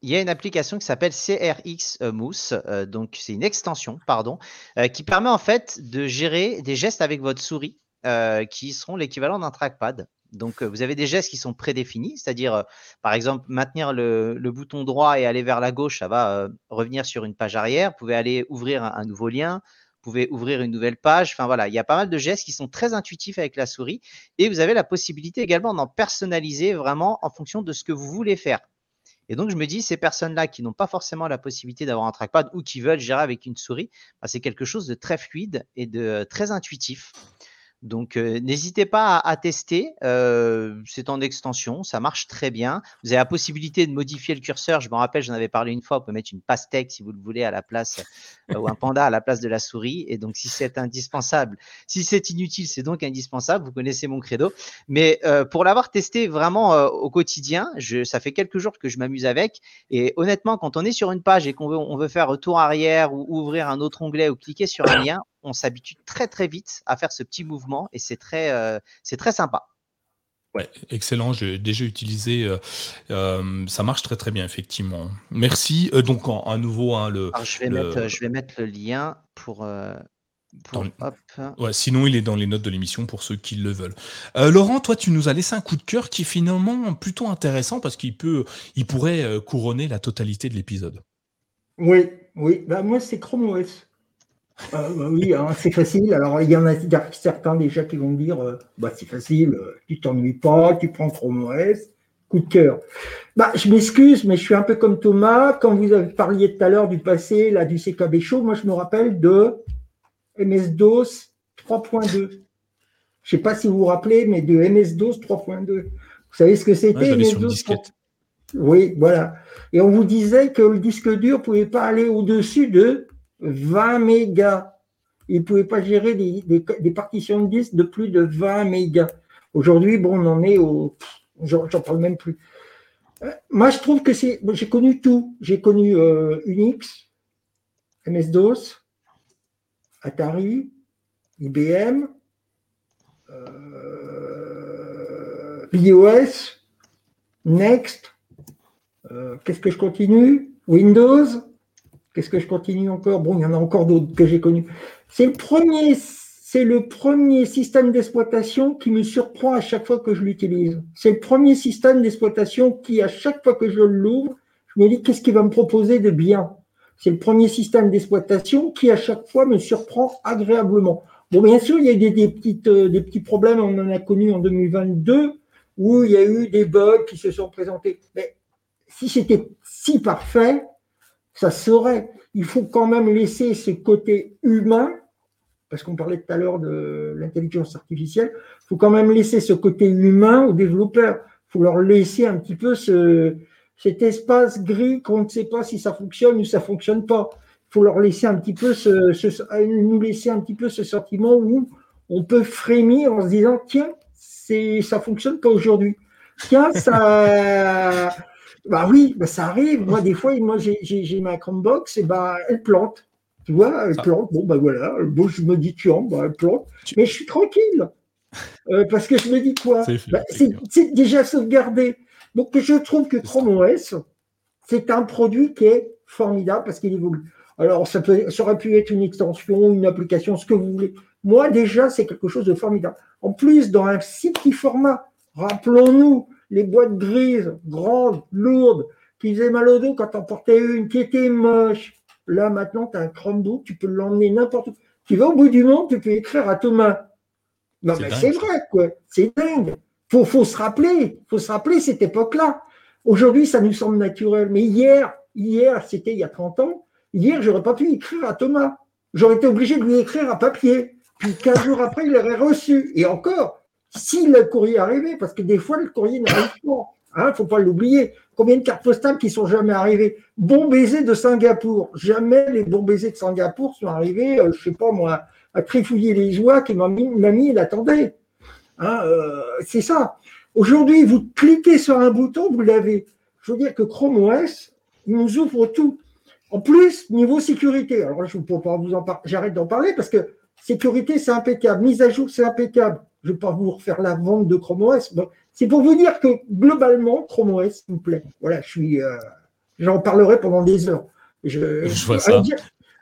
il y a une application qui s'appelle CRX euh, Mousse, euh, donc c'est une extension, pardon, euh, qui permet en fait de gérer des gestes avec votre souris qui seront l'équivalent d'un trackpad. Donc, euh, vous avez des gestes qui sont prédéfinis, c'est-à-dire, euh, par exemple, maintenir le, bouton droit et aller vers la gauche, ça va euh, revenir sur une page arrière. Vous pouvez aller ouvrir un, nouveau lien, vous pouvez ouvrir une nouvelle page. Enfin voilà, il y a pas mal de gestes qui sont très intuitifs avec la souris et vous avez la possibilité également d'en personnaliser vraiment en fonction de ce que vous voulez faire. Et donc, je me dis, ces personnes-là qui n'ont pas forcément la possibilité d'avoir un trackpad ou qui veulent gérer avec une souris, bah, c'est quelque chose de très fluide et de très intuitif. Donc, euh, n'hésitez pas à, à tester. euh, c'est en extension, ça marche très bien. Vous avez la possibilité de modifier le curseur. Je me rappelle, j'en avais parlé une fois. Vous pouvez mettre une pastèque si vous le voulez à la place euh, ou un panda à la place de la souris. Et donc, si c'est indispensable, si c'est inutile, c'est donc indispensable. Vous connaissez mon credo. Mais euh, pour l'avoir testé vraiment au quotidien, je, ça fait quelques jours que je m'amuse avec. Et honnêtement, quand on est sur une page et qu'on veut, on veut faire retour arrière ou ouvrir un autre onglet ou cliquer sur un lien, on s'habitue très très vite à faire ce petit mouvement et c'est très, euh, c'est très sympa. Ouais, excellent. J'ai déjà utilisé. euh, euh, ça marche très très bien, effectivement. Merci. Euh, donc, en- à nouveau, hein, le. Alors, je vais, le- mettre, je vais mettre le lien pour. euh, pour Dans le- hop. Ouais, sinon, il est dans les notes de l'émission pour ceux qui le veulent. Euh, Laurent, toi, tu nous as laissé un coup de cœur qui est finalement plutôt intéressant parce qu'il peut, il pourrait couronner la totalité de l'épisode. Oui, oui. Bah, moi, c'est Chrome OS. Euh, bah oui, hein, c'est facile. Alors, il y en a certains déjà qui vont me dire euh, bah, c'est facile, euh, tu t'ennuies pas, tu prends Chrome OS, coup de cœur. Bah, je m'excuse, mais je suis un peu comme Thomas. Quand vous avez parlé tout à l'heure du passé, là, du CKB Show, moi, je me rappelle de MS-DOS 3.2. Je sais pas si vous vous rappelez, mais de MS-DOS 3.2. Vous savez ce que c'était MS-DOS oui, voilà. Et on vous disait que le disque dur ne pouvait pas aller au-dessus de 20 mégas. Il ne pouvait pas gérer des, partitions de disques de plus de 20 mégas. Aujourd'hui, bon, on en est au. J'en parle même plus. Euh, Moi, je trouve que c'est. J'ai connu tout. J'ai connu euh, Unix, MS-DOS, Atari, IBM, euh, BIOS, Next. Euh, Qu'est-ce que je continue? Windows. Qu'est-ce que je continue encore? Bon, il y en a encore d'autres que j'ai connus. C'est le premier, c'est le premier système d'exploitation qui me surprend à chaque fois que je l'utilise. C'est le premier système d'exploitation qui, à chaque fois que je l'ouvre, je me dis qu'est-ce qu'il va me proposer de bien? C'est le premier système d'exploitation qui, à chaque fois, me surprend agréablement. Bon, bien sûr, il y a eu des, des petites, euh, des petits problèmes, on en a connu en 2022, où il y a eu des bugs qui se sont présentés. Mais si c'était si parfait, ça serait. Il faut quand même laisser ce côté humain, parce qu'on parlait tout à l'heure de l'intelligence artificielle, il faut quand même laisser ce côté humain aux développeurs. Il faut leur laisser un petit peu ce, cet espace gris qu'on ne sait pas si ça fonctionne ou ça fonctionne pas. Il faut leur laisser un petit peu ce, nous laisser un petit peu ce sentiment où on peut frémir en se disant tiens, c'est ça fonctionne pas aujourd'hui. Tiens, ça bah oui, bah ça arrive. Moi, des fois, moi, j'ai- ma Chromebox et bah, elle plante. Tu vois, elle plante, bon ben voilà, bon, je me dis tiens, ben, elle plante, mais je suis tranquille. Euh, parce que je me dis quoi? C'est Bah, C'est déjà sauvegardé. Donc je trouve que Chrome OS, c'est un produit qui est formidable parce qu'il évolue. Alors ça, peut, ça aurait pu être une extension, une application, ce que vous voulez. Moi déjà, c'est quelque chose de formidable. En plus, dans un si petit format, rappelons-nous les boîtes grises, grandes, lourdes, qui faisaient mal au dos quand on portait une, qui était moche. Là maintenant, tu as un Chromebook, tu peux l'emmener n'importe où. Tu vas au bout du monde, tu peux écrire à Thomas. Non, mais c'est vrai, quoi. C'est dingue. Faut, faut se rappeler. Faut se rappeler cette époque-là. Aujourd'hui, ça nous semble naturel. Mais hier, hier, c'était il y a 30 ans. Hier, j'aurais pas pu écrire à Thomas. J'aurais été obligé de lui écrire à papier. Puis 15 jours après, il aurait reçu. Et encore, si le courrier arrivait, parce que des fois, le courrier n'arrive pas. Hein, faut pas l'oublier. Combien de cartes postales qui sont jamais arrivées? Bon baiser de Singapour. Jamais les bons baisers de Singapour sont arrivés, euh, je sais pas moi, à trifouiller les joies que mamie, mamie elle attendait. Hein, euh, c'est ça. Aujourd'hui, vous cliquez sur un bouton, vous l'avez. Je veux dire que Chrome OS nous ouvre tout. En plus, niveau sécurité, alors là, je ne peux pas vous en parler, j'arrête d'en parler parce que sécurité, c'est impeccable. Mise à jour, c'est impeccable. Je ne vais pas vous refaire la vente de Chrome OS. Bon, c'est pour vous dire que globalement, Chrome OS me plaît. Voilà, je suis. euh, J'en parlerai pendant des heures. Je, Je vois ça.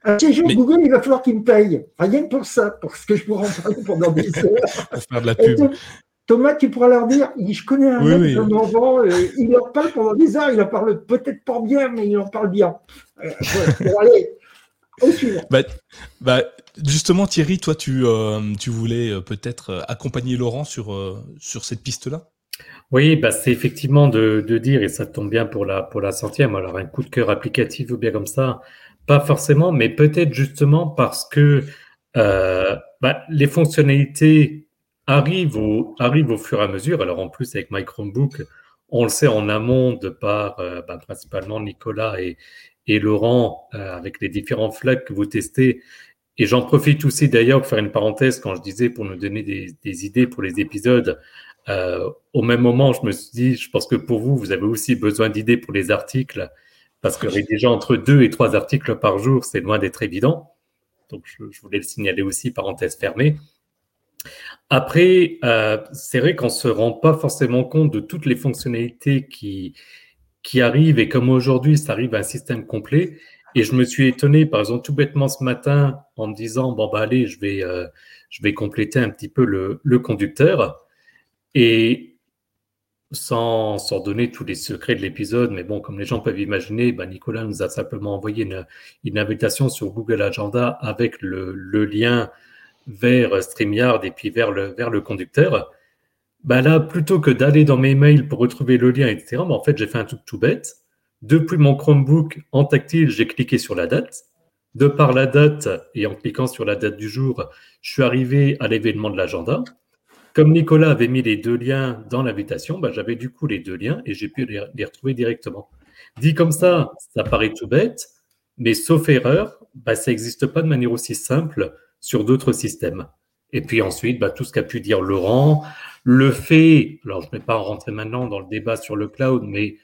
Un petit jour, Mais- Google, il va falloir qu'il me paye. Rien que pour ça, parce que je pourrais en parler pendant des heures. Pour faire de la pub. Tho- Thomas, tu pourras leur dire, je connais un Oui, mec oui. euh, il leur parle pendant des heures, il en parle peut-être pas bien, mais il en parle bien. Euh, allez. Bah, bah, justement, Thierry, toi, tu, euh, tu voulais euh, peut-être euh, accompagner Laurent sur, euh, sur cette piste-là? Oui, bah c'est effectivement de, de dire, et ça tombe bien pour la, pour la centième, alors un coup de cœur applicatif ou bien comme ça, pas forcément, mais peut-être justement parce que euh, bah, les fonctionnalités arrivent au, arrivent au fur et à mesure. Alors en plus, avec My Chromebook, on le sait en amont de par euh, bah, principalement Nicolas et, et Laurent, euh, avec les différents flags que vous testez. Et j'en profite aussi d'ailleurs pour faire une parenthèse quand je disais pour nous donner des, idées pour les épisodes. Euh, au même moment, je me suis dit, je pense que pour vous, vous avez aussi besoin d'idées pour les articles, parce que rédiger entre deux et trois articles par jour, c'est loin d'être évident. Donc, je, je voulais le signaler aussi, parenthèse fermée. Après, euh, c'est vrai qu'on ne se rend pas forcément compte de toutes les fonctionnalités qui, qui arrivent, et comme aujourd'hui, ça arrive à un système complet. Et je me suis étonné, par exemple, tout bêtement ce matin, en me disant, bon, bah allez, je vais, euh, je vais compléter un petit peu le, le conducteur. Et sans, sans donner tous les secrets de l'épisode, mais bon, comme les gens peuvent imaginer, bah, Nicolas nous a simplement envoyé une, une invitation sur Google Agenda avec le, le lien vers StreamYard et puis vers le, vers le conducteur. Bah là, plutôt que d'aller dans mes mails pour retrouver le lien, etc., bah en fait, j'ai fait un truc tout bête. Depuis mon Chromebook en tactile, j'ai cliqué sur la date. De par la date et en cliquant sur la date du jour, je suis arrivé à l'événement de l'agenda. Comme Nicolas avait mis les deux liens dans l'invitation, bah, j'avais du coup les deux liens et j'ai pu les, retrouver directement. Dit comme ça, ça paraît tout bête, mais sauf erreur, bah, ça n'existe pas de manière aussi simple sur d'autres systèmes. Et puis ensuite, bah, tout ce qu'a pu dire Laurent, le fait, alors je ne vais pas rentrer maintenant dans le débat sur le cloud, mais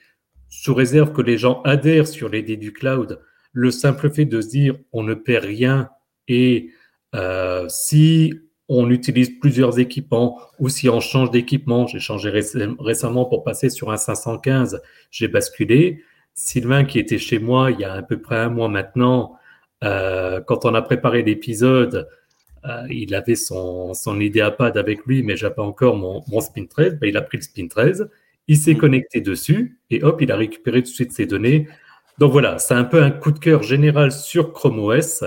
sous réserve que les gens adhèrent sur l'idée du cloud, le simple fait de se dire on ne perd rien et euh, si on utilise plusieurs équipements ou si on change d'équipement, j'ai changé réc- récemment pour passer sur un 515, j'ai basculé. Sylvain qui était chez moi il y a à peu près un mois maintenant, euh, quand on a préparé l'épisode, il avait son, son IdeaPad avec lui, mais j'avais pas encore mon, mon Spin 13. Ben, il a pris le Spin 13, il s'est connecté dessus et hop, il a récupéré tout de suite ses données. Donc voilà, c'est un peu un coup de cœur général sur Chrome OS.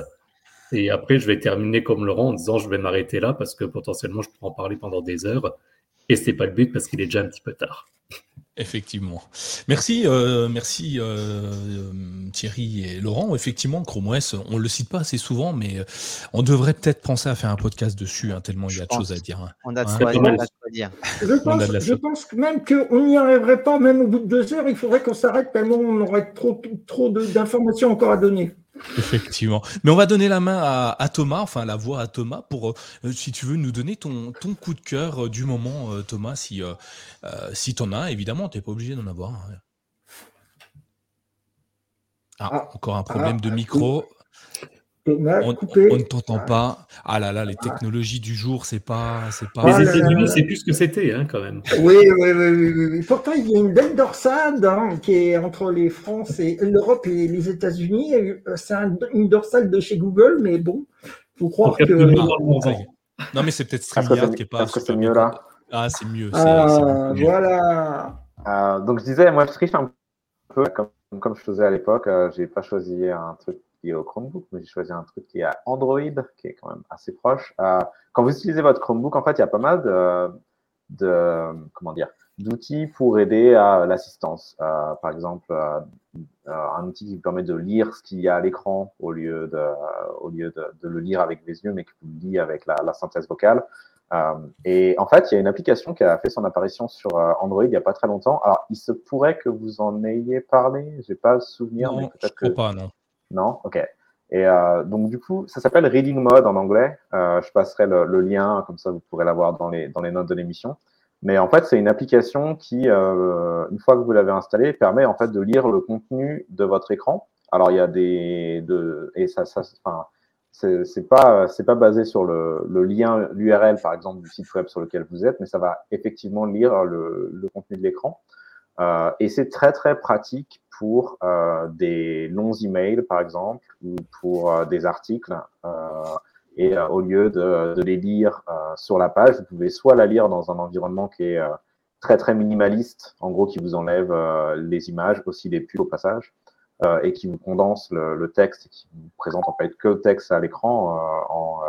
Et après, je vais terminer comme Laurent en disant je vais m'arrêter là parce que potentiellement je pourrais en parler pendant des heures. Et c'est pas le but parce qu'il est déjà un petit peu tard. Effectivement. Merci, euh, merci euh, euh, Thierry et Laurent. Effectivement, Chrome OS, on le cite pas assez souvent, mais on devrait peut-être penser à faire un podcast dessus, hein, tellement il y a de choses à dire. hein. On a de Hein? quoi, dire. Je pense, je pense que même qu'on n'y arriverait pas, même au bout de deux heures, il faudrait qu'on s'arrête tellement on aurait trop, trop de- d'informations encore à donner. Effectivement. Mais on va donner la main à, à Thomas, enfin la voix à Thomas, pour, euh, si tu veux, nous donner ton, ton coup de cœur euh, du moment, euh, Thomas, si, si t'en as, évidemment, t'es pas obligé d'en avoir. hein. Ah, encore un problème ah, de ah, micro. Thomas, On, coupé. on ne t'entend pas. Ah là là, les technologies du jour, c'est pas, c'est pas. Les Ah là États-Unis, c'est plus ce que c'était, hein, quand même. Oui, oui, oui, oui. Pourtant, il y a une belle dorsale hein, qui est entre les France et l'Europe et les États-Unis. Euh, C'est un- une dorsale de chez Google, mais bon, faut croire que. Ah. Non, mais c'est peut-être StreamYard qui est pas. est-ce que c'est mieux là Ah, c'est Ah, mieux. voilà. Euh, donc je disais, moi je triche un peu comme, comme je faisais à l'époque. Euh, j'ai pas choisi un truc est au Chromebook, mais j'ai choisi un truc qui est à Android, qui est quand même assez proche. Euh, quand vous utilisez votre Chromebook, en fait, il y a pas mal de, de comment dire d'outils pour aider à l'assistance. Euh, par exemple, euh, un outil qui vous permet de lire ce qu'il y a à l'écran au lieu de au lieu de, de le lire avec les yeux, mais qui vous le lit avec la, la synthèse vocale. Euh, et en fait, il y a une application qui a fait son apparition sur Android il n'y a pas très longtemps. Alors, il se pourrait que vous en ayez parlé. J'ai pas le souvenir, mais Non, je peut-être que pas, non. Non? Ok. Et euh, donc du coup, ça s'appelle Reading Mode en anglais. Euh, je passerai le, lien, comme ça vous pourrez l'avoir dans les dans les notes de l'émission. Mais en fait, c'est une application qui, euh, une fois que vous l'avez installée, permet en fait de lire le contenu de votre écran. Alors il y a des de et ça ça enfin c'est pas pas basé sur le, le lien l'URL par exemple du site web sur lequel vous êtes, mais ça va effectivement lire le, le contenu de l'écran. Euh, et c'est très très pratique pour euh, des longs emails par exemple ou pour euh, des articles. Et au lieu de, les lire sur la page, vous pouvez soit la lire dans un environnement qui est très très minimaliste, en gros qui vous enlève les images, aussi les pubs au passage, et qui vous condense le, le texte qui vous présente en fait que le texte à l'écran en,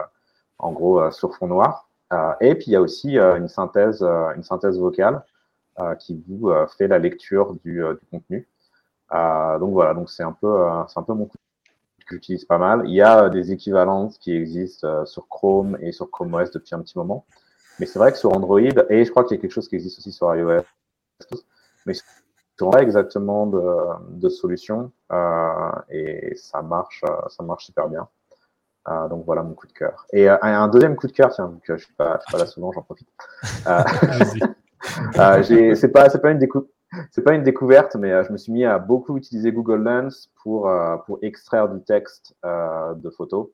en gros sur fond noir. Et puis il y a aussi une synthèse une synthèse vocale qui vous euh, fait la lecture du, euh, contenu. Euh, donc voilà, donc c'est un peu euh, c'est un peu mon coup que j'utilise pas mal. Il y a euh, des équivalences qui existent euh, sur Chrome et sur Chrome OS depuis un petit moment. Mais c'est vrai que sur Android, et je crois qu'il y a quelque chose qui existe aussi sur iOS, mais sur pas exactement de, de solution euh, et ça marche, euh, ça marche super bien. Euh, donc voilà mon coup de cœur. Et euh, un deuxième coup de cœur, tiens, que je je suis pas là souvent, j'en profite. Euh, c'est pas, c'est pas une pas une découverte, mais euh, je me suis mis à beaucoup utiliser Google Lens pour, euh, pour extraire du texte euh, de photos.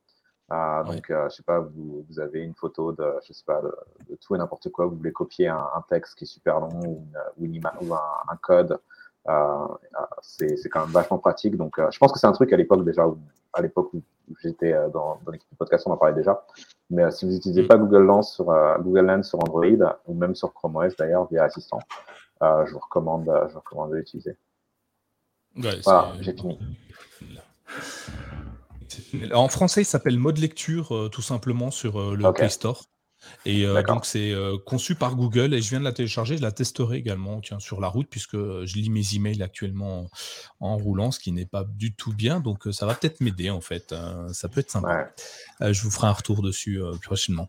Euh, donc, euh, je sais pas, vous, vous avez une photo de, je sais pas, de, de tout et n'importe quoi, vous voulez copier un, un texte qui est super long ou, une, ou, une ima- ou un, un code, euh, c'est c'est quand même vachement pratique. Donc, je pense que c'est un truc à l'époque déjà, où, à l'époque où j'étais euh, dans, dans l'équipe de podcast, on en parlait déjà. Mais euh, si vous n'utilisez pas Google Lens sur euh, Google Lens sur Android ou même sur Chrome OS d'ailleurs via Assistant, je vous recommande, je vous recommande de l'utiliser. Ouais, Voilà, j'ai fini. En français, il s'appelle mode lecture, euh, tout simplement, sur euh, le. Play Store. Et euh, donc, c'est euh, conçu par Google et je viens de la télécharger. Je la testerai également tiens, sur la route, puisque euh, je lis mes emails actuellement en, en roulant, ce qui n'est pas du tout bien. Donc, ça va peut-être m'aider, en fait. Euh, ça peut être sympa. Je vous ferai un retour dessus euh, prochainement.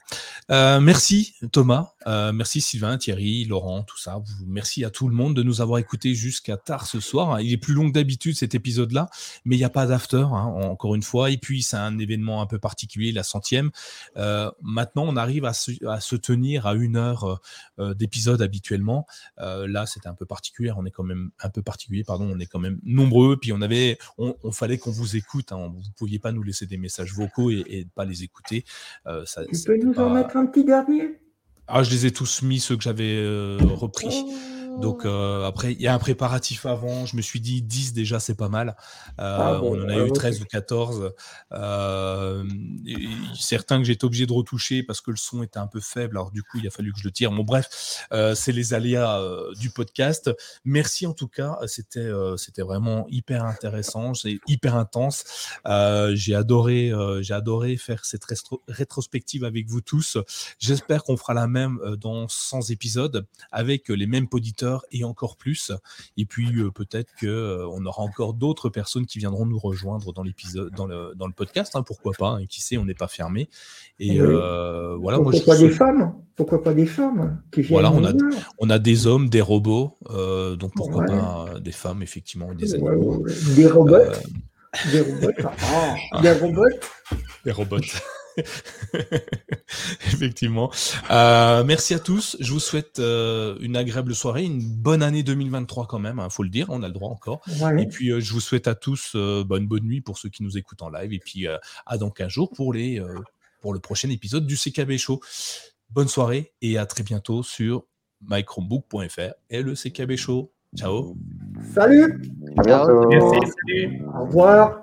Merci, Thomas. Merci, Sylvain, Thierry, Laurent, tout ça. Vous- Merci à tout le monde de nous avoir écoutés jusqu'à tard ce soir. Il est plus long que d'habitude, cet épisode-là, mais il n'y a pas d'after, hein, encore une fois. Et puis, c'est un événement un peu particulier, la centième. Maintenant, on arrive à se, à se tenir à une heure euh, d'épisode habituellement. Euh, là, c'était un peu particulier. On est quand même un peu particulier, pardon. On est quand même nombreux. Puis on avait, on, on fallait qu'on vous écoute. Hein. Vous pouviez pas nous laisser des messages vocaux et, et pas les écouter. Euh, ça, Tu peux nous en mettre un petit dernier? Ah, je les ai tous mis, ceux que j'avais euh, repris. Donc euh, après, il y a un préparatif avant. Je me suis dit 10 déjà, c'est pas mal. Euh, Ah bon, on en a eu ok. 13 ou 14. Euh, certains que j'ai été obligé de retoucher parce que le son était un peu faible. Alors du coup, il a fallu que je le tire. Bon bref, c'est les aléas du podcast. Merci en tout cas. C'était c'était vraiment hyper intéressant. C'est hyper intense. J'ai adoré j'ai adoré faire cette rétrospective avec vous tous. J'espère qu'on fera la même dans 100 épisodes avec les mêmes auditeurs et encore plus. Et puis euh, peut-être que euh, on aura encore d'autres personnes qui viendront nous rejoindre dans l'épisode, dans le, dans le podcast. hein, pourquoi pas hein, Qui sait, on n'est pas fermé. Et Oui. euh, voilà, moi, Pourquoi je pas des femmes? Pourquoi pas des femmes qui viennent Voilà, on a, on a des hommes, des robots, euh, donc pourquoi Ouais. pas euh, des femmes, effectivement, et des Ouais, animaux. ouais, ouais. Des robots? Euh, Des robots ah, Des robots? Des robots. Effectivement. Euh, merci à tous. Je vous souhaite euh, une agréable soirée, une bonne année 2023 quand même, il faut le dire, on a le droit encore. Ouais. Et puis euh, je vous souhaite à tous euh, bonne bonne nuit pour ceux qui nous écoutent en live et puis euh, à dans 15 jours pour les euh, pour le prochain épisode du CKB Show. Bonne soirée et à très bientôt sur mychromebook.fr et le CKB Show. Ciao. Salut À bientôt. Merci, salut. Au revoir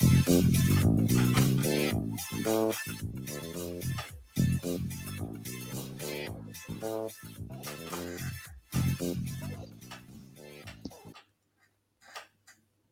Thank you.